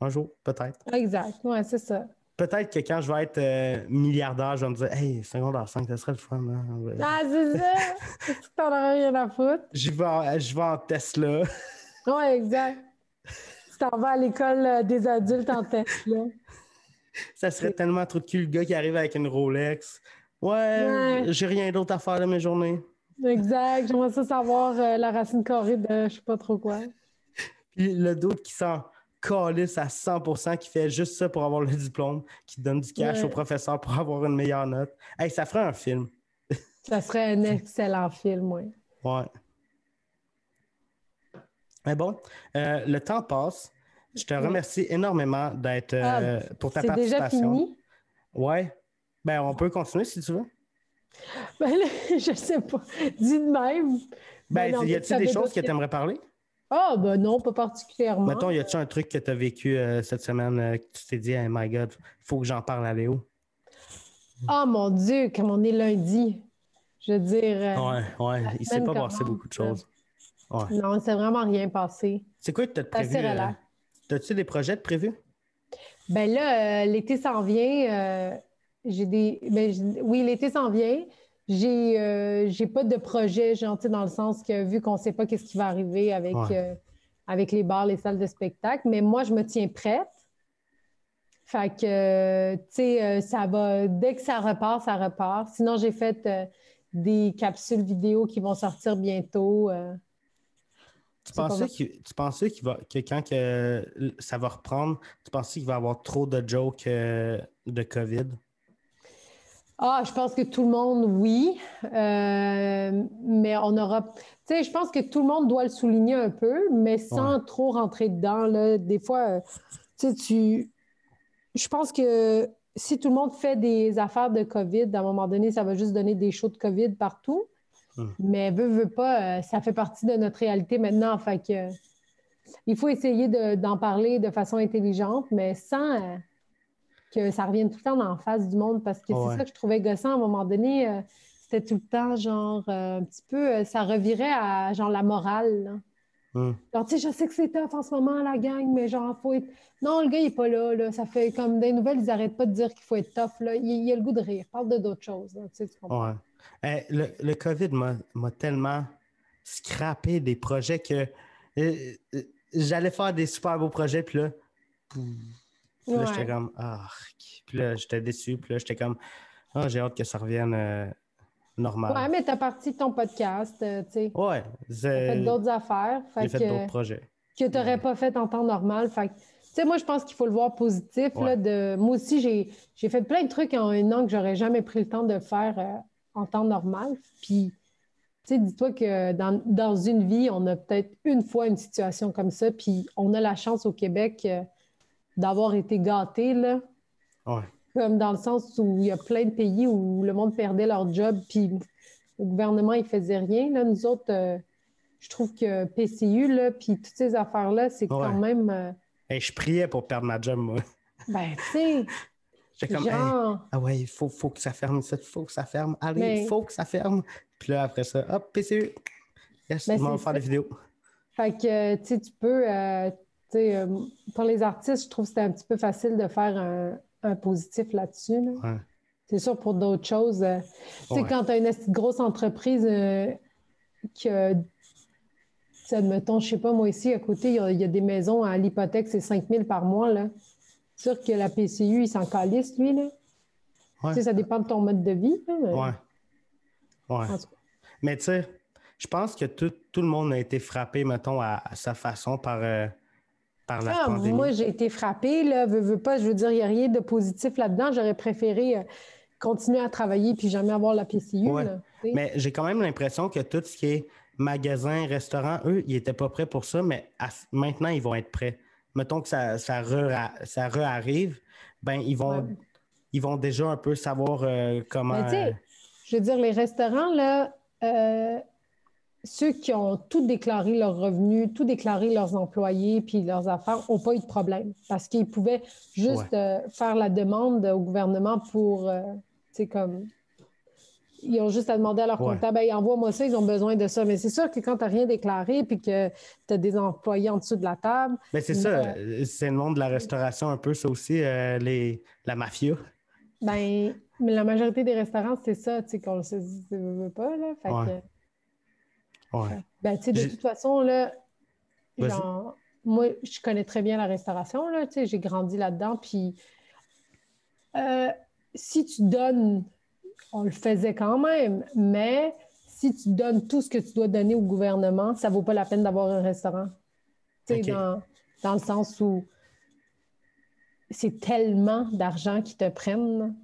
un jour, peut-être. Exact. Ouais, c'est ça. Peut-être que quand je vais être euh, milliardaire, je vais me dire Hey, secondaire 5, ça serait le fun. hein? Ah, c'est ça! Que t'en aurais rien à foutre? Je vais, en- je vais en Tesla. Ouais, exact. Tu t'en vas à l'école euh, des adultes en Tesla. Ça serait tellement trop de cul, le gars qui arrive avec une Rolex. Ouais, Ouais. j'ai rien d'autre à faire de mes journées. Exact. J'aimerais ça savoir euh, la racine carrée de je sais pas trop quoi. Puis le d'autre qui s'en calisse à 100%, qui fait juste ça pour avoir le diplôme, qui donne du cash Ouais. au professeur pour avoir une meilleure note. Hey, ça ferait un film. Ça serait un excellent film, oui. Ouais. Mais bon, euh, le temps passe. Je te remercie énormément d'être euh, pour ta Ah, C'est déjà participation. fini? Ouais. Ben, on peut continuer si tu veux. Ben là, je sais pas. Dis de même. Ben, non, y a-t-il des choses que tu aimerais parler? Ah, ben non, pas particulièrement. Mettons, y a-tu un truc que tu as vécu euh, cette semaine euh, que tu t'es dit, hey my God, faut que j'en parle à Léo? Ah, mon Dieu, comme on est lundi. Je veux dire. euh, Ouais, ouais. Il s'est pas passé beaucoup de choses. Ouais. Non, c'est vraiment rien passé. C'est quoi que tu as prévu? T'as-tu des projets de prévus? Ben là, l'été s'en vient. J'ai des. ben, oui, l'été s'en vient. J'ai euh, j'ai pas de projet, sais, dans le sens que vu qu'on sait pas qu'est-ce qui va arriver avec, Ouais. euh, avec les bars, les salles de spectacle, mais moi, je me tiens prête. Fait que, euh, tu sais, euh, ça va. Dès que ça repart, ça repart. Sinon, j'ai fait des capsules vidéo qui vont sortir bientôt. Tu pensais qu'il tu pensais va que quand que ça va reprendre, tu pensais qu'il va y avoir trop de jokes de COVID? Ah, je pense que tout le monde, oui. Euh, mais on aura. Tu sais, je pense que tout le monde doit le souligner un peu, mais sans trop rentrer dedans. Là. Des fois, euh, tu sais, tu. Je pense que si tout le monde fait des affaires de COVID, à un moment donné, ça va juste donner des shows de COVID partout. Hmm. Mais veut, veut pas, euh, ça fait partie de notre réalité maintenant. Fait que, il faut essayer de- d'en parler de façon intelligente, mais sans que ça revienne tout le temps la face du monde. Parce que Ouais. c'est ça que je trouvais gossant à un moment donné. euh, c'était tout le temps, genre, euh, un petit peu, euh, ça revirait à, genre, la morale. là. Hmm. Genre, tu sais, je sais que c'est tough en ce moment, la gang, mais genre, faut être. Non, le gars, il est pas là, là. Ça fait comme des nouvelles, ils arrêtent pas de dire qu'il faut être tough, là. Il, il a le goût de rire. Parle de d'autres choses, là. Tu sais, tu comprends? Ouais. Eh, le, le COVID m'a tellement scrappé des projets que euh, j'allais faire des super beaux projets, puis là. Puis là, Ouais. j'étais comme, ah, puis là, j'étais déçu, puis là, j'étais comme, ah, j'ai hâte que ça revienne euh, normal. Ouais, mais t'as parti de ton podcast, euh, tu sais. Ouais, T'as j'ai fait d'autres affaires. J'ai fait que- d'autres projets. que tu n'aurais pas fait en temps normal. Fait que, tu sais, moi, je pense qu'il faut le voir positif. Ouais. Là, de... Moi aussi, j'ai, j'ai fait plein de trucs en un an que j'aurais jamais pris le temps de faire euh, en temps normal. Puis, tu sais, dis-toi que dans, dans une vie, on a peut-être une fois une situation comme ça. Puis, on a la chance au Québec d'avoir été gâtés, là. Ouais. Comme dans le sens où il y a plein de pays où le monde perdait leur job, puis le gouvernement, il faisait rien. Là, nous autres, euh, je trouve que PCU, là, puis toutes ces affaires-là, c'est Ouais. quand même. euh, Hey, je priais pour perdre ma job, moi. ben, tu sais, J'étais comme, hey, genre. ah ouais, il faut, faut que ça ferme, il faut que ça ferme. Allez, Mais- il faut que ça ferme. Puis là, après ça, hop, PCU. Yes, Ben, on va faire des vidéos. Fait que, tu sais, tu peux. euh, euh, pour les artistes, je trouve que c'était un petit peu facile de faire un, un positif là-dessus. là. Ouais. C'est sûr, pour d'autres choses. euh, tu sais, Ouais. quand tu as une grosse entreprise euh, que. tu sais, Admettons, je sais pas, moi ici, à côté, il y a, y a des maisons à l'hypothèque, c'est 5 000 par mois. C'est sûr que la PCU, il s'en calisse, lui. Là. Ouais. Ça dépend de ton mode de vie. là, mais- Ouais. Tu sais, je pense que tout, tout le monde a été frappé, mettons, à, à sa façon par, euh, par la Ah, pandémie. moi, j'ai été frappée, là, veux, veux pas, je veux dire, il n'y a rien de positif là-dedans. J'aurais préféré euh, continuer à travailler puis jamais avoir la PCU. Ouais. là. Mais j'ai quand même l'impression que tout ce qui est magasin, restaurant, eux, ils n'étaient pas prêts pour ça, mais à- maintenant, ils vont être prêts. Mettons que ça, ça, re- ça re-arrive, ben, ils vont, Ouais. ils vont déjà un peu savoir euh, comment. Mais sais, je veux dire, les restaurants, là, euh, ceux qui ont tout déclaré leurs revenus, tout déclaré leurs employés puis leurs affaires n'ont pas eu de problème parce qu'ils pouvaient juste euh, faire la demande au gouvernement pour, c'est comme, ils ont juste à demander à leur comptable, envoie-moi ça, ils ont besoin de ça. Mais c'est sûr que quand tu n'as rien déclaré puis que tu as des employés en dessous de la table. Mais c'est ça, c'est le monde de la restauration un peu, ça aussi, les, la mafia. Ben, mais la majorité des restaurants, c'est ça, tu sais, qu'on ne veut pas, là. Fait que... ouais. Ben, tu sais, de toute façon, là, genre, moi, je connais très bien la restauration, là, tu sais, j'ai grandi là-dedans, puis euh, si tu donnes, on le faisait quand même, mais si tu donnes tout ce que tu dois donner au gouvernement, ça vaut pas la peine d'avoir un restaurant. Tu sais, dans, dans le sens où c'est tellement d'argent qu'ils te prennent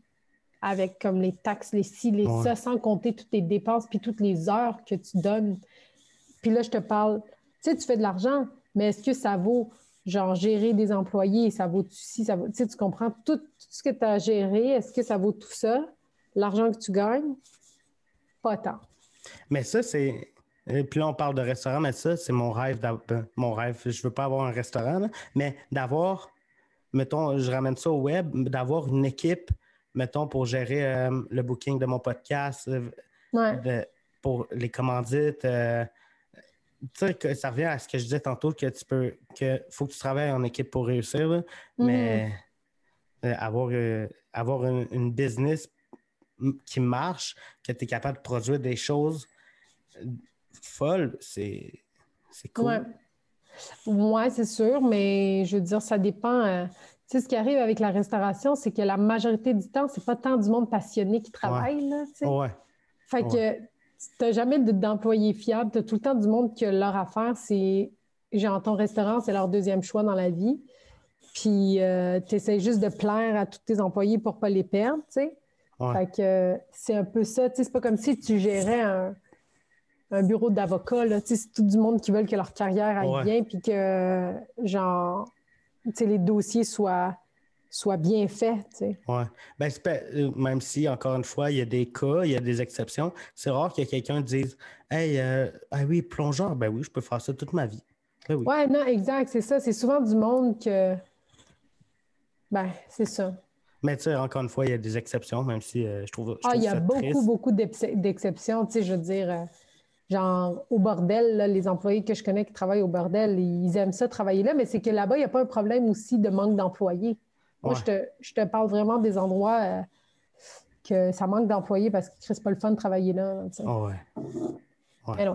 avec comme les taxes, les ci, les ça, sans compter toutes les dépenses puis toutes les heures que tu donnes. Puis là, je te parle, tu sais, tu fais de l'argent, mais est-ce que ça vaut, genre, gérer des employés, ça vaut si ça vaut, tu sais, tu comprends tout, ce que tu as géré, est-ce que ça vaut tout ça, l'argent que tu gagnes? Pas tant. Mais ça, c'est. Puis là, on parle de restaurant, mais ça, c'est mon rêve. Ben, mon rêve. Je veux pas avoir un restaurant, mais d'avoir mettons, je ramène ça au web, d'avoir une équipe, mettons, pour gérer euh, le booking de mon podcast, euh, pour les commandites. Euh, tu sais, ça revient à ce que je disais tantôt, que tu peux, que faut que tu travailles en équipe pour réussir, mais mm-hmm. avoir, avoir une, business qui marche, que tu es capable de produire des choses folles, c'est cool. Oui, c'est sûr, mais je veux dire, ça dépend. Tu sais, ce qui arrive avec la restauration, c'est que la majorité du temps, c'est pas tant du monde passionné qui travaille. Là, tu sais. ouais. Fait que tu n'as jamais d'employés fiables. Tu as tout le temps du monde qui a leur affaire. C'est, genre, ton restaurant, c'est leur deuxième choix dans la vie. Puis euh, tu essaies juste de plaire à tous tes employés pour pas les perdre, tu sais. Fait que c'est un peu ça. Tu sais, c'est pas comme si tu gérais un un bureau d'avocat, c'est tout du monde qui veut que leur carrière aille bien, puis que, genre, les dossiers soient, soient bien faits. Oui. Ben, euh, même si, encore une fois, il y a des cas, il y a des exceptions, c'est rare que quelqu'un dise Hey, euh, ah oui, plongeur, ben oui, je peux faire ça toute ma vie. Ben oui. Ouais, non, exact, c'est ça. C'est souvent du monde que. Ben, c'est ça. Mais tu sais, encore une fois, il y a des exceptions, même si euh, je trouve. ah, il y a beaucoup, beaucoup d'exceptions. Tu sais, je veux dire, genre au bordel, les employés que je connais qui travaillent au bordel, ils aiment ça travailler là, mais c'est que là-bas, il n'y a pas un problème aussi de manque d'employés. Moi, je te, parle vraiment des endroits euh, que ça manque d'employés parce que c'est pas le fun de travailler là. Oh ouais.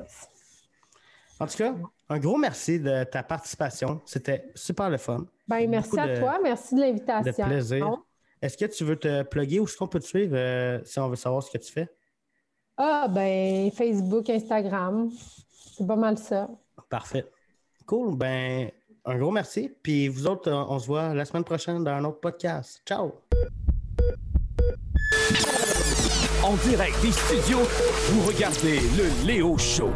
En tout cas, un gros merci de ta participation. C'était super le fun. Ben, merci à toi. Merci de l'invitation. De plaisir. Est-ce que tu veux te plugger ou est-ce qu'on peut te suivre euh, si on veut savoir ce que tu fais? Ah, ben, Facebook, Instagram. C'est pas mal ça. Parfait. Cool. Ben, un gros merci. Puis vous autres, on se voit la semaine prochaine dans un autre podcast. Ciao! En direct des studios, vous regardez le Léo Show.